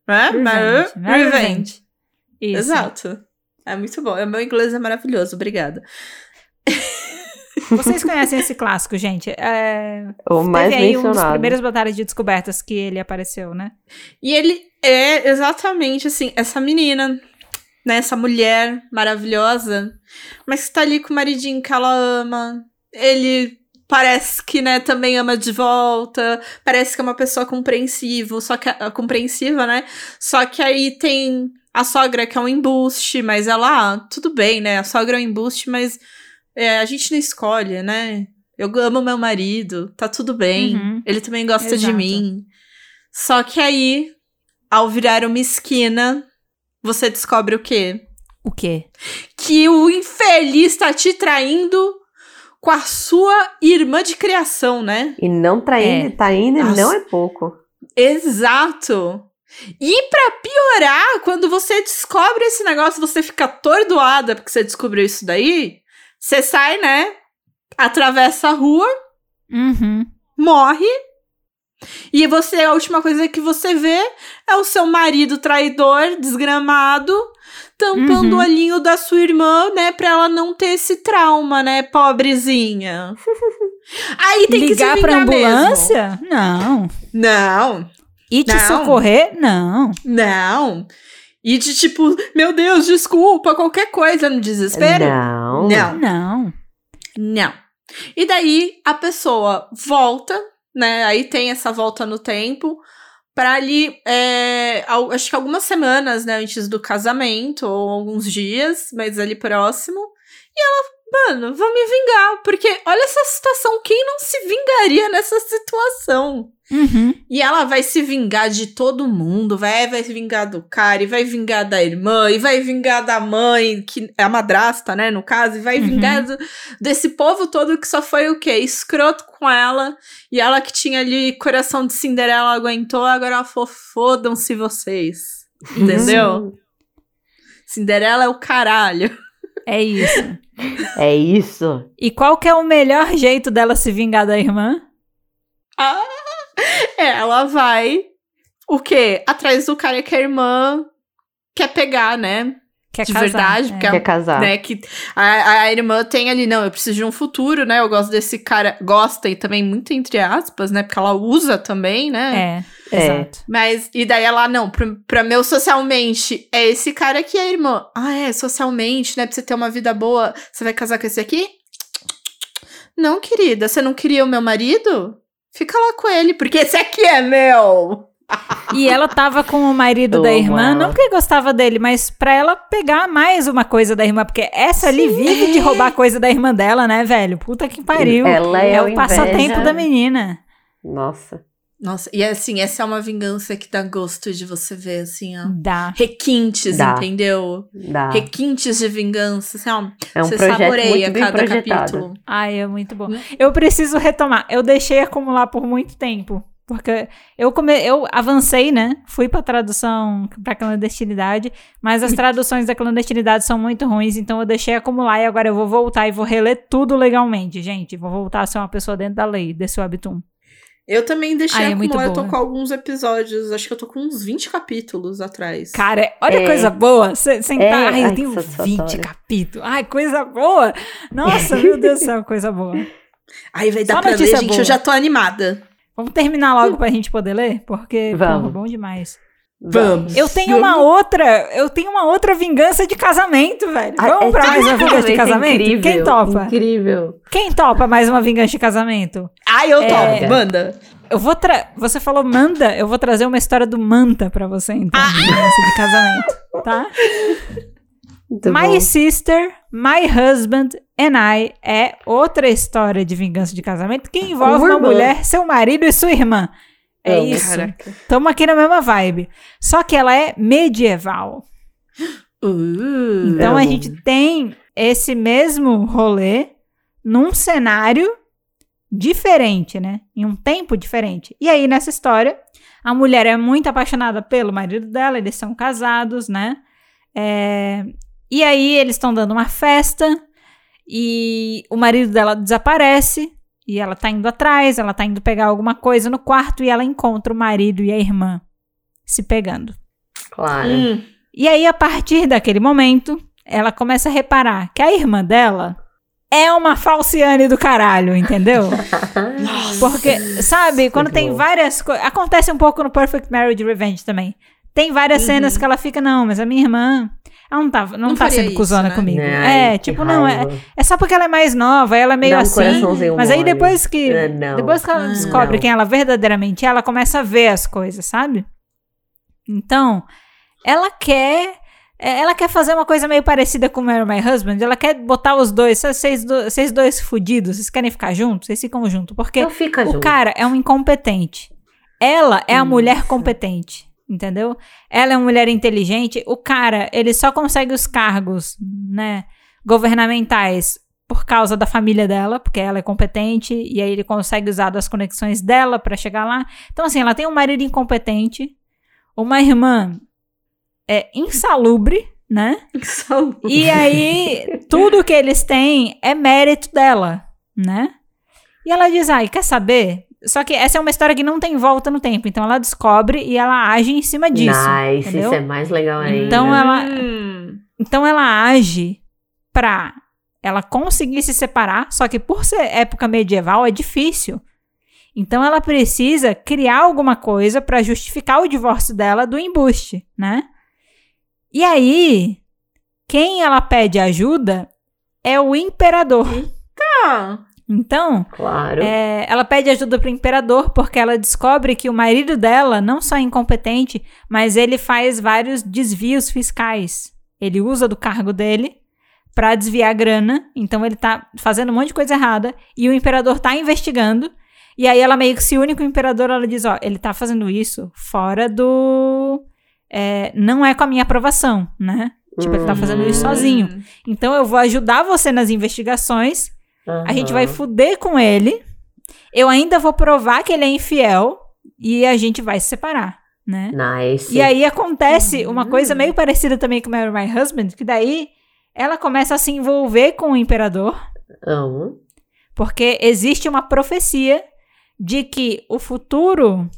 né? Revenge. Mary Revenge. Isso. Exato. É muito bom. O meu inglês é maravilhoso, obrigada. Vocês conhecem esse clássico, gente? É... O mais Teve aí um dos mencionado. primeiros batalhas de descobertas que ele apareceu, né? E ele é exatamente assim, essa menina, né? Essa mulher maravilhosa, mas que tá ali com o maridinho que ela ama. Ele parece que, né, também ama de volta. Parece que é uma pessoa compreensiva, só que ah, compreensiva, né? Só que aí tem a sogra que é um embuste, mas ela, ah, tudo bem, né? A sogra é um embuste, mas é, a gente não escolhe, né? Eu amo meu marido, tá tudo bem. Uhum. Ele também gosta de Exato. mim. Só que aí, ao virar uma esquina, você descobre o quê? O quê? Que o infeliz tá te traindo com a sua irmã de criação, né? E não traindo, É. tá indo e Nossa. não é pouco. Exato. E pra piorar, quando você descobre esse negócio, você fica atordoada porque você descobriu isso daí. Você sai, né? Atravessa a rua, Uhum. morre. E você, a última coisa que você vê é o seu marido traidor, desgramado, tampando Uhum. o olhinho da sua irmã, né? Pra ela não ter esse trauma, né? Pobrezinha. Aí tem Ligar que se pra vingar mesmo. ambulância? Não. Não, E te Não. socorrer? Não. não. E de tipo, meu Deus, desculpa, qualquer coisa no desespero. Não. Não. Não. Não. E daí a pessoa volta, né? Aí tem essa volta no tempo para ali, é, acho que algumas semanas, né, antes do casamento ou alguns dias, mas ali próximo. E ela, mano, vou me vingar, porque olha essa situação, quem não se vingaria nessa situação? Uhum. E ela vai se vingar de todo mundo, vai, vai se vingar do cara, e vai vingar da irmã, e vai vingar da mãe, que é a madrasta, né, no caso, e vai Uhum. vingar do- desse povo todo que só foi o quê? Escroto com ela, e ela que tinha ali coração de Cinderela aguentou, agora ela falou, fodam-se vocês. Entendeu? Cinderela é o caralho. É isso. É isso. E qual que é o melhor jeito dela se vingar da irmã? É, ela vai, o quê? Atrás do cara que a irmã quer pegar, né? Quer De casar. verdade, é. porque Quer casar. né, que a, a irmã tem ali, não, eu preciso de um futuro, né? Eu gosto desse cara, gosta e também muito entre aspas, né? Porque ela usa também, né? É, É. exato. Mas, e daí ela, não, pra, pra meu socialmente, é esse cara aqui, a irmã. Ah, é, socialmente, né? Pra você ter uma vida boa, você vai casar com esse aqui? Não, querida, você não queria o meu marido? Fica lá com ele, porque esse aqui é meu. E ela tava com o marido Eu da irmã, ela. não porque gostava dele, mas pra ela pegar mais uma coisa da irmã, porque essa ali vive de roubar coisa da irmã dela, né, velho? Puta que pariu. Ela é, é o o passatempo inveja. da menina. Nossa. Nossa, e assim, essa é uma vingança que dá gosto de você ver, assim, ó. Dá. Requintes, Dá. entendeu? Dá. Requintes de vingança, assim, ó. É um você projeto saboreia muito bem cada projetado. capítulo. Ai, é muito bom. Hum. Eu preciso retomar. Eu deixei acumular por muito tempo. Porque eu, come... eu avancei, né? Fui pra tradução pra clandestinidade, mas as traduções da clandestinidade são muito ruins, então eu deixei acumular e agora eu vou voltar e vou reler tudo legalmente, gente. Vou voltar a ser uma pessoa dentro da lei desse webtoon. Eu também deixei Ai, é eu tô com alguns episódios, acho que eu tô com uns 20 capítulos atrás. Cara, olha É. coisa boa. Você sentar. É, Ai, eu tenho que 20 satisfatório. capítulos. Ai, coisa boa. Nossa, meu Deus do céu, coisa boa. Aí vai dar Só pra ler, gente, boa. eu já tô animada. Vamos terminar logo pra gente poder ler? Porque, porra, Vamos. bom demais. Vamos. Eu tenho uma outra, eu tenho uma outra vingança de casamento, velho. Ah, Vamos é pra mais uma vingança de casamento? incrível, Quem topa? Incrível. Quem topa mais uma vingança de casamento? Ai, eu É. topo, manda. Eu vou tra... Você falou manda, eu vou trazer uma história do Manta pra você, então. Ah. Vingança de casamento, tá? Muito My bom. Sister, My Husband and I é outra história de vingança de casamento que envolve uma mulher, seu marido e sua irmã. É Amo. isso. Tamo aqui na mesma vibe. Só que ela é medieval. Uh, Então a Amo. gente tem esse mesmo rolê num cenário diferente, né? Em um tempo diferente. E aí, nessa história, a mulher é muito apaixonada pelo marido dela, eles são casados, né? É, E aí, eles estão dando uma festa e o marido dela desaparece e ela tá indo atrás, ela tá indo pegar alguma coisa no quarto e ela encontra o marido e a irmã se pegando. Claro. hum, E aí, a partir daquele momento, ela começa a reparar que a irmã dela é uma falciane do caralho, entendeu? Porque, sabe, quando Muito tem bom. várias coisas. Acontece um pouco no Perfect Marriage Revenge também. Tem várias Uhum. cenas que ela fica, não, mas a minha irmã. Ela não tá, não Não tá sendo cuzona né? comigo. Ai, é, que tipo, não, é, raiva. é só porque ela é mais nova, ela é meio um assim. Mas aí depois que. É, não. Depois que ela Ah, descobre não. quem ela verdadeiramente é, ela começa a ver as coisas, sabe? Então, ela quer. é, Ela quer fazer uma coisa meio parecida com Marry My Husband. Ela quer botar os dois. Vocês do- vocês dois fudidos, vocês querem ficar juntos? Vocês ficam juntos. Porque fica o junto. cara é um incompetente. Ela é a Isso. mulher competente. Entendeu? Ela é uma mulher inteligente. O cara, ele só consegue os cargos, né, governamentais por causa da família dela, porque ela é competente e aí ele consegue usar das conexões dela para chegar lá. Então assim, ela tem um marido incompetente, uma irmã é insalubre, né? Insalubre. E aí tudo que eles têm é mérito dela, né? E ela diz: "Ai, quer saber? Só que essa é uma história que não tem volta no tempo. Então ela descobre e ela age em cima disso. nice, entendeu? isso é mais legal ainda. Então ela, Hum. então ela age pra ela conseguir se separar, só que por ser época medieval é difícil. Então ela precisa criar alguma coisa pra justificar o divórcio dela do embuste, né? E aí, quem ela pede ajuda é o imperador. Ah, Então, Claro. é, ela pede ajuda pro imperador porque ela descobre que o marido dela não só é incompetente, mas ele faz vários desvios fiscais. Ele usa do cargo dele pra desviar grana, então ele tá fazendo um monte de coisa errada e o imperador tá investigando. E aí ela meio que se une com o imperador, ela diz, ó, ele tá fazendo isso fora do é, não é com a minha aprovação, né? Tipo, ele tá fazendo isso Hum. sozinho. Então eu vou ajudar você nas investigações a gente vai fuder com ele. Eu ainda vou provar que ele é infiel. E a gente vai se separar, né? Nice. E aí acontece uma Uhum. coisa meio parecida também com Marry My Husband, que daí ela começa a se envolver com o imperador, Amo. porque existe uma profecia de que o futuro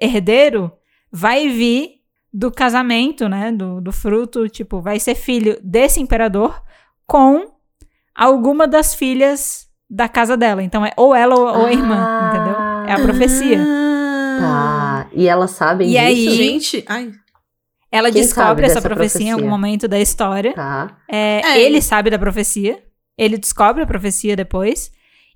herdeiro vai vir do casamento, né? Do, do fruto, tipo, vai ser filho desse imperador com alguma das filhas da casa dela. Então é ou ela ou, ou a irmã, Ah. entendeu? É a profecia. Ah. Tá. E elas sabem E disso? aí- Gente, ai. Ela Quem descobre essa dessa profecia, em algum profecia? momento da história. Tá. É, É. Ele sabe da profecia. Ele descobre a profecia depois.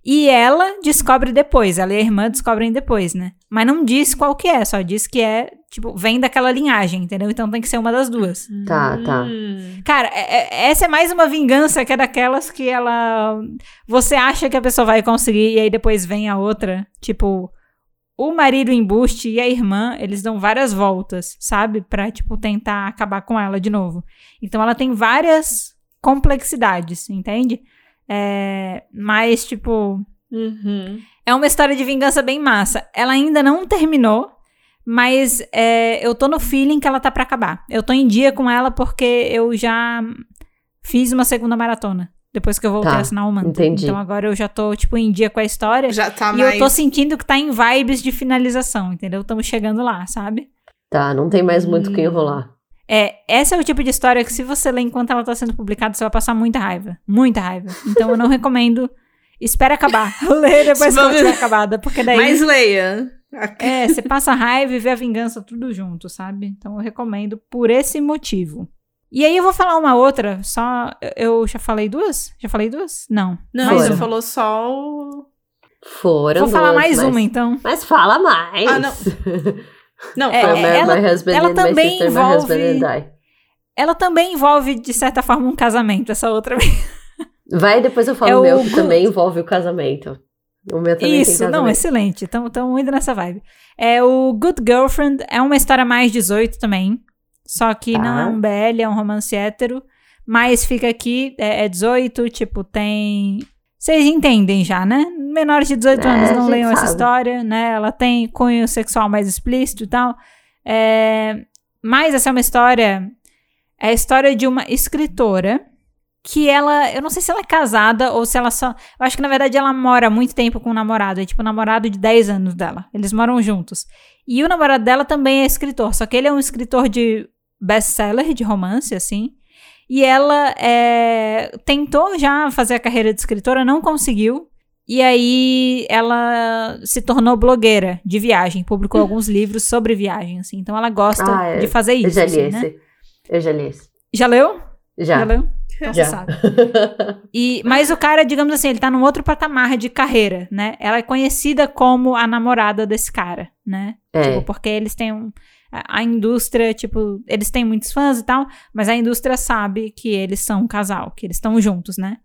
E ela descobre depois. Ela e a irmã descobrem depois, né? Mas não diz qual que é, só diz que é, tipo, vem daquela linhagem, entendeu? Então tem que ser uma das duas. Tá, tá. Hum. Cara, é- é- essa é mais uma vingança que é daquelas que ela. Você acha que a pessoa vai conseguir e aí depois vem a outra. Tipo, o marido embuste e a irmã, eles dão várias voltas, sabe? Pra, tipo, tentar acabar com ela de novo. Então ela tem várias complexidades, entende? É, mas, tipo, Uhum. é uma história de vingança bem massa. Ela ainda não terminou, mas é, eu tô no feeling que ela tá pra acabar. Eu tô em dia com ela porque eu já fiz uma segunda maratona. Depois que eu voltei Tá, a assinar o manto. entendi. Então agora eu já tô, tipo, em dia com a história. Já tá e mais. eu tô sentindo que tá em vibes de finalização, entendeu? Estamos chegando lá, sabe? Tá, não tem mais muito o que Hum. enrolar. É, essa é o tipo de história que se você ler enquanto ela tá sendo publicada, você vai passar muita raiva. Muita raiva. Então eu não recomendo. Espera acabar. Lê depois que ela estiver acabada. Porque daí. Mais leia. É, você passa raiva e vê a vingança tudo junto, sabe? Então eu recomendo por esse motivo. E aí eu vou falar uma outra, só. Eu já falei duas? Já falei duas? Não. Não, mais você falou só o. Foram Vou falar duas, mais mas- uma, então. Mas fala mais. Ah, não. Não, É, my, ela- ela também sister, envolve-. Ela também envolve, de certa forma, um casamento, essa outra. Vai, depois eu falo É o meu, o que também envolve o casamento. O meu também tem Isso, não, casamento. excelente. Estamos indo nessa vibe. É o Good Girlfriend, é uma história mais 18 também. Só que não é Tá. um BL, é um romance hétero. Mas fica aqui, é, é 18, tipo, tem. Vocês entendem já, né? Menores de 18 É, anos não leiam essa sabe. história, né? Ela tem cunho sexual mais explícito e tal. É, Mas essa é uma história. É a história de uma escritora que ela. Eu não sei se ela é casada ou se ela só. Eu acho que na verdade ela mora há muito tempo com o namorado. É tipo o namorado de 10 anos dela. Eles moram juntos. E o namorado dela também é escritor. Só que ele é um escritor de best-seller, de romance, assim. E ela é, tentou já fazer a carreira de escritora, não conseguiu. E aí ela se tornou blogueira de viagem, publicou alguns livros sobre viagem, assim. Então ela gosta Ah, é. de fazer Eu isso, já li assim, né? esse. Eu já li esse. Já leu? Já. leu? Então Já. sabe. E, mas o cara, digamos assim, ele tá num outro patamar de carreira, né? Ela é conhecida como a namorada desse cara, né? É. Tipo, porque eles têm um. A, a indústria, tipo, eles têm muitos fãs e tal, mas a indústria sabe que eles são um casal, que eles estão juntos, né?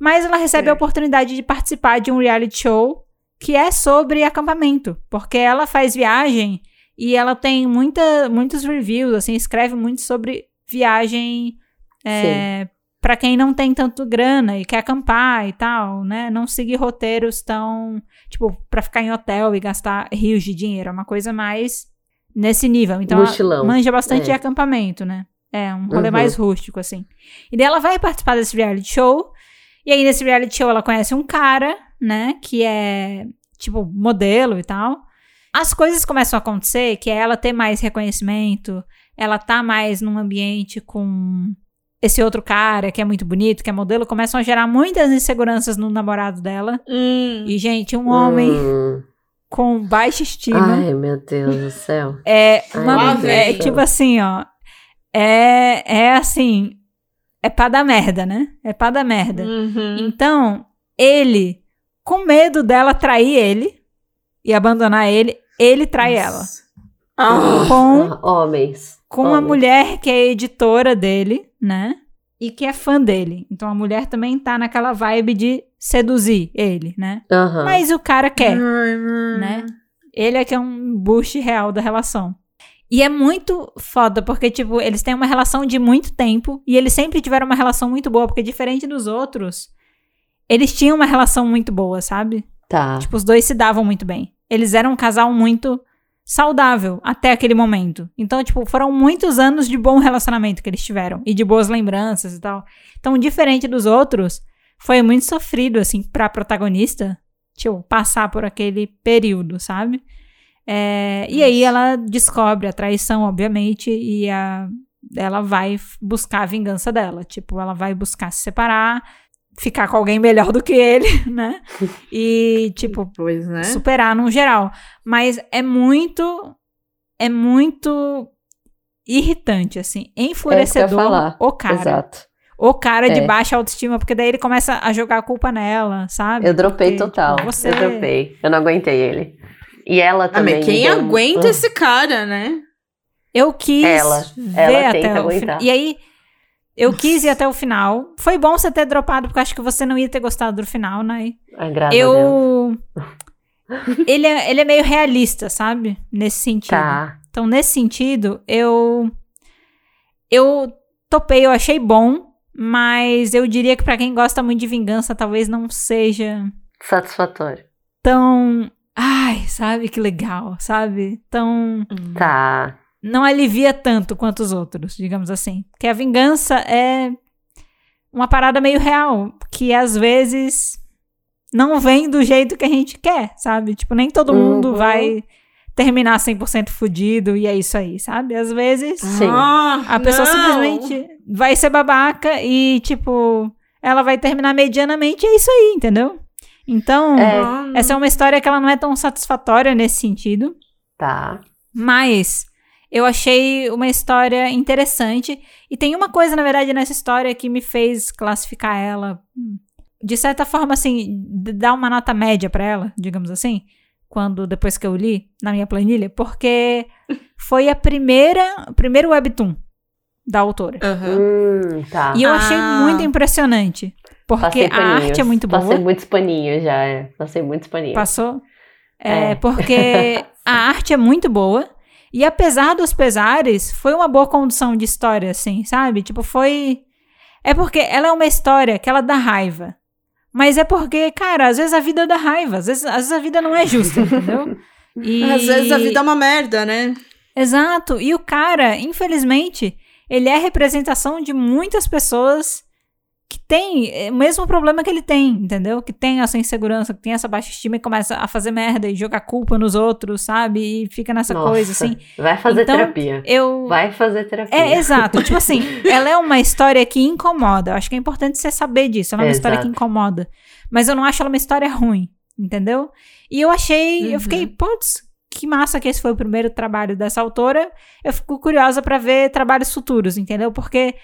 Mas ela recebe a Certo. oportunidade de participar de um reality show que é sobre acampamento, porque ela faz viagem E ela tem muita, muitos reviews, assim, escreve muito sobre viagem é, para quem não tem tanto grana e quer acampar e tal, né? Não seguir roteiros tão, tipo, para ficar em hotel e gastar rios de dinheiro, é uma coisa mais nesse nível. Então, Mochilão. ela manja bastante É. de acampamento, né? É, um rolê Uhum. mais rústico, assim. E daí ela vai participar desse reality show. E aí, nesse reality show, ela conhece um cara, né? Que é, tipo, modelo e tal. As coisas começam a acontecer, que é ela ter mais reconhecimento, ela tá mais num ambiente com esse outro cara que é muito bonito, que é modelo, começam a gerar muitas inseguranças no namorado dela. Hum. E, gente, um homem Hum. Com baixa estima. Ai, meu Deus do céu. É, Ai, uma, meu é Deus. tipo assim, ó. É, é assim. É pra dar merda, né? É pra dar merda. Uhum. Então, ele, com medo dela trair ele e abandonar ele, ele trai ela. Ah. Com, Ah, Homens. com uma Homens. mulher que é editora dele, né? E que é fã dele. Então a mulher também tá naquela vibe de seduzir ele, né? Aham. Mas o cara quer. Ai, né? Ele é que é um boost real da relação. E é muito foda, porque, tipo, eles têm uma relação de muito tempo e eles sempre tiveram uma relação muito boa, porque diferente dos outros, eles tinham uma relação muito boa, sabe? Tá. Tipo, os dois se davam muito bem. Eles eram um casal muito saudável até aquele momento. Então, tipo, foram muitos anos de bom relacionamento que eles tiveram e de boas lembranças e tal. Então, diferente dos outros, foi muito sofrido, assim, pra protagonista, tipo, passar por aquele período, sabe? É, e aí ela descobre a traição, obviamente, e a, ela vai buscar a vingança dela. Tipo, ela vai buscar se separar, ficar com alguém melhor do que ele, né? E, tipo, Pois, né? superar no geral. Mas é muito. É muito irritante, assim. É Enfurecedor falar. o cara. Exato. O cara de É. baixa autoestima, porque daí ele começa a jogar a culpa nela, sabe? Eu dropei Porque, total. tipo, você... Eu dropei. Eu não aguentei ele. E ela Ah, também. mas quem deu aguenta Ah. esse cara, né? Eu quis Ela- ver ela até tenta o final. aguentar. E aí, eu quis ir até o final. Foi bom você ter dropado, porque eu acho que você não ia ter gostado do final, né? Ai, graças a Deus. Eu. ele, é, ele é meio realista, sabe? Nesse sentido. Tá. Então, nesse sentido, eu. Eu topei, eu achei bom, mas eu diria que pra quem gosta muito de vingança, talvez não seja Satisfatório. tão. Ai, sabe que legal, sabe? Tão. Tá. Não alivia tanto quanto os outros, digamos assim. Porque a vingança é uma parada meio real, que às vezes não vem do jeito que a gente quer, sabe? Tipo, nem todo mundo Uhum. vai terminar 100% fudido e é isso aí, sabe? Às vezes Sim. Ah, a pessoa não. simplesmente vai ser babaca e, tipo, ela vai terminar medianamente e é isso aí, entendeu? Então, É. Ah, essa é uma história que ela não é tão satisfatória nesse sentido. Tá. Mas eu achei uma história interessante. E tem uma coisa, na verdade, nessa história que me fez classificar ela, hum, de certa forma, assim, dar uma nota média pra ela, digamos assim, quando depois que eu li na minha planilha, porque foi a primeira, o primeiro webtoon da autora. Aham. Hum, tá. E eu achei Ah. muito impressionante, porque a arte é muito boa. Passei muitos paninhos já, é. Passei muitos paninhos. Passou? É, É. porque a arte é muito boa. E apesar dos pesares, foi uma boa condução de história, assim, sabe? Tipo, foi. É porque ela é uma história que ela dá raiva. Mas é porque, cara, às vezes a vida dá raiva. Às vezes, às vezes a vida não é justa, entendeu? E... Às vezes a vida é uma merda, né? Exato. E o cara, infelizmente, ele é a representação de muitas pessoas que têm eh, o mesmo problema que ele tem, entendeu? Que tem essa insegurança, que tem essa baixa estima e começa a fazer merda e jogar culpa nos outros, sabe? E fica nessa Nossa, coisa, assim. Vai fazer Então, terapia. Eu. Vai fazer terapia. É, exato. tipo assim, ela é uma história que incomoda. Eu acho que é importante você saber disso. Ela é uma É, história que exato. incomoda. Mas eu não acho ela uma história ruim, entendeu? E eu achei, eu Uhum. fiquei, putz, que massa que esse foi o primeiro trabalho dessa autora. Eu fico curiosa pra ver trabalhos futuros, entendeu? Porque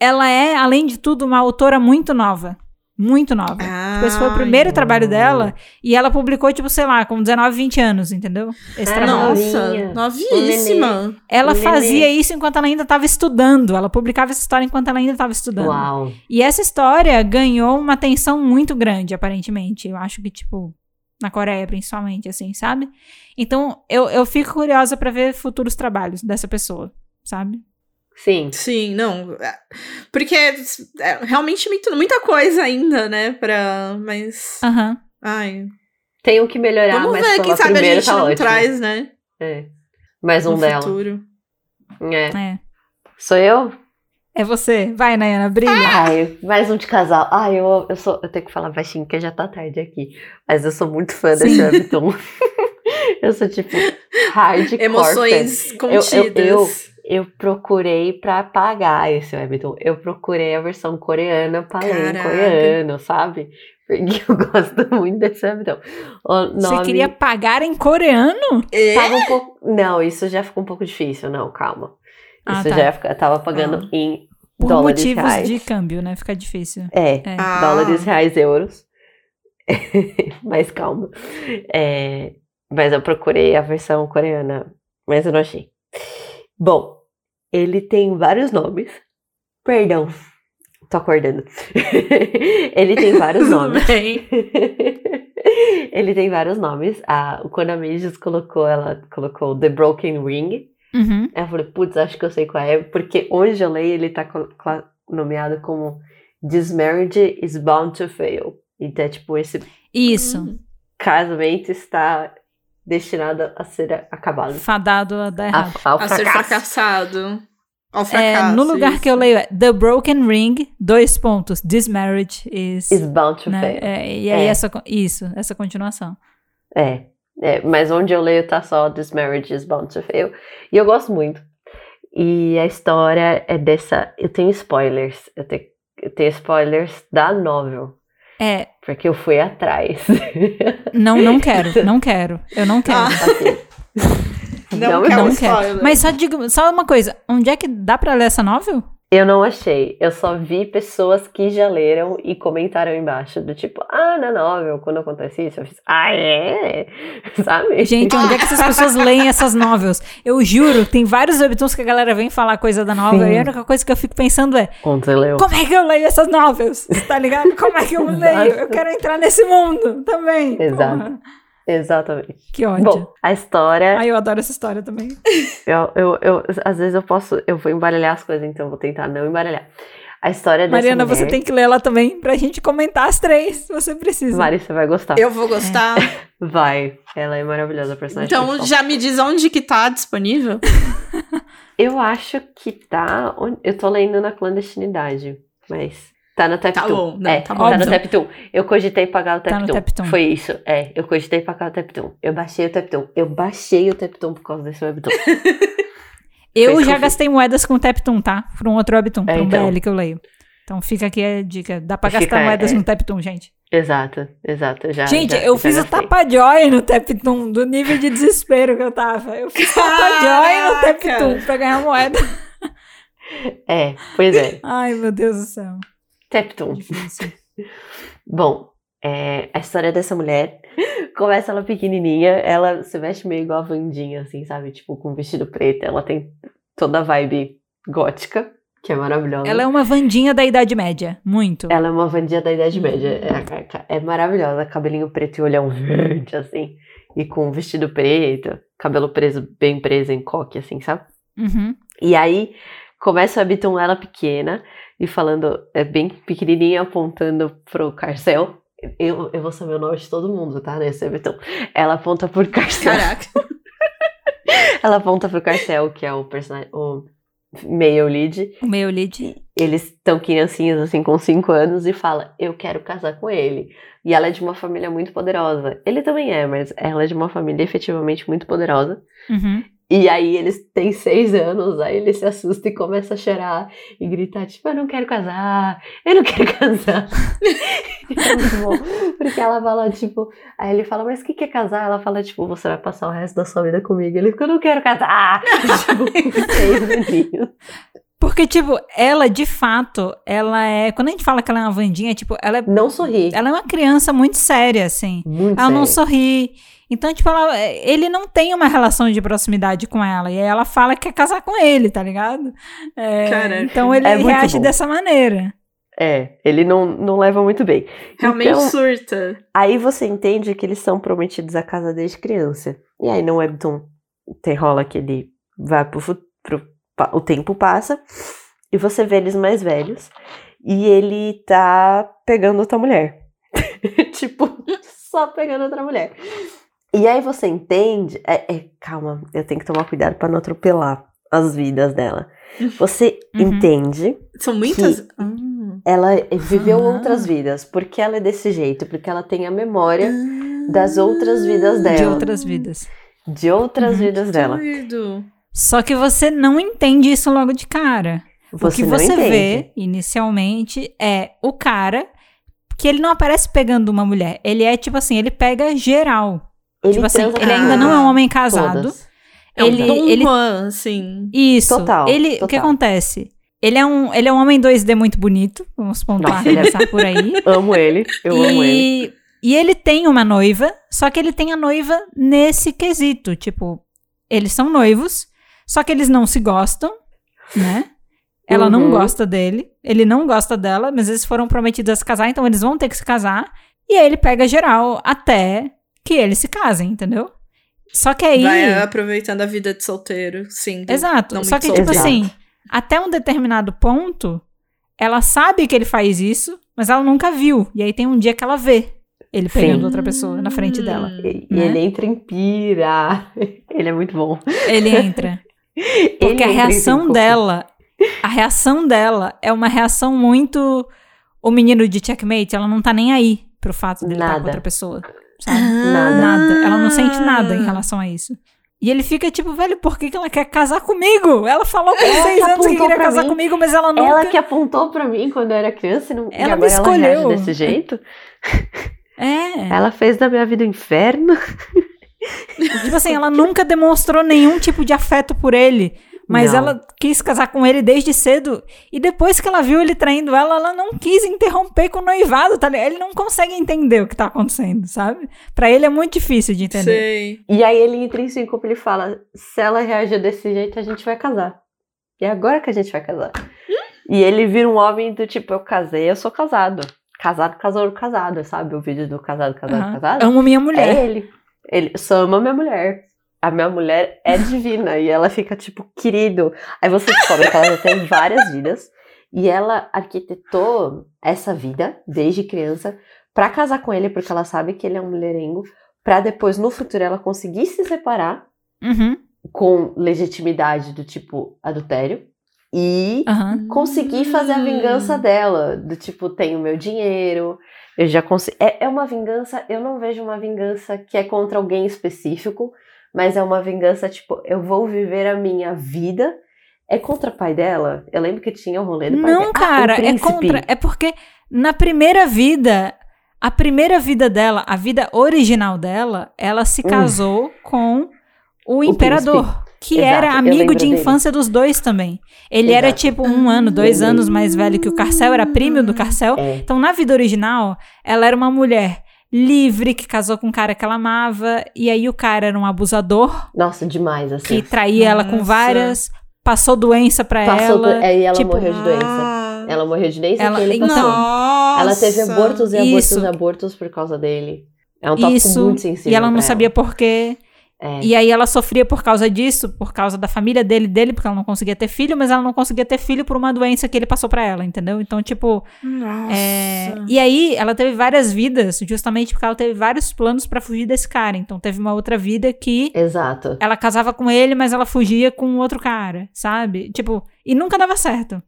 ela é, além de tudo, uma autora muito nova. Muito nova. Tipo, esse foi o primeiro Ai, trabalho dela e ela publicou, tipo, sei lá, com 19, 20 anos, entendeu? Esse Ah, trabalho. Nossa, novíssima. Ela fazia isso enquanto ela ainda estava estudando. Ela publicava essa história enquanto ela ainda estava estudando. Uau. E essa história ganhou uma atenção muito grande, aparentemente. Eu acho que, tipo, Na Coreia, principalmente, assim, sabe? Então, eu, eu fico curiosa pra ver futuros trabalhos dessa pessoa, sabe? Sim. Sim, não. é, Porque é realmente muito- muita coisa ainda, né? Pra. Mas. Aham. Ai. Tem o que melhorar, Vamos mas ver, quem sabe a gente tá não ótimo. traz, né? É. Mais um no dela. futuro. É. É. Sou eu? É você. Vai, Nayana, brilha. Ai, mais um de casal. Ai, eu, eu sou. Eu tenho que falar baixinho, porque já tá tarde aqui. Mas eu sou muito fã desse Sim. webtoon. eu sou tipo hardcore. Emoções eu- contidas. Eu procurei pra pagar esse webtoon. Eu procurei a versão coreana pra ler em coreano, sabe? Porque eu gosto muito desse webtoon. O Você nome queria pagar em coreano? É? tava um pouco. Não, isso já ficou um pouco difícil. Não, calma. Ah, Isso tá. já ia ficar- tava pagando Ah. em Por dólares motivos reais. de câmbio, né? Fica difícil. É, É. Ah. dólares, reais, euros. mas calma. É, mas eu procurei a versão coreana, mas eu não achei. Bom, ele tem vários nomes. Perdão, tô acordando. ele tem vários nomes. ele tem vários nomes. A, o colocou, ela colocou The Broken Ring. Uhum. Eu falei, putz, acho que eu sei qual é, porque onde eu leio ele tá co- nomeado como This Marriage is Bound to Fail. Então é tipo, esse Isso. Casamento está destinado a ser acabado. Fadado a dar A, errado. ao A ser fracassado. Ao É, fracasso. no lugar que eu isso. leio é The Broken Ring, dois pontos. This marriage is. Is bound to né? fail. É, e aí, É. essa, isso, essa continuação. É, é, mas onde eu leio tá só This Marriage is Bound to Fail. E eu gosto muito. E a história é dessa. Eu tenho spoilers. Eu tenho, eu tenho spoilers da novel. É, Porque eu fui atrás. não, não quero, não quero. Eu não quero. Ah. Ok. Não, Não, quero não quero. Mas só digo, só uma coisa, onde é que dá pra ler essa novel? Eu não achei. Eu só vi pessoas que já leram e comentaram embaixo do tipo, ah, na novel, quando acontece isso, eu fiz, ah, é? Sabe? Gente, onde é que essas pessoas leem essas novels? Eu juro, tem vários webtoons que a galera vem falar coisa da novel Sim. e a única coisa que eu fico pensando é, você leu? como é que eu leio essas novels? Tá ligado? Como é que eu leio? Eu quero entrar nesse mundo também. Exato. Porra. Exatamente. Que ódio. Bom, a história, Ai, eu adoro essa história também. eu, eu, eu- às vezes eu posso, eu vou embaralhar as coisas, então eu vou tentar não embaralhar. A história dessa Mariana, mulher, você tem que ler ela também pra gente comentar as três. Você precisa. Mari, você vai gostar. Eu vou gostar. Vai, ela é maravilhosa, a personagem Então principal. já me diz onde que tá disponível. Eu acho que tá, eu tô lendo na clandestinidade, mas tá no Teptoon. Tá bom, não, é, tá tá, bom. no Teptoon. Eu cogitei pagar o Tá no Teptoon. Teptoon. Foi isso, é, eu cogitei pagar o Teptoon. Eu baixei o Teptoon. Eu baixei o Teptoon por causa desse webtoon. Eu Fez já confi- gastei moedas com o Teptoon, tá? Por um outro webtoon, É, por um então. BL que eu leio. Então fica aqui a dica. Dá pra Fica, gastar moedas é. no Teptoon, gente. exato, exato. Já, gente, já- eu já fiz o gastei. tapa-joy no Teptoon, do nível de desespero que eu tava. Eu fiz tapa-joy no! Teptoon pra ganhar moeda. É, pois é, Ai, meu Deus do céu. Difícil. Bom, é, a história dessa mulher começa ela pequenininha, ela se veste meio igual a Vandinha, assim, sabe? Tipo, com vestido preto. Ela tem toda a vibe gótica, que é maravilhosa. Ela é uma Vandinha da Idade Média. Muito. Ela é uma Vandinha da Idade Média. É, é maravilhosa, cabelinho preto e olhão verde, assim. E com vestido preto, cabelo preso, bem preso em coque, assim, sabe? Uhum. E aí começa a Webtoon ela pequena e falando, é bem pequenininha, apontando pro Carcel. Eu, eu vou saber o nome de todo mundo, tá? Nesse Webtoon. Ela aponta pro Carcel. Caraca. Ela aponta pro Carcel, que é o personagem, o male lead. O meu lead. Eles estão criancinhas, assim, com 5 anos e fala, eu quero casar com ele. E ela é de uma família muito poderosa. Ele também é, mas ela é de uma família efetivamente muito poderosa. Uhum. E aí eles têm seis anos, aí ele se assusta e começa a chorar e gritar, tipo, eu não quero casar, eu não quero casar. é muito bom, porque ela fala, tipo, aí ele fala, mas o que, que é casar? Ela fala, tipo, você vai passar o resto da sua vida comigo. Ele fica, eu não quero casar. tipo, seis. Porque, tipo, ela, de fato, ela é... Quando a gente fala que ela é uma Vandinha, tipo, ela é, Não sorri. ela é uma criança muito séria, assim. Muito Ela não sério. sorri. Então, tipo, ela, ele não tem uma relação de proximidade com ela. E aí ela fala que quer casar com ele, tá ligado? É, Caraca. então ele É reage bom. dessa maneira. É, ele não, não leva muito bem. Realmente Então, surta. Aí você entende que eles são prometidos a casa desde criança. E aí no webtoon tem rola que ele vai pro, pro o tempo passa e você vê eles mais velhos e ele tá pegando outra mulher. tipo, só pegando outra mulher. E aí você entende, é, é, calma, eu tenho que tomar cuidado pra não atropelar as vidas dela. Você Uhum. entende São muitas. Hum. ela viveu Ah. outras vidas, porque ela é desse jeito, porque ela tem a memória das outras vidas dela. De outras vidas. de outras Uhum. vidas dela. Doido. Só que você não entende isso logo de cara. Você o que você entende. vê inicialmente é o cara que ele não aparece pegando uma mulher. Ele é tipo assim, ele pega geral. Ele tipo assim, transa ele ainda não é um homem casado. todas. É um Ele- Dom ele- Juan, assim. Isso. Total, Ele, O que total. acontece? Ele é um, ele é um homem 2D muito bonito, vamos pontuar, Nossa, ele é- começar por aí. Amo ele, eu amo ele. E, e ele tem uma noiva, só que ele tem a noiva nesse quesito. Tipo, eles são noivos, só que eles não se gostam, né? Ela não Uhum. gosta dele, ele não gosta dela, mas eles foram prometidos a se casar, então eles vão ter que se casar. E aí ele pega geral até que eles se casem, entendeu? Só que aí. Vai aproveitando a vida de solteiro, sim. Exato. não Só que, tipo solteiro. assim, até um determinado ponto, ela sabe que ele faz isso, mas ela nunca viu. E aí tem um dia que ela vê ele Sim. pegando outra pessoa na frente dela. E, e né? ele entra em pira. Ele é muito bom. Ele entra. Porque Ele a reação dela, a reação dela é uma reação muito. O menino de checkmate, ela não tá nem aí pro fato dele estar com Nada. outra pessoa. Sabe? Nada. Nada. Ela não sente nada em relação a isso. E ele fica tipo, velho, por que, que ela quer casar comigo? Ela falou com Ela seis que anos que queria casar mim. comigo, mas ela nunca. Ela que apontou pra mim quando eu era criança e, não, e Ela me agora ela reage escolheu. desse jeito. É. Ela fez da minha vida um inferno. Tipo assim, ela nunca demonstrou nenhum tipo de afeto por ele. Mas Não. ela quis casar com ele desde cedo. E depois que ela viu ele traindo ela, ela não quis interromper com o noivado, tá ligado? Ele não consegue entender o que tá acontecendo, sabe? Pra ele é muito difícil de entender. Sei. E aí ele entra em e ele fala: se ela reagir desse jeito, a gente vai casar. E é agora que a gente vai casar. E ele vira um homem do tipo, eu casei, eu sou casado. Casado, casado, casado, sabe? O vídeo do casado, casado, Aham. casado. Amo minha mulher. É ele. Ele só ama minha mulher. A minha mulher é divina. e ela fica tipo, querido. Aí você descobre que ela já tem várias vidas. E ela arquitetou essa vida, desde criança, pra casar com ele, porque ela sabe que ele é um mulherengo. Pra depois, no futuro, ela conseguir se separar Uhum. com legitimidade do tipo adultério. E Aham. conseguir fazer a vingança dela. Do tipo, tenho meu dinheiro, eu já consigo. É, é uma vingança, eu não vejo uma vingança que é contra alguém específico, mas é uma vingança, tipo, eu vou viver a minha vida. É contra o pai dela? Eu lembro que tinha o rolê do pai dela. Não, Ah, o cara, é príncipe. contra. É porque na primeira vida, a primeira vida dela, a vida original dela, ela se Hum. casou com o imperador. Que Exato, era amigo de dele. infância dos dois também. Ele era Exato. tipo um ano, dois anos mais velho que o Carcel, era primo do Carcel. É. Então, na vida original, ela era uma mulher livre, que casou com um cara que ela amava, e aí o cara era um abusador, Nossa, demais, assim. que traía ela com Nossa. várias, passou doença pra Passou ela. do... é, e ela tipo, morreu de doença. Ah. Ela morreu de doença Ela- que ele então, passou. Nossa. Ela teve abortos e abortos Isso. e abortos por causa dele. É um tópico Isso, muito sensível E ela não pra sabia por quê. É. E aí ela sofria por causa disso, por causa da família dele, dele, porque ela não conseguia ter filho, mas ela não conseguia ter filho por uma doença que ele passou pra ela, entendeu? Então, tipo, Nossa. é... e aí ela teve várias vidas, justamente porque ela teve vários planos pra fugir desse cara. Então, teve uma outra vida que Exato. ela casava com ele, mas ela fugia com outro cara, sabe? Tipo, e nunca dava certo.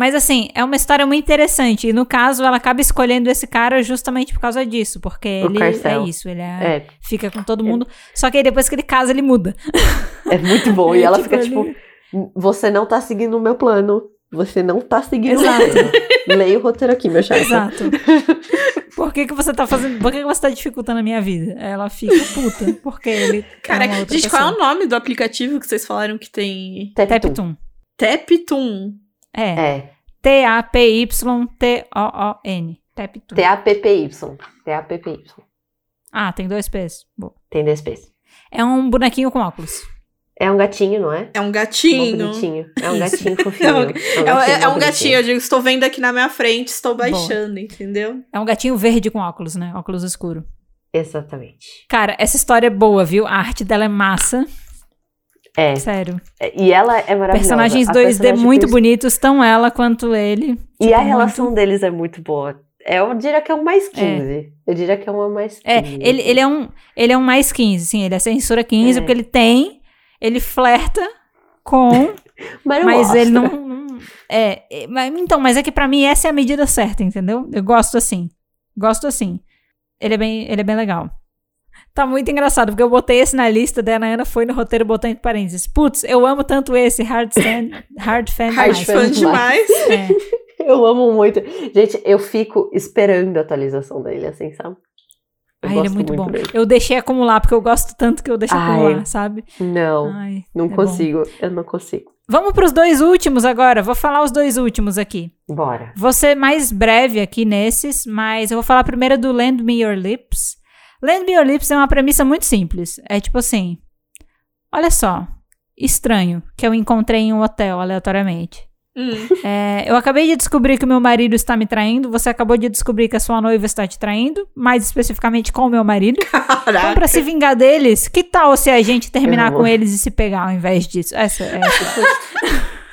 Mas assim, é uma história muito interessante. E no caso, ela acaba escolhendo esse cara justamente por causa disso. Porque O ele Carcel. é isso, ele é- É, fica com todo mundo. Só que aí depois que ele casa, ele muda. é muito bom. E ela fica ele- tipo, você não tá seguindo o meu plano. Você não tá seguindo Exato. o meu plano. Leia o roteiro aqui, meu chapa. Exato. Por que, que você tá fazendo. Por que, que você tá dificultando a minha vida? Ela fica puta. Porque ele. Cara, é uma outra gente, qual é pessoa. o nome do aplicativo que vocês falaram que tem? Teptum. Teptum. É. É. T-A-P-Y-T-O-O-N. T-A-P-P-Y. T-A-P-P-Y. Ah, tem dois P's. Boa. Tem dois P's. É um bonequinho com óculos. É um gatinho, não é? É um gatinho. bonitinho. É um gatinho fofinho. É um- É, é- é mó um gatinho, eu digo, estou vendo aqui na minha frente, estou Boa. baixando, entendeu? É um gatinho verde com óculos, né? Óculos escuro. Exatamente. Cara, essa história é boa, viu? A arte dela é massa. É. Sério. E ela é maravilhosa. Personagens A 2D personagem muito bonitos, tão ela quanto ele. E Tipo, a muito- relação deles é muito boa. É, eu diria que é um mais 15. Eu diria que é uma mais 15. É, ele, ele, é um, ele é um mais 15, sim. Ele é censura 15, É. porque ele tem. Ele flerta com. Mas, mas ele não. não- é, é, mas- então, mas é que pra mim essa é a medida certa, entendeu? Eu gosto assim. Gosto assim. Ele é bem, ele é bem legal. Tá muito engraçado, porque eu botei esse na lista, daí a Ana foi no roteiro e botou entre parênteses. Putz, eu amo tanto esse, Hard, stand, hard Fan Hard demais. fã fã demais. É. Eu amo muito. Gente, eu fico esperando a atualização dele, assim, sabe? Eu Ai, ele é gosto muito, bom. dele. Eu deixei acumular, porque eu gosto tanto que eu deixo Ai. acumular, sabe? Não, Ai, não é bom. consigo. Eu não consigo. Vamos pros dois últimos agora. Vou falar os dois últimos aqui. Bora. Vou ser mais breve aqui nesses, mas eu vou falar primeiro do Lend Me Your Lips. Lend Me Your Lips é uma premissa muito simples. É tipo assim: olha só, estranho que eu encontrei em um hotel aleatoriamente. Hum. É, eu acabei de descobrir que o meu marido está me traindo. Você acabou de descobrir que a sua noiva está te traindo, mais especificamente com o meu marido. Então, Caraca. pra se vingar deles, que tal se a gente terminar com eles e se pegar ao invés disso? Essa, essa,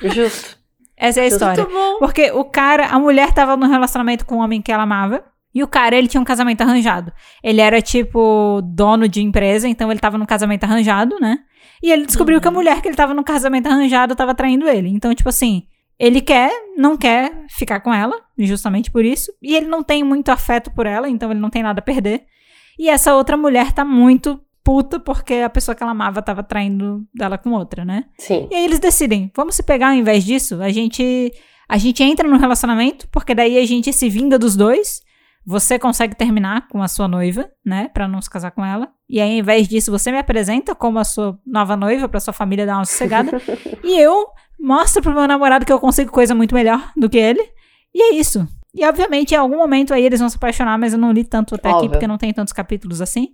Justo. essa é a história. Muito bom. Porque o cara, a mulher tava num relacionamento com um homem que ela amava. E o cara, ele tinha um casamento arranjado. Ele era, tipo, dono de empresa, então ele tava num casamento arranjado, né? E ele descobriu que a mulher que ele tava no casamento arranjado tava traindo ele. Então, tipo assim, ele quer, não quer ficar com ela, justamente por isso. E ele não tem muito afeto por ela, então ele não tem nada a perder. E essa outra mulher tá muito puta porque a pessoa que ela amava tava traindo dela com outra, né? Sim. E aí eles decidem, vamos se pegar ao invés disso? A gente a gente entra no relacionamento, porque daí a gente se vinga dos dois. Você consegue terminar com a sua noiva, né, Pra não se casar com ela. E aí, ao invés disso, você me apresenta como a sua nova noiva pra sua família dar uma sossegada. e eu mostro pro meu namorado que eu consigo coisa muito melhor do que ele. E é isso. E obviamente, em algum momento aí eles vão se apaixonar, mas eu não li tanto até aqui Óbvio. porque não tem tantos capítulos assim.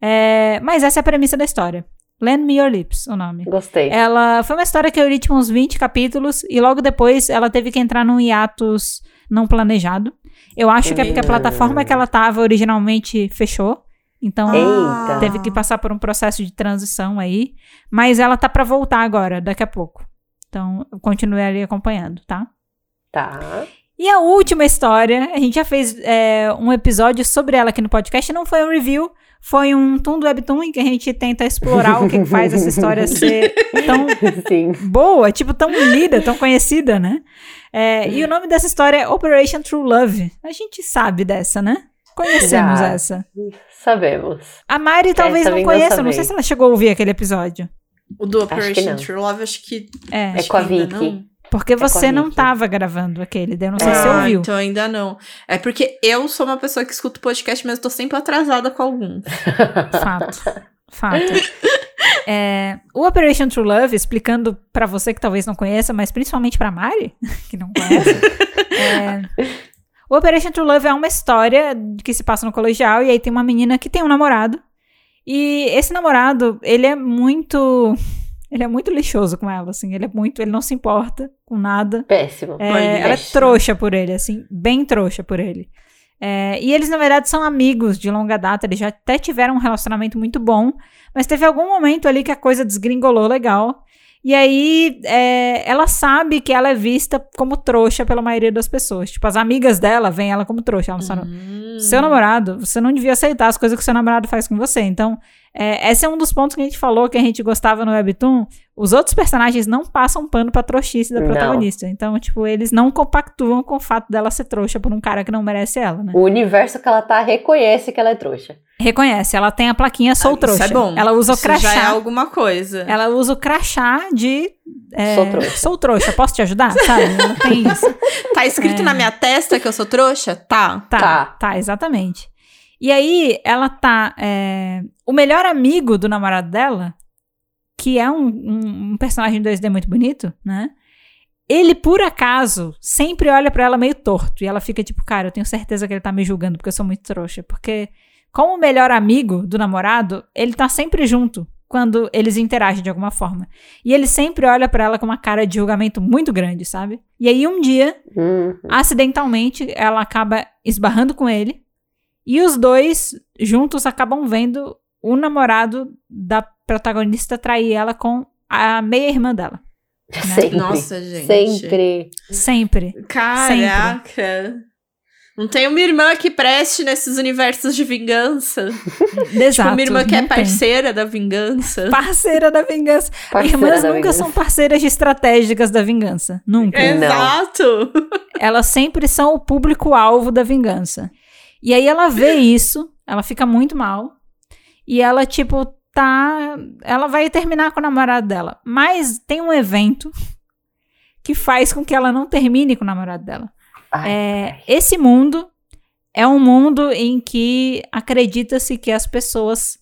É, mas essa é a premissa da história. Lend Me Your Lips, o nome. Gostei. Ela foi uma história que eu li tipo uns 20 capítulos e logo depois ela teve que entrar num hiatus não planejado. Eu acho que é porque a plataforma que ela tava originalmente fechou. Então Eita. teve que passar por um processo de transição aí, mas ela tá pra voltar agora, daqui a pouco. Então, eu continuei ali acompanhando, tá? Tá. E a última história, a gente já fez é, um episódio sobre ela aqui no podcast, não foi um review, foi um Tum do Webtoon em que a gente tenta explorar o que faz essa história ser tão Sim. boa, tipo, tão lida, tão conhecida, né? É, e o nome dessa história é Operation True Love. A gente sabe dessa, né? Conhecemos Já. essa. Sabemos. A Mari talvez Essa não conheça, não vem. sei se ela chegou a ouvir aquele episódio. O do Operation não. True Love, acho que. É, É acho com a Vicky. Porque a você não Vicky. tava gravando aquele, daí eu não sei se você ouviu. então ainda não. É porque eu sou uma pessoa que escuta podcast, mas eu tô sempre atrasada com algum. Fato. Fato. É, o Operation True Love, explicando pra você que talvez não conheça, mas principalmente pra Mari, que não conhece. é, o Operation True Love é uma história que se passa no colegial e aí tem uma menina que tem um namorado. E esse namorado, ele é muito. Ele é muito lixoso com ela, assim. Ele é muito. Ele não se importa com nada. Péssimo. É, ela é péssimo. trouxa por ele, assim, bem trouxa por ele. É, e eles, na verdade, são amigos de longa data, eles já até tiveram um relacionamento muito bom, mas teve algum momento ali que a coisa desgringolou legal. E aí, é, ela sabe que ela é vista como trouxa pela maioria das pessoas. Tipo, as amigas dela veem ela como trouxa. Elas falam, Hum. seu namorado, você não devia aceitar as coisas que seu namorado faz com você. Então, é, esse é um dos pontos que a gente falou que a gente gostava no Webtoon. Os outros personagens não passam pano pra trouxice da Não. protagonista. Então, tipo, eles não compactuam com o fato dela ser trouxa por um cara que não merece ela, né? O universo que ela tá reconhece que ela é trouxa. Reconhece, ela tem a plaquinha sou Ah, trouxa. Isso é bom. Ela usa o Isso já é crachá. alguma coisa. Ela usa o crachá de. é, Sou trouxa. Sou trouxa, posso te ajudar? Sabe? Ela tem isso. Tá escrito É. na minha testa que eu sou trouxa? Tá. Tá, Tá. tá, exatamente. E aí, ela tá. é, O melhor amigo do namorado dela, que é um, um- um personagem 2D muito bonito, né? Ele, por acaso, sempre olha pra ela meio torto. E ela fica tipo, cara, eu tenho certeza que ele tá me julgando porque eu sou muito trouxa. Porque, como o melhor amigo do namorado, ele tá sempre junto quando eles interagem de alguma forma. E ele sempre olha pra ela com uma cara de julgamento muito grande, sabe? E aí um dia, Uhum. acidentalmente, ela acaba esbarrando com ele. E os dois juntos acabam vendo o namorado da protagonista trair ela com a meia-irmã dela. Sempre. Nossa, gente. Sempre. Sempre. Caraca. Não tem uma irmã que preste nesses universos de vingança. Exato. tipo, uma irmã que é não tem. parceira da vingança. Parceira da vingança. Parceira Irmãs da nunca vingança. são parceiras estratégicas da vingança. Nunca. Exato. Elas sempre são o público-alvo da vingança. E aí ela vê isso, ela fica muito mal. E ela, tipo, tá. Ela vai terminar com o namorado dela. Mas tem um evento que faz com que ela não termine com o namorado dela. Ai, É, esse mundo é um mundo em que acredita-se que as pessoas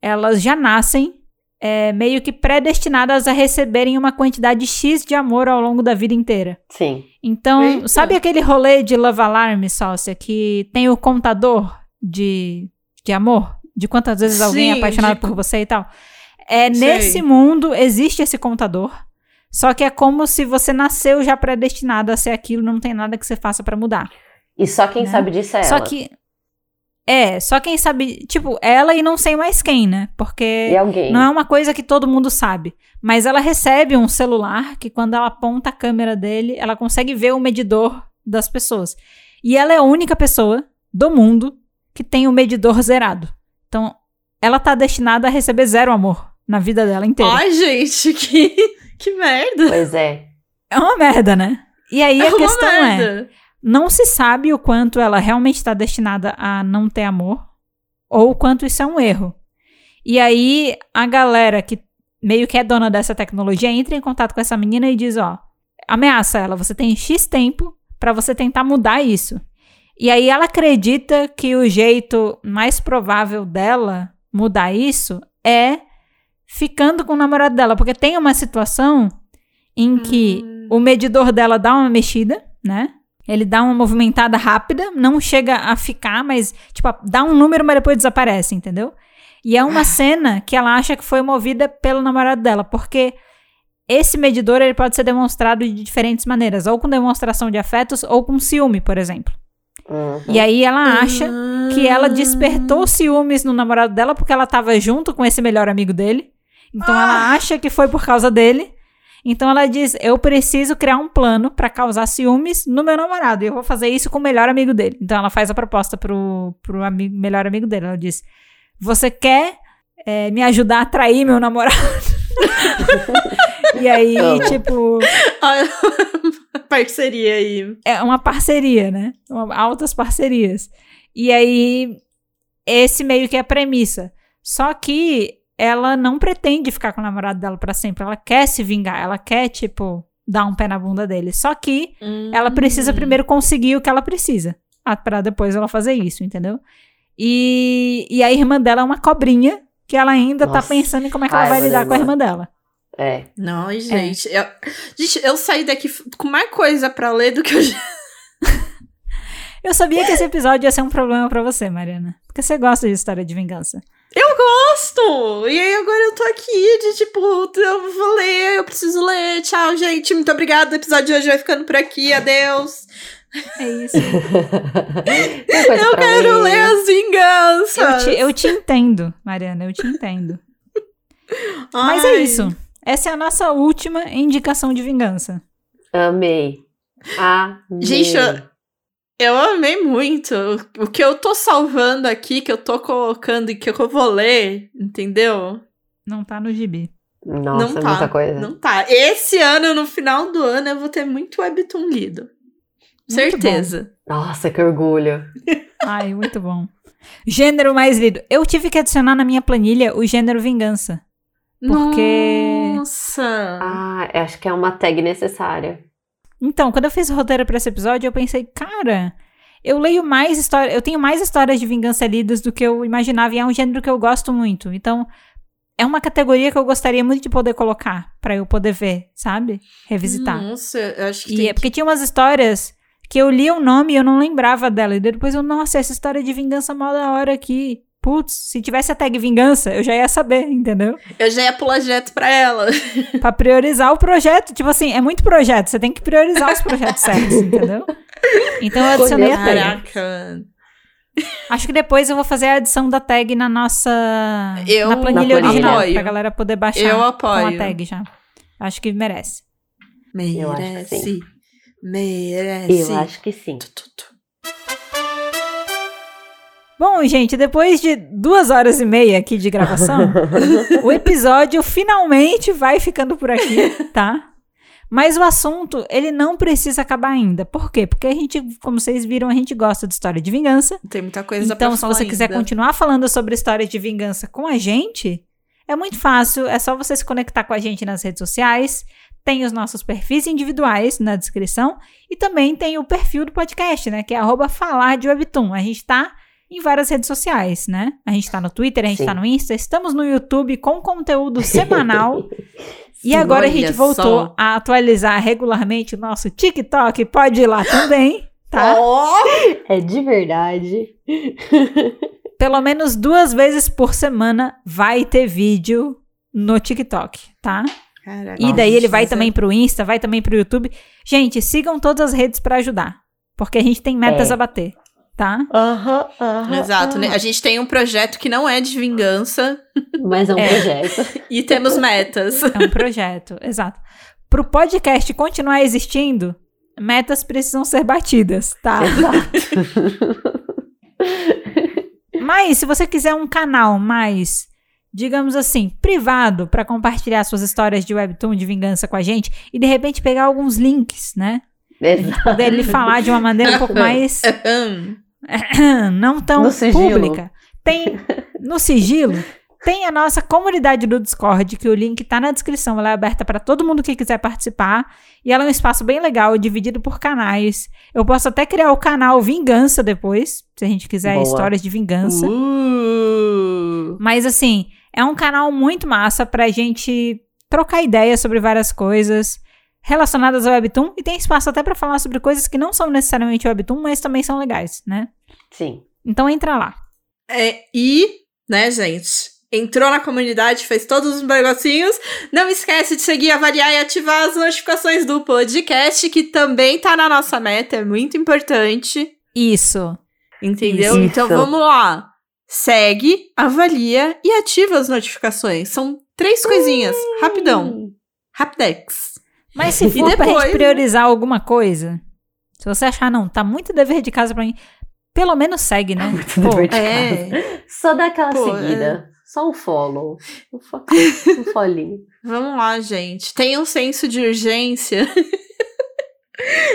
elas já nascem é, meio que predestinadas a receberem uma quantidade X de amor ao longo da vida inteira. Sim. Então, Eita. sabe aquele rolê de Love Alarm, sócia, que tem o contador de, de amor? De quantas vezes alguém é Sim, apaixonado de- por você e tal? É, Sei. nesse mundo existe esse contador. Só que é como se você nasceu já predestinado a ser aquilo, não tem nada que você faça pra mudar. E só quem Né? sabe disso é Só ela. que. É, só quem sabe. Tipo, ela e não sei mais quem, né? Porque E alguém. não é uma coisa que todo mundo sabe. Mas ela recebe um celular que, quando ela aponta a câmera dele, ela consegue ver o medidor das pessoas. E ela é a única pessoa do mundo que tem o medidor zerado. Então, ela tá destinada a receber zero amor na vida dela inteira. Ai, gente, que, que merda. Pois é. É uma merda, né? E aí é a uma questão é. Não se sabe o quanto ela realmente está destinada a não ter amor ou o quanto isso é um erro. E aí a galera que meio que é dona dessa tecnologia entra em contato com essa menina e diz, ó, ameaça ela, você tem X tempo pra você tentar mudar isso. E aí ela acredita que o jeito mais provável dela mudar isso é ficando com o namorado dela, porque tem uma situação em que Hum. o medidor dela dá uma mexida, né? Ele dá uma movimentada rápida, não chega a ficar, mas, tipo, dá um número, mas depois desaparece, entendeu? E é uma cena que ela acha que foi movida pelo namorado dela, porque esse medidor ele pode ser demonstrado de diferentes maneiras, ou com demonstração de afetos, ou com ciúme, por exemplo. Uhum. E aí ela acha que ela Ah. despertou ciúmes no namorado dela porque ela tava junto com esse melhor amigo dele. Então Ah. ela acha que foi por causa dele. Então ela diz: Eu preciso criar um plano pra causar ciúmes no meu namorado. E eu vou fazer isso com o melhor amigo dele. Então ela faz a proposta pro, pro ami- melhor amigo dele. Ela diz: Você quer é, me ajudar a atrair meu namorado? e aí, Amo. tipo, Olha, Parceria aí. é uma parceria, né? Uma- altas parcerias. E aí, esse meio que é a premissa. Só que ela não pretende ficar com o namorado dela pra sempre. Ela quer se vingar. Ela quer, tipo, dar um pé na bunda dele. Só que ela precisa Hum. primeiro conseguir o que ela precisa. ah, Pra depois ela fazer isso, entendeu? E, e a irmã dela é uma cobrinha que ela ainda tá Nossa, pensando em como é que ela vai lidar da com a irmã. dela. É. Não, gente. Eu, gente, eu saí daqui com mais coisa pra ler do que eu já. Eu sabia que esse episódio ia ser um problema pra você, Mariana. Porque você gosta de história de vingança. Gosto! E aí agora eu tô aqui de tipo, eu vou ler, eu preciso ler. Tchau, gente. Muito obrigada. O episódio de hoje vai ficando por aqui. Adeus. É isso. Eu quero ler as vinganças. Eu te, eu te entendo, Mariana, eu te entendo. Mas é Ai. isso. Essa é a nossa última indicação de vingança. Amei. Amei. Gente, eu- Eu amei muito. O que eu tô salvando aqui, que eu tô colocando e que eu vou ler, entendeu? Não tá no gibi. Nossa, não é tá. muita coisa. Não tá. Esse ano, no final do ano, eu vou ter muito webtoon lido. Certeza. Nossa, que orgulho. Ai, muito bom. Gênero mais lido. Eu tive que adicionar na minha planilha o gênero vingança. Porque- Nossa! Ah, acho que é uma tag necessária. Então, quando eu fiz o roteiro pra esse episódio, eu pensei, cara, eu leio mais histórias, eu tenho mais histórias de vingança lidas do que eu imaginava e é um gênero que eu gosto muito. Então, é uma categoria que eu gostaria muito de poder colocar pra eu poder ver, sabe? Revisitar. Nossa, eu acho que E é porque tinha umas histórias que eu li o nome e eu não lembrava dela. E depois eu, nossa, essa história de vingança mó da hora aqui. Putz, se tivesse a tag vingança, eu já ia saber, entendeu? Eu já ia pular direto pra ela. Pra priorizar o projeto. Tipo assim, é muito projeto, você tem que priorizar os projetos certos, entendeu? Então eu adicionei a tag. Caraca. Acho que depois eu vou fazer a adição da tag na nossa. Eu na planilha Na planilha. original, apoio. pra galera poder baixar Eu com apoio. a tag já. Acho que merece. Eu acho que Merece. sim. Merece. Eu acho que sim. Tu, tu, tu. Bom, gente, depois de duas horas e meia aqui de gravação, o episódio finalmente vai ficando por aqui, tá? Mas o assunto, ele não precisa acabar ainda. Por quê? Porque a gente, como vocês viram, a gente gosta de história de vingança. Tem muita coisa Então, se você quiser ainda. continuar falando sobre histórias de vingança com a gente, é muito fácil. É só você se conectar com a gente nas redes sociais. Tem os nossos perfis individuais na descrição. E também tem o perfil do podcast, né? Que é arroba falar de webtoon. A gente tá em várias redes sociais, né? A gente tá no Twitter, a gente Sim. tá no Insta. Estamos no YouTube com conteúdo semanal. E agora a olha gente voltou só. a atualizar regularmente o nosso TikTok. Pode ir lá também, tá? É de verdade. pelo menos duas vezes por semana vai ter vídeo no TikTok, tá? Caraca, E daí ele vai mas é- também pro Insta, vai também pro YouTube. Gente, sigam todas as redes pra ajudar, porque a gente tem metas É. a bater, tá? Aham, aham. Exato, né? A gente tem um projeto que não é de vingança Mas é um É. projeto. e temos metas. É um projeto, exato. Pro podcast continuar existindo, metas precisam ser batidas, tá? Exato. Mas se você quiser um canal mais, digamos assim, privado pra compartilhar suas histórias de webtoon de vingança com a gente e de repente pegar alguns links, né? Exato. Poder lhe falar de uma maneira um pouco mais. não tão pública. Tem no sigilo, tem a nossa comunidade do Discord, que o link tá na descrição, ela é aberta para todo mundo que quiser participar, e ela é um espaço bem legal, dividido por canais. Eu posso até criar o canal Vingança depois, se a gente quiser Boa. histórias de vingança. Uh. Mas assim, é um canal muito massa pra gente trocar ideias sobre várias coisas relacionadas ao Webtoon e tem espaço até pra falar sobre coisas que não são necessariamente Webtoon, mas também são legais, né? Sim. Então entra lá. É, e, né, gente? Entrou na comunidade, fez todos os negocinhos. Não esquece de seguir, avaliar e ativar as notificações do podcast, que também tá na nossa meta, é muito importante. Isso. Entendeu? Isso. Então vamos lá. Segue, avalia e ativa as notificações. São três coisinhas. Rapidão. Rapidex. Mas se for pra depois, gente né? priorizar alguma coisa, se você achar, não, tá muito dever de casa pra mim, pelo menos segue, né? Muito Pô, dever de é. casa. Só dá aquela Pô, seguida. Só um follow. Um, fo um folhinho. Vamos lá, gente. Tenha um senso de urgência.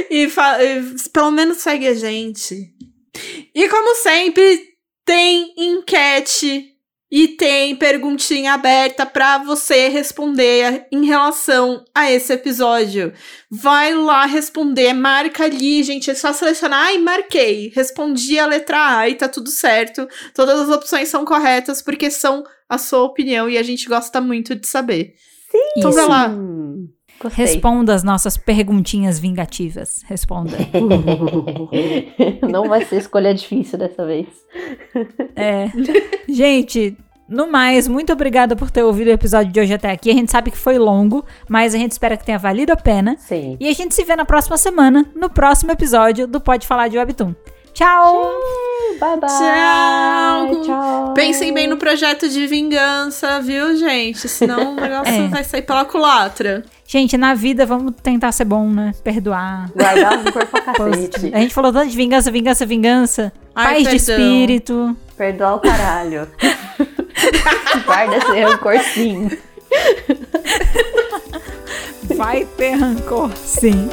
e, fa- e pelo menos segue a gente. E como sempre, tem enquete e tem perguntinha aberta pra você responder em relação a esse episódio. Vai lá responder, marca ali, gente. É só selecionar. Ai, marquei. Respondi a letra A e tá tudo certo. Todas as opções são corretas porque são a sua opinião e a gente gosta muito de saber. Então Isso. vai lá. Gostei. Responda as nossas perguntinhas vingativas. Responda. Não vai ser escolha difícil dessa vez. É. Gente, no mais, muito obrigada por ter ouvido o episódio de hoje até aqui. A gente sabe que foi longo, mas a gente espera que tenha valido a pena. Sim. E a gente se vê na próxima semana, no próximo episódio do Pode Falar de Webtoon. Tchau! Bye bye. Tchau. Tchau. Pensem bem no projeto de vingança, viu, gente? Senão o negócio É. vai sair pela culatra. Gente, na vida vamos tentar ser bom, né? Perdoar. Guardar rancor pra Post- cacete. A gente falou tanto de vingança, vingança, vingança. Ai, Paz de perdão. espírito. Perdoar o caralho. Guarda esse rancor sim. Vai ter rancor, sim.